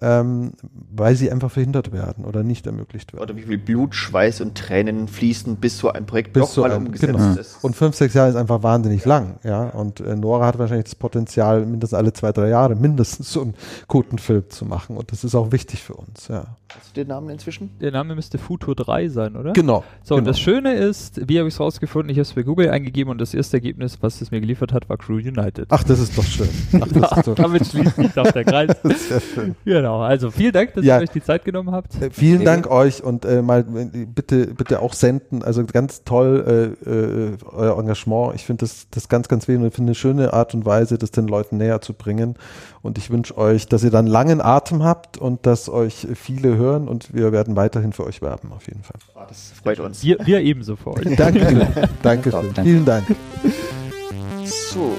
ähm, weil sie einfach verhindert werden oder nicht ermöglicht werden. Oder wie viel Blut, Schweiß und Tränen fließen, bis so ein Projekt bis doch so mal ein, umgesetzt genau. ist. Und fünf, sechs Jahre ist einfach wahnsinnig lang, ja. Und äh, Nora hat wahrscheinlich das Potenzial, mindestens alle zwei, drei Jahre mindestens so einen guten Film zu machen. Und das ist auch wichtig für uns, ja. Hast du den Namen inzwischen? Der Name müsste Futur 3 sein, oder? Genau. So, und genau. das Schöne ist, wie habe ich es rausgefunden? Ich habe es bei Google eingegeben und das erste Ergebnis, was es mir geliefert hat, war Crew United. Ach, das ist doch schön. Ach, das ist *laughs* so. Damit schließt sich doch der Kreis. *laughs* Sehr schön. genau, also vielen Dank, dass Ja. ihr euch die Zeit genommen habt. Äh, Vielen Dank euch und äh, mal äh, bitte bitte auch senden. Also ganz toll äh, äh, euer Engagement. Ich finde das das ganz ganz wichtig und ich finde eine schöne Art und Weise, das den Leuten näher zu bringen. Und ich wünsche euch, dass ihr dann langen Atem habt und dass euch viele hören und wir werden weiterhin für euch werben auf jeden Fall. Das freut uns. Wir, wir ebenso für euch. Danke, *laughs* danke schön. Danke. Vielen Dank. So,